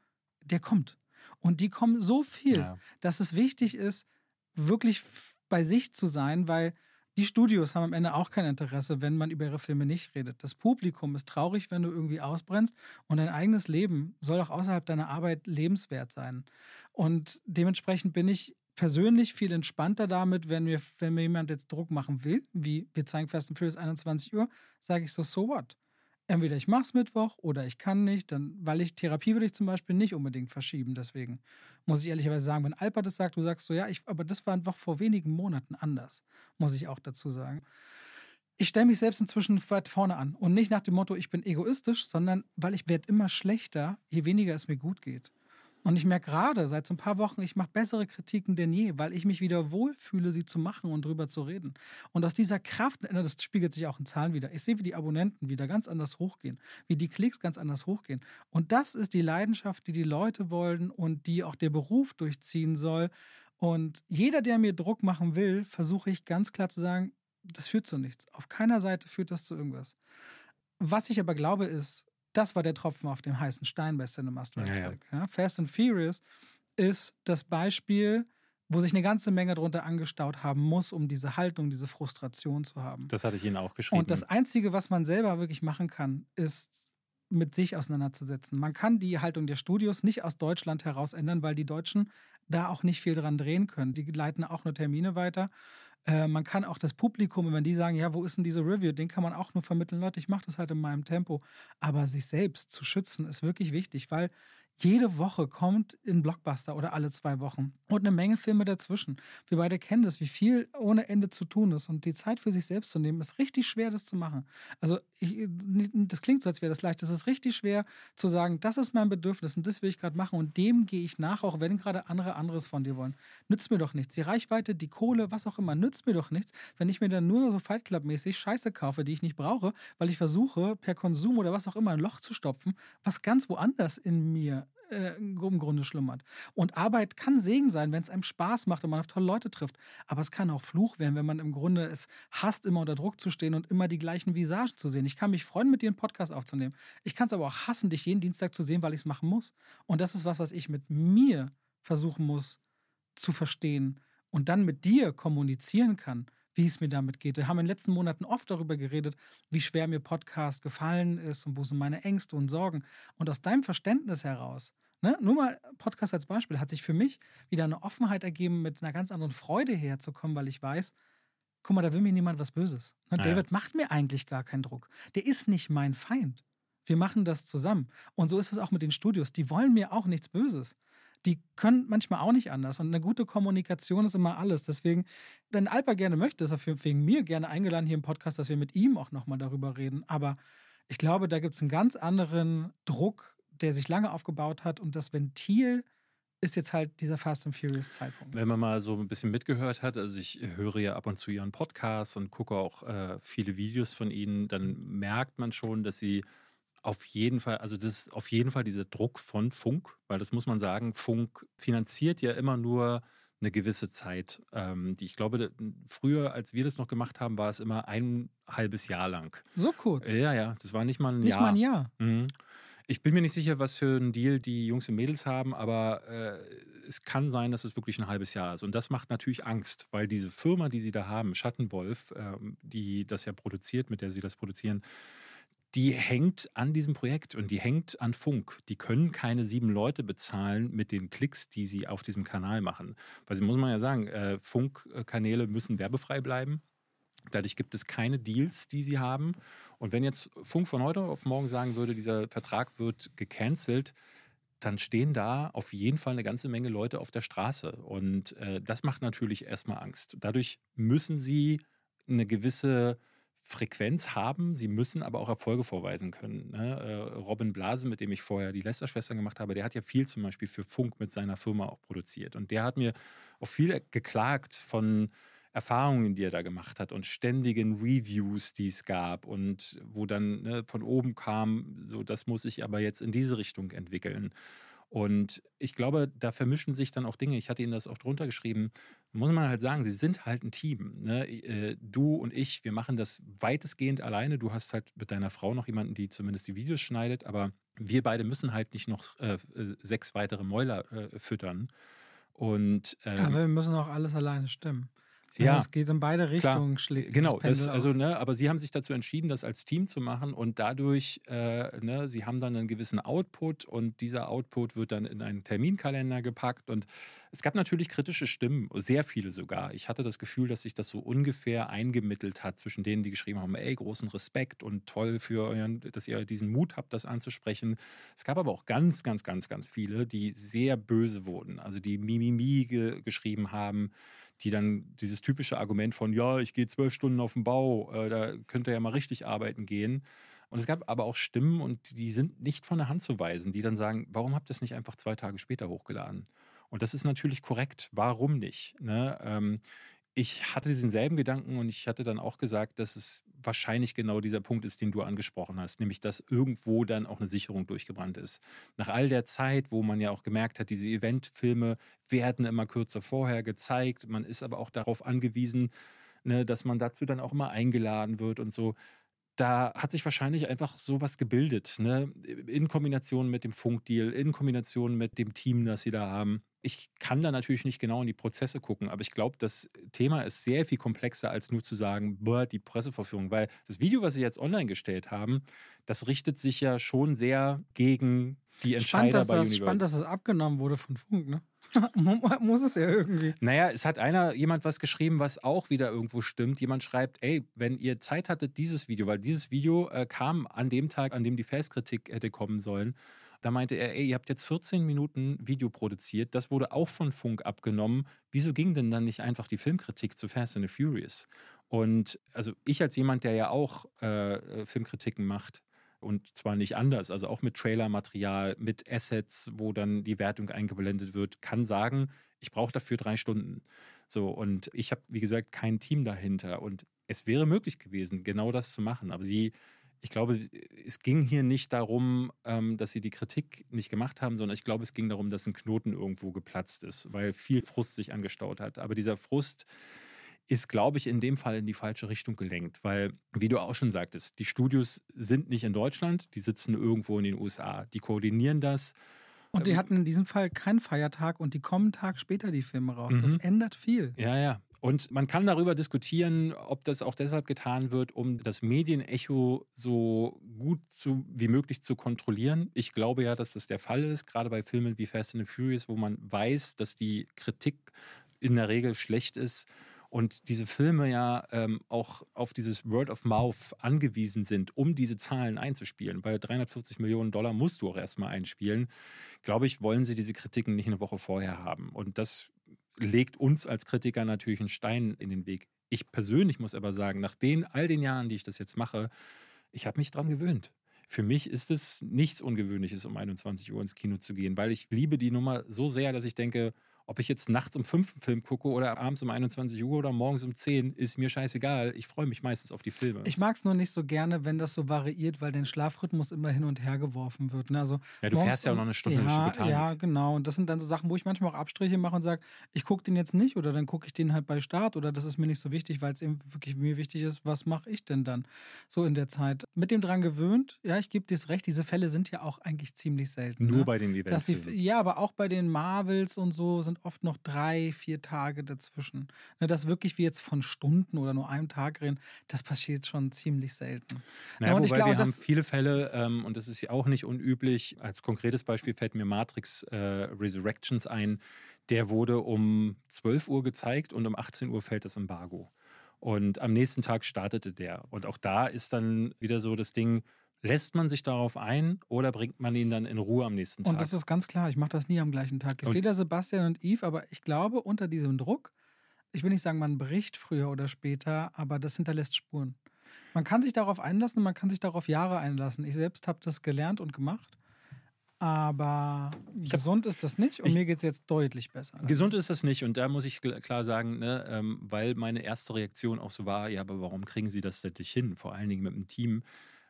der kommt. Und die kommen so viel, ja. dass es wichtig ist, wirklich bei sich zu sein, weil die Studios haben am Ende auch kein Interesse, wenn man über ihre Filme nicht redet. Das Publikum ist traurig, wenn du irgendwie ausbrennst und dein eigenes Leben soll auch außerhalb deiner Arbeit lebenswert sein. Und dementsprechend bin ich persönlich viel entspannter damit, wenn mir, wenn mir jemand jetzt Druck machen will, wie wir zeigen Fast and Furious 21 Uhr, sage ich so, so what? Entweder ich mache es Mittwoch oder ich kann nicht, dann, weil ich Therapie würde ich zum Beispiel nicht unbedingt verschieben. Deswegen muss ich ehrlicherweise sagen, wenn Alpert das sagt, du sagst so, ja, ich, aber das war einfach vor wenigen Monaten anders, muss ich auch dazu sagen. Ich stelle mich selbst inzwischen weit vorne an und nicht nach dem Motto, ich bin egoistisch, sondern weil ich werde immer schlechter, je weniger es mir gut geht. Und ich merke gerade seit so ein paar Wochen, ich mache bessere Kritiken denn je, weil ich mich wieder wohlfühle, sie zu machen und drüber zu reden. Und aus dieser Kraft, das spiegelt sich auch in Zahlen wieder. Ich sehe, wie die Abonnenten wieder ganz anders hochgehen, wie die Klicks ganz anders hochgehen. Und das ist die Leidenschaft, die die Leute wollen und die auch der Beruf durchziehen soll. Und jeder, der mir Druck machen will, versuche ich ganz klar zu sagen, das führt zu nichts. Auf keiner Seite führt das zu irgendwas. Was ich aber glaube, ist, das war der Tropfen auf dem heißen Stein bei Cinema Strikes ja, Back. Ja. Fast and Furious ist das Beispiel, wo sich eine ganze Menge darunter angestaut haben muss, um diese Haltung, diese Frustration zu haben. Das hatte ich Ihnen auch geschrieben. Und das Einzige, was man selber wirklich machen kann, ist mit sich auseinanderzusetzen. Man kann die Haltung der Studios nicht aus Deutschland heraus ändern, weil die Deutschen da auch nicht viel dran drehen können. Die leiten auch nur Termine weiter. Äh, man kann auch das Publikum, wenn die sagen, ja, wo ist denn diese Review, den kann man auch nur vermitteln, Leute, ich mache das halt in meinem Tempo. Aber sich selbst zu schützen ist wirklich wichtig, weil jede Woche kommt ein Blockbuster oder alle zwei Wochen und eine Menge Filme dazwischen. Wir beide kennen das, wie viel ohne Ende zu tun ist und die Zeit für sich selbst zu nehmen, ist richtig schwer, das zu machen. Also ich, das klingt so, als wäre das leicht. Es ist richtig schwer zu sagen, das ist mein Bedürfnis und das will ich gerade machen und dem gehe ich nach, auch wenn gerade andere anderes von dir wollen. Nützt mir doch nichts. Die Reichweite, die Kohle, was auch immer, nützt mir doch nichts, wenn ich mir dann nur so Fight Club-mäßig Scheiße kaufe, die ich nicht brauche, weil ich versuche, per Konsum oder was auch immer ein Loch zu stopfen, was ganz woanders in mir äh, im Grunde schlummert. Und Arbeit kann Segen sein, wenn es einem Spaß macht und man auf tolle Leute trifft. Aber es kann auch Fluch werden, wenn man im Grunde es hasst, immer unter Druck zu stehen und immer die gleichen Visagen zu sehen. Ich kann mich freuen, mit dir einen Podcast aufzunehmen. Ich kann es aber auch hassen, dich jeden Dienstag zu sehen, weil ich es machen muss. Und das ist was, was ich mit mir versuchen muss zu verstehen und dann mit dir kommunizieren kann wie es mir damit geht. Wir haben in den letzten Monaten oft darüber geredet, wie schwer mir Podcast gefallen ist und wo sind meine Ängste und Sorgen. Und aus deinem Verständnis heraus, ne, nur mal Podcast als Beispiel, hat sich für mich wieder eine Offenheit ergeben, mit einer ganz anderen Freude herzukommen, weil ich weiß, guck mal, da will mir niemand was Böses. Ne, naja. David macht mir eigentlich gar keinen Druck. Der ist nicht mein Feind. Wir machen das zusammen. Und so ist es auch mit den Studios. Die wollen mir auch nichts Böses die können manchmal auch nicht anders. Und eine gute Kommunikation ist immer alles. Deswegen, wenn Alpa gerne möchte, ist er wegen mir gerne eingeladen hier im Podcast, dass wir mit ihm auch nochmal darüber reden. Aber ich glaube, da gibt es einen ganz anderen Druck, der sich lange aufgebaut hat. Und das Ventil ist jetzt halt dieser Fast and Furious Zeitpunkt. Wenn man mal so ein bisschen mitgehört hat, also ich höre ja ab und zu ihren Podcasts und gucke auch äh, viele Videos von ihnen, dann merkt man schon, dass sie Auf jeden Fall, also das ist auf jeden Fall dieser Druck von Funk, weil das muss man sagen, Funk finanziert ja immer nur eine gewisse Zeit. Ähm, die ich glaube, früher, als wir das noch gemacht haben, war es immer ein halbes Jahr lang. So kurz? Ja, ja, das war nicht mal ein nicht Jahr. Nicht mal ein Jahr. Mhm. Ich bin mir nicht sicher, was für einen Deal die Jungs und Mädels haben, aber äh, es kann sein, dass es wirklich ein halbes Jahr ist. Und das macht natürlich Angst, weil diese Firma, die sie da haben, Schattenwolf, äh, die das ja produziert, mit der sie das produzieren, die hängt an diesem Projekt und die hängt an Funk. Die können keine sieben Leute bezahlen mit den Klicks, die sie auf diesem Kanal machen. Weil muss man ja sagen, äh, Funkkanäle müssen werbefrei bleiben. Dadurch gibt es keine Deals, die sie haben. Und wenn jetzt Funk von heute auf morgen sagen würde, dieser Vertrag wird gecancelt, dann stehen da auf jeden Fall eine ganze Menge Leute auf der Straße. Und äh, das macht natürlich erstmal Angst. Dadurch müssen sie eine gewisse Frequenz haben, sie müssen aber auch Erfolge vorweisen können. Ne? Äh, Robin Blase, mit dem ich vorher die Lester-Schwestern gemacht habe, der hat ja viel zum Beispiel für Funk mit seiner Firma auch produziert. Und der hat mir auch viel geklagt von Erfahrungen, die er da gemacht hat und ständigen Reviews, die es gab und wo dann ne, von oben kam, so das muss ich aber jetzt in diese Richtung entwickeln. Und ich glaube, da vermischen sich dann auch Dinge. Ich hatte Ihnen das auch drunter geschrieben. Muss man halt sagen, Sie sind halt ein Team. Ne? Äh, du und ich, wir machen das weitestgehend alleine. Du hast halt mit deiner Frau noch jemanden, die zumindest die Videos schneidet, aber wir beide müssen halt nicht noch äh, sechs weitere Mäuler äh, füttern. Und, ähm, aber wir müssen auch alles alleine stimmen. Ja, es geht in beide Richtungen, schlägt Genau, das, also, ne, aber sie haben sich dazu entschieden, das als Team zu machen und dadurch, äh, ne, sie haben dann einen gewissen Output und dieser Output wird dann in einen Terminkalender gepackt und es gab natürlich kritische Stimmen, sehr viele sogar. Ich hatte das Gefühl, dass sich das so ungefähr eingemittelt hat zwischen denen, die geschrieben haben, ey, großen Respekt und toll für euren, dass ihr diesen Mut habt, das anzusprechen. Es gab aber auch ganz, ganz, ganz, ganz viele, die sehr böse wurden, also die Mimimi ge geschrieben haben die dann dieses typische Argument von, ja, ich gehe zwölf Stunden auf den Bau, äh, da könnt ihr ja mal richtig arbeiten gehen. Und es gab aber auch Stimmen und die sind nicht von der Hand zu weisen, die dann sagen, warum habt ihr es nicht einfach zwei Tage später hochgeladen? Und das ist natürlich korrekt. Warum nicht? Ne? Ähm, ich hatte diesen selben Gedanken und ich hatte dann auch gesagt, dass es wahrscheinlich genau dieser Punkt ist, den du angesprochen hast, nämlich dass irgendwo dann auch eine Sicherung durchgebrannt ist. Nach all der Zeit, wo man ja auch gemerkt hat, diese Eventfilme werden immer kürzer vorher gezeigt, man ist aber auch darauf angewiesen, ne, dass man dazu dann auch immer eingeladen wird und so da hat sich wahrscheinlich einfach sowas gebildet, ne? in Kombination mit dem Funkdeal, in Kombination mit dem Team, das sie da haben. Ich kann da natürlich nicht genau in die Prozesse gucken, aber ich glaube, das Thema ist sehr viel komplexer, als nur zu sagen, boah, die Presseverführung, weil das Video, was sie jetzt online gestellt haben, das richtet sich ja schon sehr gegen die Entscheider spannend, dass bei das, Spannend, dass das abgenommen wurde von Funk, ne? Muss es ja irgendwie. Naja, es hat einer, jemand was geschrieben, was auch wieder irgendwo stimmt. Jemand schreibt, ey, wenn ihr Zeit hattet, dieses Video, weil dieses Video äh, kam an dem Tag, an dem die Face-Kritik hätte kommen sollen. Da meinte er, ey, ihr habt jetzt 14 Minuten Video produziert, das wurde auch von Funk abgenommen. Wieso ging denn dann nicht einfach die Filmkritik zu Fast and the Furious? Und also ich als jemand, der ja auch äh, äh Filmkritiken macht, und zwar nicht anders, also auch mit Trailermaterial, mit Assets, wo dann die Wertung eingeblendet wird, kann sagen, ich brauche dafür drei Stunden. So, und ich habe, wie gesagt, kein Team dahinter. Und es wäre möglich gewesen, genau das zu machen. Aber sie, ich glaube, es ging hier nicht darum, ähm, dass sie die Kritik nicht gemacht haben, sondern ich glaube, es ging darum, dass ein Knoten irgendwo geplatzt ist, weil viel Frust sich angestaut hat. Aber dieser Frust, ist, glaube ich, in dem Fall in die falsche Richtung gelenkt, weil, wie du auch schon sagtest, die Studios sind nicht in Deutschland, die sitzen irgendwo in den USA, die koordinieren das. Und die ähm, hatten in diesem Fall keinen Feiertag und die kommen einen Tag später die Filme raus. Mhm. Das ändert viel. Ja, ja. Und man kann darüber diskutieren, ob das auch deshalb getan wird, um das Medienecho so gut zu, wie möglich zu kontrollieren. Ich glaube ja, dass das der Fall ist, gerade bei Filmen wie Fast and the Furious, wo man weiß, dass die Kritik in der Regel schlecht ist und diese Filme ja ähm, auch auf dieses Word of Mouth angewiesen sind, um diese Zahlen einzuspielen, weil 340 Millionen Dollar musst du auch erstmal einspielen, glaube ich, wollen sie diese Kritiken nicht eine Woche vorher haben. Und das legt uns als Kritiker natürlich einen Stein in den Weg. Ich persönlich muss aber sagen, nach den all den Jahren, die ich das jetzt mache, ich habe mich daran gewöhnt. Für mich ist es nichts Ungewöhnliches, um 21 Uhr ins Kino zu gehen, weil ich liebe die Nummer so sehr, dass ich denke, Ob ich jetzt nachts um fünf einen Film gucke oder abends um 21 Uhr oder morgens um 10, ist mir scheißegal. Ich freue mich meistens auf die Filme. Ich mag es nur nicht so gerne, wenn das so variiert, weil dein Schlafrhythmus immer hin und her geworfen wird. Ne? Also ja, du fährst ja auch noch eine Stunde ja, Titanic. ja, genau. Und das sind dann so Sachen, wo ich manchmal auch Abstriche mache und sage, ich gucke den jetzt nicht oder dann gucke ich den halt bei Start oder das ist mir nicht so wichtig, weil es eben wirklich mir wichtig ist, was mache ich denn dann so in der Zeit. Mit dem dran gewöhnt, ja, ich gebe dir recht, diese Fälle sind ja auch eigentlich ziemlich selten. Nur ne? bei den Eventfilmen. ja, aber auch bei den Marvels und so sind oft noch drei, vier Tage dazwischen. Ne, dass wirklich wir jetzt von Stunden oder nur einem Tag reden, das passiert schon ziemlich selten. Naja, und wobei ich glaube, wir haben das- viele Fälle, ähm, und das ist ja auch nicht unüblich, als konkretes Beispiel fällt mir Matrix äh, Resurrections ein, der wurde um 12 Uhr gezeigt und um 18 Uhr fällt das Embargo. Und am nächsten Tag startete der. Und auch da ist dann wieder so das Ding, lässt man sich darauf ein oder bringt man ihn dann in Ruhe am nächsten Tag? Und das ist ganz klar, ich mache das nie am gleichen Tag. Ich sehe da Sebastian und Yves, aber ich glaube, unter diesem Druck, ich will nicht sagen, man bricht früher oder später, aber das hinterlässt Spuren. Man kann sich darauf einlassen, man kann sich darauf Jahre einlassen. Ich selbst habe das gelernt und gemacht, aber gesund ist das nicht und ich- mir geht es jetzt deutlich besser. Gesund ist das nicht und da muss ich klar sagen, ne, ähm, weil meine erste Reaktion auch so war, ja, aber warum kriegen sie das denn nicht hin? Vor allen Dingen mit dem Team,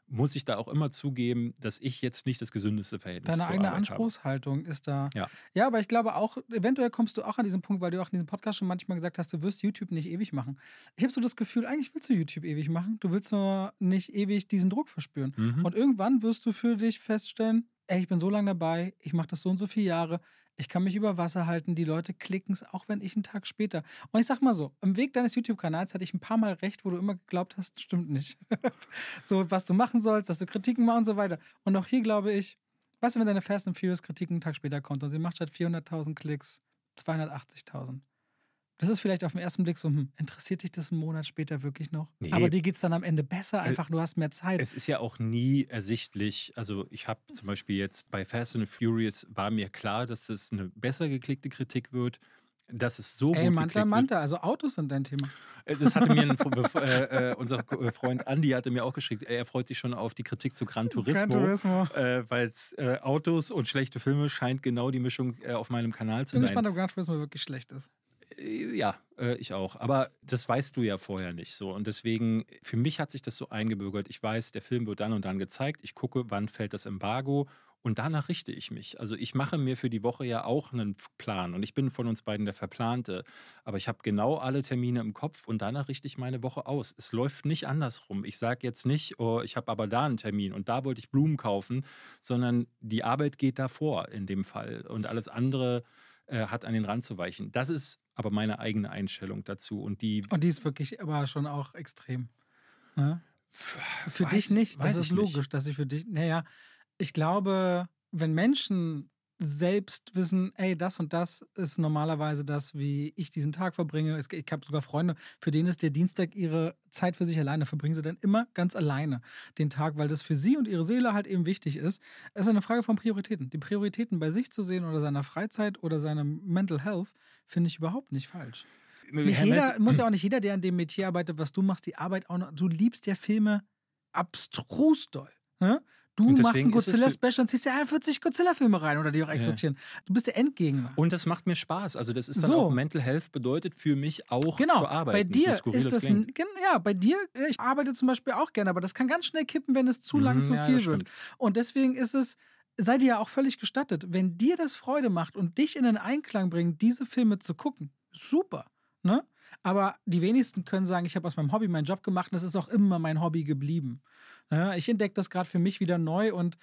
muss ich da auch immer zugeben, dass ich jetzt nicht das gesündeste Verhältnis Deine eigene Arbeit habe. Anspruchshaltung ist da. Ja. ja, aber ich glaube auch, eventuell kommst du auch an diesen Punkt, weil du auch in diesem Podcast schon manchmal gesagt hast, du wirst YouTube nicht ewig machen. Ich habe so das Gefühl, eigentlich willst du YouTube ewig machen. Du willst nur nicht ewig diesen Druck verspüren. Mhm. Und irgendwann wirst du für dich feststellen, ey, ich bin so lange dabei, ich mache das so und so viele Jahre, ich kann mich über Wasser halten, die Leute klicken es, auch wenn ich einen Tag später. Und ich sag mal so, im Weg deines YouTube-Kanals hatte ich ein paar Mal recht, wo du immer geglaubt hast, stimmt nicht. so, was du machen sollst, dass du Kritiken machst und so weiter. Und auch hier glaube ich, weißt du, wenn deine Fast and Furious Kritik einen Tag später kommt und sie macht statt 400.000 Klicks 280.000. Das ist vielleicht auf den ersten Blick so, hm, interessiert dich das einen Monat später wirklich noch? Nee. Aber dir geht es dann am Ende besser, einfach du hast mehr Zeit. Es ist ja auch nie ersichtlich. Also ich habe zum Beispiel jetzt bei Fast and Furious war mir klar, dass es eine besser geklickte Kritik wird, dass es so Ey, gut Manta, Manta, also Autos sind dein Thema. Äh, Das hatte mir ein, äh, äh, unser äh, Freund Andy hatte mir auch geschickt. Er freut sich schon auf die Kritik zu Gran Turismo, Gran Turismo. äh, weil äh, Autos und schlechte Filme scheint genau die Mischung äh, auf meinem Kanal Ich zu bin sein. gespannt, ob Gran Turismo wirklich schlecht ist. Äh, Ja, äh, ich auch. Aber das weißt du ja vorher nicht so. Und deswegen, für mich hat sich das so eingebürgert. Ich weiß, der Film wird dann und dann gezeigt. Ich gucke, wann fällt das Embargo. Und danach richte ich mich. Also ich mache mir für die Woche ja auch einen Plan. Und ich bin von uns beiden der Verplante. Aber ich habe genau alle Termine im Kopf und danach richte ich meine Woche aus. Es läuft nicht andersrum. Ich sage jetzt nicht, oh, ich habe aber da einen Termin und da wollte ich Blumen kaufen, sondern die Arbeit geht davor in dem Fall. Und alles andere äh, hat an den Rand zu weichen. Das ist aber meine eigene Einstellung dazu. Und die. Und die ist wirklich aber schon auch extrem. Ne? Für Weiß- dich nicht, das ist ich nicht. logisch, dass ich für dich. Naja, ich glaube, wenn Menschen selbst wissen, ey, das und das ist normalerweise das, wie ich diesen Tag verbringe. Ich habe sogar Freunde, für denen ist der Dienstag ihre Zeit für sich alleine. Verbringen sie dann immer ganz alleine den Tag, weil das für sie und ihre Seele halt eben wichtig ist. Es ist eine Frage von Prioritäten. Die Prioritäten bei sich zu sehen oder seiner Freizeit oder seinem Mental Health finde ich überhaupt nicht falsch. Nicht jeder, muss ja auch nicht jeder, der an dem Metier arbeitet, was du machst, die Arbeit auch noch. Du liebst ja Filme abstrus doll. Ne? Du machst ein Godzilla-Special und ziehst ja 40 Godzilla-Filme rein oder die auch existieren. Du bist der Endgegner. Und das macht mir Spaß. Also, das ist dann So. auch Mental Health bedeutet für mich auch Genau, zu arbeiten. bei dir so ist das ein, ja, bei dir, äh, ich arbeite zum Beispiel auch gerne, aber das kann ganz schnell kippen, wenn es zu lang Mhm, zu ja, viel wird. Und deswegen ist es, sei dir ja auch völlig gestattet, wenn dir das Freude macht und dich in den Einklang bringt, diese Filme zu gucken, super, ne? Aber die wenigsten können sagen, ich habe aus meinem Hobby meinen Job gemacht und das ist auch immer mein Hobby geblieben. Ich entdecke das gerade für mich wieder neu und,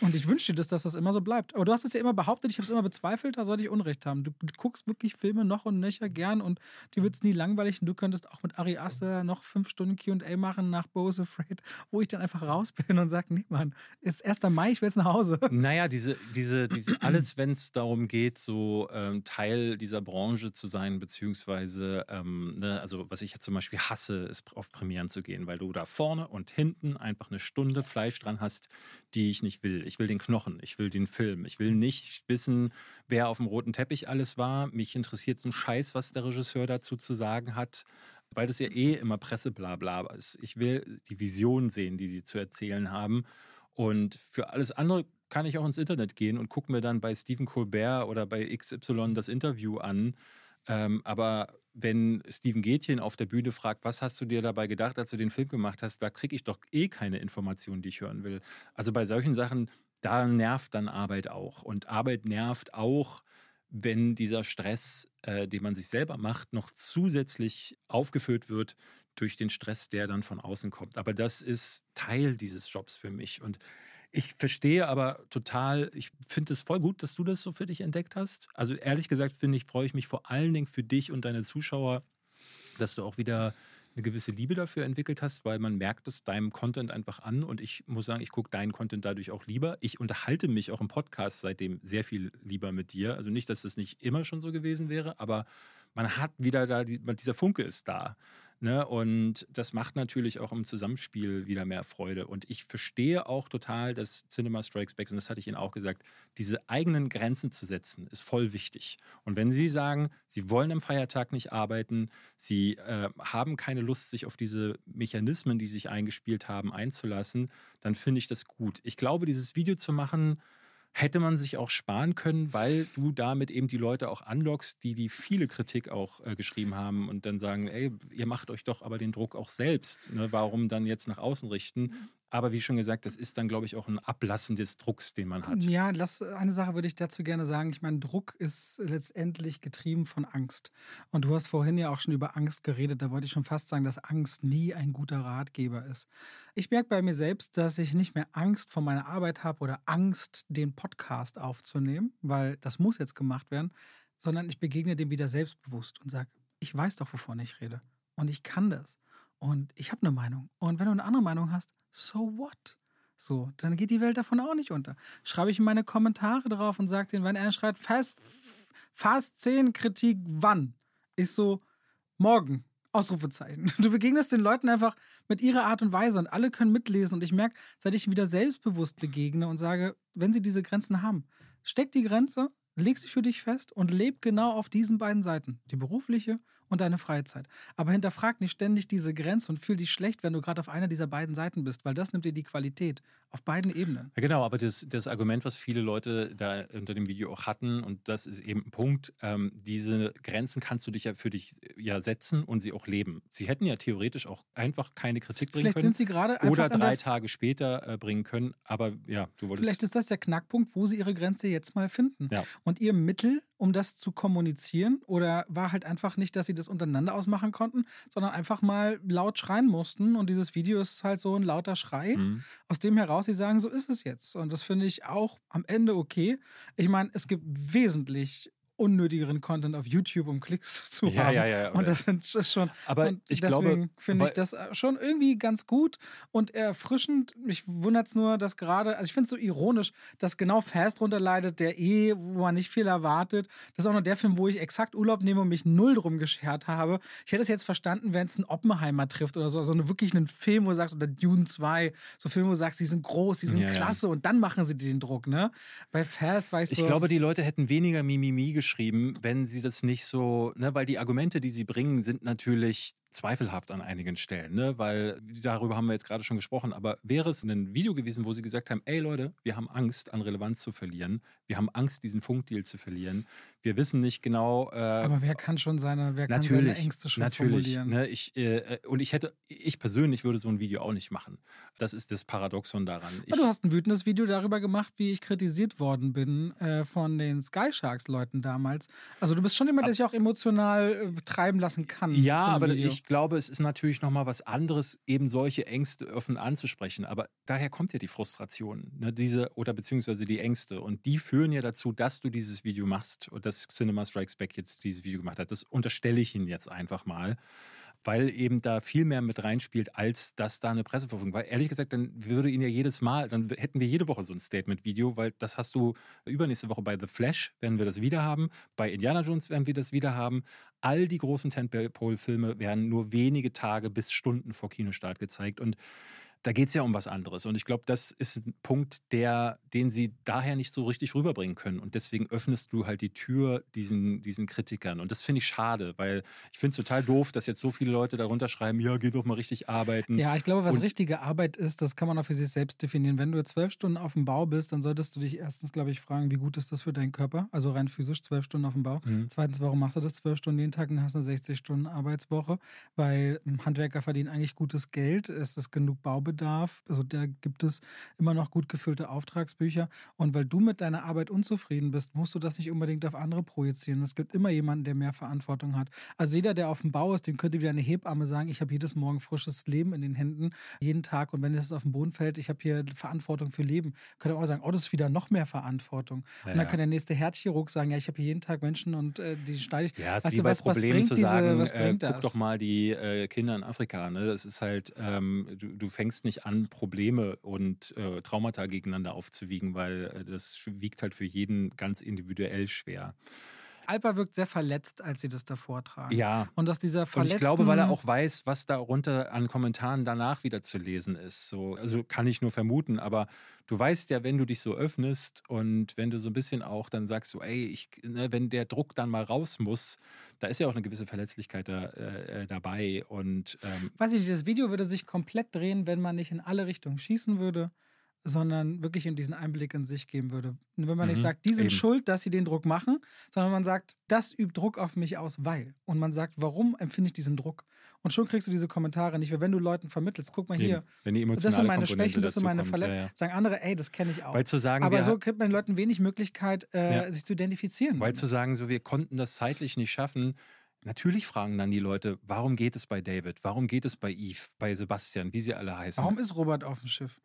und ich wünsche dir, das, dass das immer so bleibt. Aber du hast es ja immer behauptet, ich habe es immer bezweifelt, da sollte ich Unrecht haben. Du, guckst wirklich Filme noch und nöcher gern und dir wird es nie langweilig und du könntest auch mit Ari Aster noch fünf Stunden QA machen nach Bose Afraid, wo ich dann einfach raus bin und sage: Nee, Mann, ist 1. Mai, ich will jetzt nach Hause. Naja, diese, diese, diese, alles, wenn es darum geht, so ähm, Teil dieser Branche zu sein, beziehungsweise, ähm, ne, also was ich jetzt zum Beispiel hasse, ist auf Premieren zu gehen, weil du da vorne und hinten einfach eine Stunde Fleisch dran hast, die ich nicht will. Ich will den Knochen, ich will den Film, ich will nicht wissen, wer auf dem roten Teppich alles war. Mich interessiert ein Scheiß, was der Regisseur dazu zu sagen hat. Weil das ja eh immer Presseblabla ist. Ich will die Vision sehen, die sie zu erzählen haben. Und für alles andere kann ich auch ins Internet gehen und gucke mir dann bei Stephen Colbert oder bei XY das Interview an. Ähm, aber wenn Steven Gätchen auf der Bühne fragt, was hast du dir dabei gedacht, als du den Film gemacht hast, da kriege ich doch eh keine Informationen, die ich hören will. Also bei solchen Sachen, da nervt dann Arbeit auch. Und Arbeit nervt auch, wenn dieser Stress, äh, den man sich selber macht, noch zusätzlich aufgeführt wird durch den Stress, der dann von außen kommt. Aber das ist Teil dieses Jobs für mich. Und ich verstehe aber total, ich finde es voll gut, dass du das so für dich entdeckt hast. Also ehrlich gesagt, finde ich, freue ich mich vor allen Dingen für dich und deine Zuschauer, dass du auch wieder eine gewisse Liebe dafür entwickelt hast, weil man merkt es deinem Content einfach an und ich muss sagen, ich gucke deinen Content dadurch auch lieber. Ich unterhalte mich auch im Podcast seitdem sehr viel lieber mit dir. Also nicht, dass das nicht immer schon so gewesen wäre, aber man hat wieder da, dieser Funke ist da. Ne? Und das macht natürlich auch im Zusammenspiel wieder mehr Freude. Und ich verstehe auch total, dass Cinema Strikes Back, und das hatte ich Ihnen auch gesagt, diese eigenen Grenzen zu setzen, ist voll wichtig. Und wenn Sie sagen, Sie wollen am Feiertag nicht arbeiten, Sie äh, haben keine Lust, sich auf diese Mechanismen, die sich eingespielt haben, einzulassen, dann finde ich das gut. Ich glaube, dieses Video zu machen, hätte man sich auch sparen können, weil du damit eben die Leute auch anlockst, die die viele Kritik auch äh, geschrieben haben und dann sagen, ey, ihr macht euch doch aber den Druck auch selbst. Ne? Warum dann jetzt nach außen richten? Aber wie schon gesagt, das ist dann, glaube ich, auch ein Ablassen des Drucks, den man hat. Ja, lass, eine Sache würde ich dazu gerne sagen. Ich meine, Druck ist letztendlich getrieben von Angst. Und du hast vorhin ja auch schon über Angst geredet. Da wollte ich schon fast sagen, dass Angst nie ein guter Ratgeber ist. Ich merke bei mir selbst, dass ich nicht mehr Angst vor meiner Arbeit habe oder Angst, den Podcast aufzunehmen, weil das muss jetzt gemacht werden, sondern ich begegne dem wieder selbstbewusst und sage, ich weiß doch, wovon ich rede. Und ich kann das. Und ich habe eine Meinung. Und wenn du eine andere Meinung hast, so what? So, dann geht die Welt davon auch nicht unter. Schreibe ich in meine Kommentare drauf und sage denen, wenn er schreibt, fast, fast 10 Kritik, wann? Ist so, morgen. Ausrufezeichen. Du begegnest den Leuten einfach mit ihrer Art und Weise und alle können mitlesen. Und ich merke, seit ich wieder selbstbewusst begegne und sage, wenn sie diese Grenzen haben, steck die Grenze, leg sie für dich fest und leb genau auf diesen beiden Seiten. Die berufliche und deine Freizeit. Aber hinterfrag nicht ständig diese Grenze und fühl dich schlecht, wenn du gerade auf einer dieser beiden Seiten bist, weil das nimmt dir die Qualität auf beiden Ebenen. Ja, genau, aber das, das Argument, was viele Leute da unter dem Video auch hatten, und das ist eben ein Punkt, ähm, diese Grenzen kannst du dich ja für dich ja setzen und sie auch leben. Sie hätten ja theoretisch auch einfach keine Kritik bringen Vielleicht können. Sind sie gerade oder drei Tage später äh, bringen können, aber ja, du wolltest. Vielleicht ist das der Knackpunkt, wo sie ihre Grenze jetzt mal finden. Ja. Und ihr Mittel, um das zu kommunizieren, oder war halt einfach nicht, dass sie das untereinander ausmachen konnten, sondern einfach mal laut schreien mussten. Und dieses Video ist halt so ein lauter Schrei, mhm. aus dem heraus sie sagen, so ist es jetzt. Und das finde ich auch am Ende okay. Ich meine, es gibt wesentlich unnötigeren Content auf YouTube, um Klicks zu ja, haben. Ja, ja, und das ist schon. Aber ich glaube, finde ich das schon irgendwie ganz gut und erfrischend. Mich wundert es nur, dass gerade, also ich finde es so ironisch, dass genau Fast runter leidet, der eh, wo man nicht viel erwartet. Das ist auch noch der Film, wo ich exakt Urlaub nehme und mich null drum geschert habe. Ich hätte es jetzt verstanden, wenn es einen Oppenheimer trifft oder so, also wirklich einen Film, wo du sagst, oder Dune 2, so Filme, wo du sagst, die sind groß, die sind ja, klasse und dann machen sie den Druck, ne? Bei Fast weißt du. Ich so, glaube, die Leute hätten weniger Mimimi geschrieben geschrieben, wenn sie das nicht so, ne, weil die Argumente, die sie bringen, sind natürlich zweifelhaft an einigen Stellen, ne? weil darüber haben wir jetzt gerade schon gesprochen, aber wäre es ein Video gewesen, wo sie gesagt haben, ey Leute, wir haben Angst, an Relevanz zu verlieren, wir haben Angst, diesen Funkdeal zu verlieren, wir wissen nicht genau... Äh, aber wer kann schon seine, wer kann seine Ängste schon natürlich, formulieren? Ne, ich, äh, und ich hätte, ich persönlich würde so ein Video auch nicht machen. Das ist das Paradoxon daran. Ich, du hast ein wütendes Video darüber gemacht, wie ich kritisiert worden bin äh, von den Sky Sharks Leuten damals. Also du bist schon jemand, der sich auch emotional äh, treiben lassen kann. Ja, aber Video. ich glaube, es ist natürlich nochmal was anderes, eben solche Ängste offen anzusprechen. Aber daher kommt ja die Frustration, ne, diese oder beziehungsweise die Ängste. Und die führen ja dazu, dass du dieses Video machst und dass Cinema Strikes Back jetzt dieses Video gemacht hat. Das unterstelle ich Ihnen jetzt einfach mal weil eben da viel mehr mit reinspielt, als dass da eine Presseverfügung. Weil ehrlich gesagt, dann würde ihn ja jedes Mal, dann hätten wir jede Woche so ein Statement-Video, weil das hast du übernächste Woche bei The Flash, werden wir das wieder haben, bei Indiana Jones werden wir das wieder haben. All die großen Tentpole-Filme werden nur wenige Tage bis Stunden vor Kinostart gezeigt und da geht es ja um was anderes. Und ich glaube, das ist ein Punkt, der, den sie daher nicht so richtig rüberbringen können. Und deswegen öffnest du halt die Tür diesen, diesen Kritikern. Und das finde ich schade, weil ich finde es total doof, dass jetzt so viele Leute darunter schreiben, ja, geh doch mal richtig arbeiten. Ja, ich glaube, was Und- richtige Arbeit ist, das kann man auch für sich selbst definieren. Wenn du zwölf Stunden auf dem Bau bist, dann solltest du dich erstens, glaube ich, fragen, wie gut ist das für deinen Körper? Also rein physisch, zwölf Stunden auf dem Bau. Mhm. Zweitens, warum machst du das zwölf Stunden jeden Tag und hast eine 60-Stunden-Arbeitswoche? Weil ähm, Handwerker verdienen eigentlich gutes Geld, es ist genug Baubedarf, also da gibt es immer noch gut gefüllte Auftragsbücher. Und weil du mit deiner Arbeit unzufrieden bist, musst du das nicht unbedingt auf andere projizieren. Es gibt immer jemanden, der mehr Verantwortung hat. Also jeder, der auf dem Bau ist, dem könnte wieder eine Hebamme sagen, ich habe jedes Morgen frisches Leben in den Händen, jeden Tag. Und wenn es auf den Boden fällt, ich habe hier Verantwortung für Leben. Könnte auch sagen, oh, das ist wieder noch mehr Verantwortung. Ja, und dann kann der nächste Herzchirurg sagen, ja, ich habe hier jeden Tag Menschen und äh, die schneide ich. Ja, es ist wie du, bei was- was Problemen bringt zu diese- sagen, was äh, guck das? doch mal die äh, Kinder in Afrika. Ne? Das ist halt, ähm, du, du fängst nicht an, Probleme und äh, Traumata gegeneinander aufzuwiegen, weil äh, das wiegt halt für jeden ganz individuell schwer. Alpa wirkt sehr verletzt, als sie das davor tragen. Ja. Und aus dieser Und verletzten... ich glaube, weil er auch weiß, was darunter an Kommentaren danach wieder zu lesen ist. So, also kann ich nur vermuten, aber du weißt ja, wenn du dich so öffnest und wenn du so ein bisschen auch dann sagst, so, ey, ich, ne, wenn der Druck dann mal raus muss, da ist ja auch eine gewisse Verletzlichkeit da, äh, äh, dabei. Und ähm, weiß ich nicht, das Video würde sich komplett drehen, wenn man nicht in alle Richtungen schießen würde, sondern wirklich in diesen Einblick in sich geben würde. Wenn man nicht Mhm, sagt, die sind eben. schuld, dass sie den Druck machen, sondern man sagt, das übt Druck auf mich aus, weil. Und man sagt, warum empfinde ich diesen Druck? Und schon kriegst du diese Kommentare nicht, weil wenn du Leuten vermittelst, guck mal hier, eben, wenn die das sind meine Komponente Schwächen, das sind meine Verletzungen. ja, ja. Sagen andere, ey, das kenne ich auch. Weil zu sagen, Aber so gibt man den Leuten wenig Möglichkeit, äh, Ja. sich zu identifizieren. weil zu sagen, so wir konnten das zeitlich nicht schaffen. Natürlich fragen dann die Leute, warum geht es bei David? Warum geht es bei Yves, bei Sebastian, wie sie alle heißen? Warum ist Robert auf dem Schiff?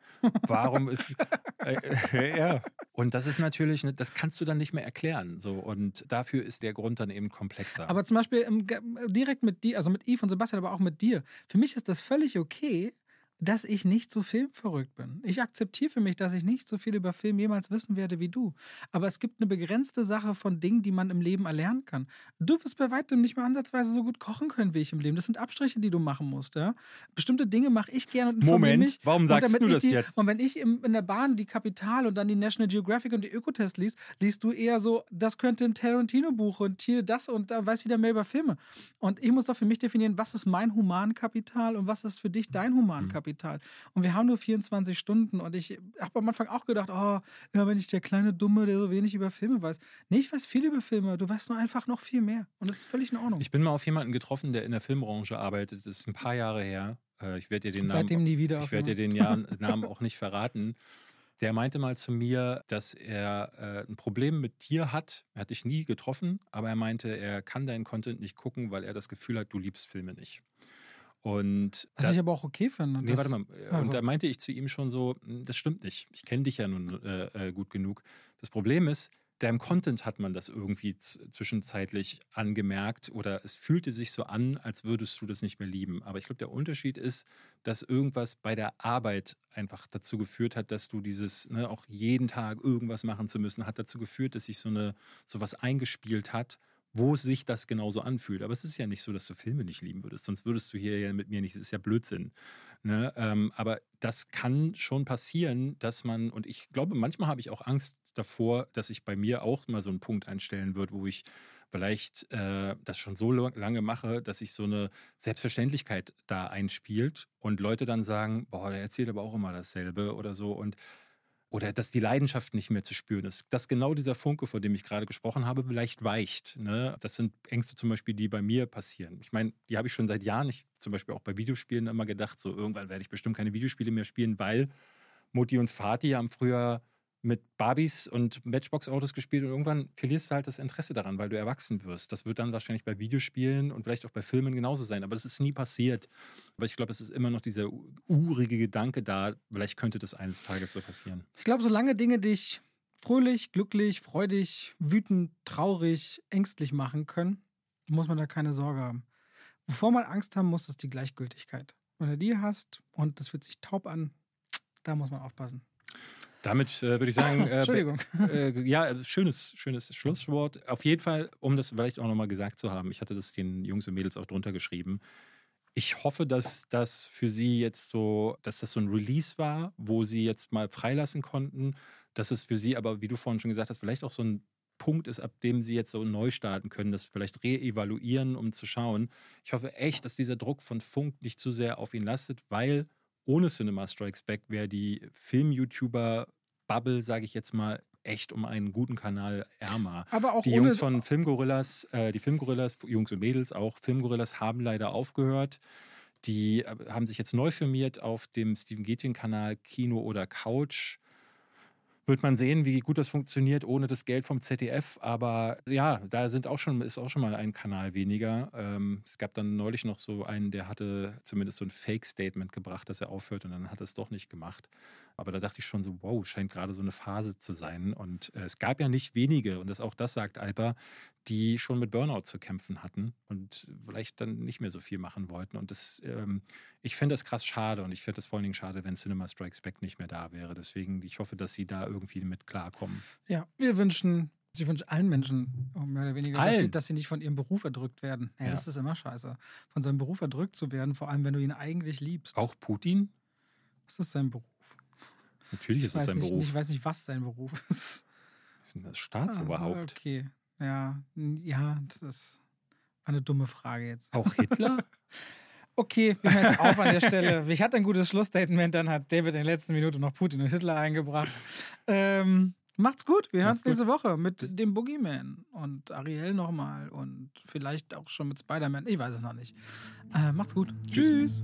Warum ist. Äh, äh, ja. Und das ist natürlich, ne, das kannst du dann nicht mehr erklären. So. Und dafür ist der Grund dann eben komplexer. Aber zum Beispiel im, direkt mit dir, also mit Yves und Sebastian, aber auch mit dir. Für mich ist das völlig okay, dass ich nicht so filmverrückt bin. Ich akzeptiere für mich, dass ich nicht so viel über Film jemals wissen werde wie du. Aber es gibt eine begrenzte Sache von Dingen, die man im Leben erlernen kann. Du wirst bei weitem nicht mehr ansatzweise so gut kochen können wie ich im Leben. Das sind Abstriche, die du machen musst. Ja? Bestimmte Dinge mache ich gerne und Moment, mich. warum sagst du das die, jetzt? Und wenn ich im, in der Bahn die Kapital und dann die National Geographic und die Ökotest liest, liest du eher so, das könnte ein Tarantino-Buch und hier das und da weiß wieder mehr über Filme. Und ich muss doch für mich definieren, was ist mein Humankapital und was ist für dich dein Humankapital. Und wir haben nur 24 Stunden und ich habe am Anfang auch gedacht, oh, ja, wenn ich der kleine Dumme, der so wenig über Filme weiß. Nee, ich weiß viel über Filme, du weißt nur einfach noch viel mehr. Und das ist völlig in Ordnung. ich bin mal auf jemanden getroffen, der in der Filmbranche arbeitet. Das ist ein paar Jahre her. Äh, Ich werde dir den seitdem Namen. nie wieder Ich werde dir den Namen auch nicht verraten. Der meinte mal zu mir, dass er äh, ein Problem mit dir hat. Er hat dich nie getroffen, aber er meinte, er kann deinen Content nicht gucken, weil er das Gefühl hat, du liebst Filme nicht. Und Was da- ich aber auch okay finde. Nee, warte mal. also- Und da meinte ich zu ihm schon so, "Hm, das stimmt nicht. Ich kenne dich ja nun äh, äh, gut genug. Das Problem ist, deinem Content hat man das irgendwie zwischenzeitlich angemerkt oder es fühlte sich so an, als würdest du das nicht mehr lieben. Aber ich glaube, der Unterschied ist, dass irgendwas bei der Arbeit einfach dazu geführt hat, dass du dieses, ne, auch jeden Tag irgendwas machen zu müssen, hat dazu geführt, dass sich so eine sowas eingespielt hat, wo sich das genauso anfühlt. Aber es ist ja nicht so, dass du Filme nicht lieben würdest, sonst würdest du hier ja mit mir nicht, das ist ja Blödsinn. Ne? Ähm, aber das kann schon passieren, dass man, und ich glaube, manchmal habe ich auch Angst davor, dass ich bei mir auch mal so einen Punkt einstellen wird, wo ich vielleicht äh, das schon so lange mache, dass sich so eine Selbstverständlichkeit da einspielt und Leute dann sagen, boah, der erzählt aber auch immer dasselbe oder so und oder dass die Leidenschaft nicht mehr zu spüren ist. Dass genau dieser Funke, von dem ich gerade gesprochen habe, vielleicht weicht. Ne? Das sind Ängste zum Beispiel, die bei mir passieren. Ich meine, die habe ich schon seit Jahren. Ich zum Beispiel auch bei Videospielen immer gedacht, so irgendwann werde ich bestimmt keine Videospiele mehr spielen, weil Mutti und Vati haben früher mit Barbies und Matchbox-Autos gespielt und irgendwann verlierst du halt das Interesse daran, weil du erwachsen wirst. Das wird dann wahrscheinlich bei Videospielen und vielleicht auch bei Filmen genauso sein, aber das ist nie passiert. Aber ich glaube, es ist immer noch dieser urige Gedanke da, vielleicht könnte das eines Tages so passieren. Ich glaube, solange Dinge dich fröhlich, glücklich, freudig, wütend, traurig, ängstlich machen können, muss man da keine Sorge haben. Wovor man Angst haben muss, ist die Gleichgültigkeit. Wenn du die hast und das fühlt sich taub an, da muss man aufpassen. Damit äh, würde ich sagen, äh, Entschuldigung. äh, ja, schönes, schönes Schlusswort. Auf jeden Fall, um das vielleicht auch nochmal gesagt zu haben, ich hatte das den Jungs und Mädels auch drunter geschrieben. Ich hoffe, dass das für Sie jetzt so, dass das so ein Release war, wo Sie jetzt mal freilassen konnten. Dass es für Sie aber, wie du vorhin schon gesagt hast, vielleicht auch so ein Punkt ist, ab dem Sie jetzt so neu starten können, das vielleicht reevaluieren, um zu schauen. Ich hoffe echt, dass dieser Druck von Funk nicht zu sehr auf ihn lastet, weil ohne Cinema Strikes Back wäre die Film-YouTuber-Bubble, sage ich jetzt mal, echt um einen guten Kanal ärmer. Aber auch die Jungs von Filmgorillas, äh, die Filmgorillas, Jungs und Mädels auch, Filmgorillas haben leider aufgehört. Die äh, haben sich jetzt neu firmiert auf dem Steven Gätjen-Kanal Kino oder Couch wird man sehen, wie gut das funktioniert ohne das Geld vom ZDF. Aber ja, da sind auch schon, ist auch schon mal ein Kanal weniger. Ähm, es gab dann neulich noch so einen, der hatte zumindest so ein Fake-Statement gebracht, dass er aufhört und dann hat er es doch nicht gemacht. Aber da dachte ich schon so, wow, scheint gerade so eine Phase zu sein. Und äh, es gab ja nicht wenige, und das auch das sagt Alper, die schon mit Burnout zu kämpfen hatten und vielleicht dann nicht mehr so viel machen wollten. Und das, ähm, ich finde das krass schade und ich finde es vor allen Dingen schade, wenn Cinema Strikes Back nicht mehr da wäre. Deswegen, ich hoffe, dass sie da irgendwie mit klarkommen. Ja, wir wünschen ich wünsche allen Menschen, mehr oder weniger, dass sie, dass sie, nicht von ihrem Beruf erdrückt werden. Ja, ja. Das ist immer scheiße. Von seinem Beruf erdrückt zu werden, vor allem wenn du ihn eigentlich liebst. Auch Putin? Was ist sein Beruf? Natürlich ist es sein nicht, Beruf. Ich weiß nicht, was sein Beruf ist. Das Staatsoberhaupt? Also, okay. Ja, ja, das ist eine dumme Frage jetzt. Auch Hitler? okay, wir hören jetzt auf an der Stelle. Ich hatte ein gutes Schlussstatement, dann hat David in der letzten Minute noch Putin und Hitler eingebracht. Ähm, macht's gut, wir hören uns nächste Woche mit dem Boogeyman und Ariel nochmal und vielleicht auch schon mit Spider-Man. Ich weiß es noch nicht. Äh, macht's gut. Tschüss.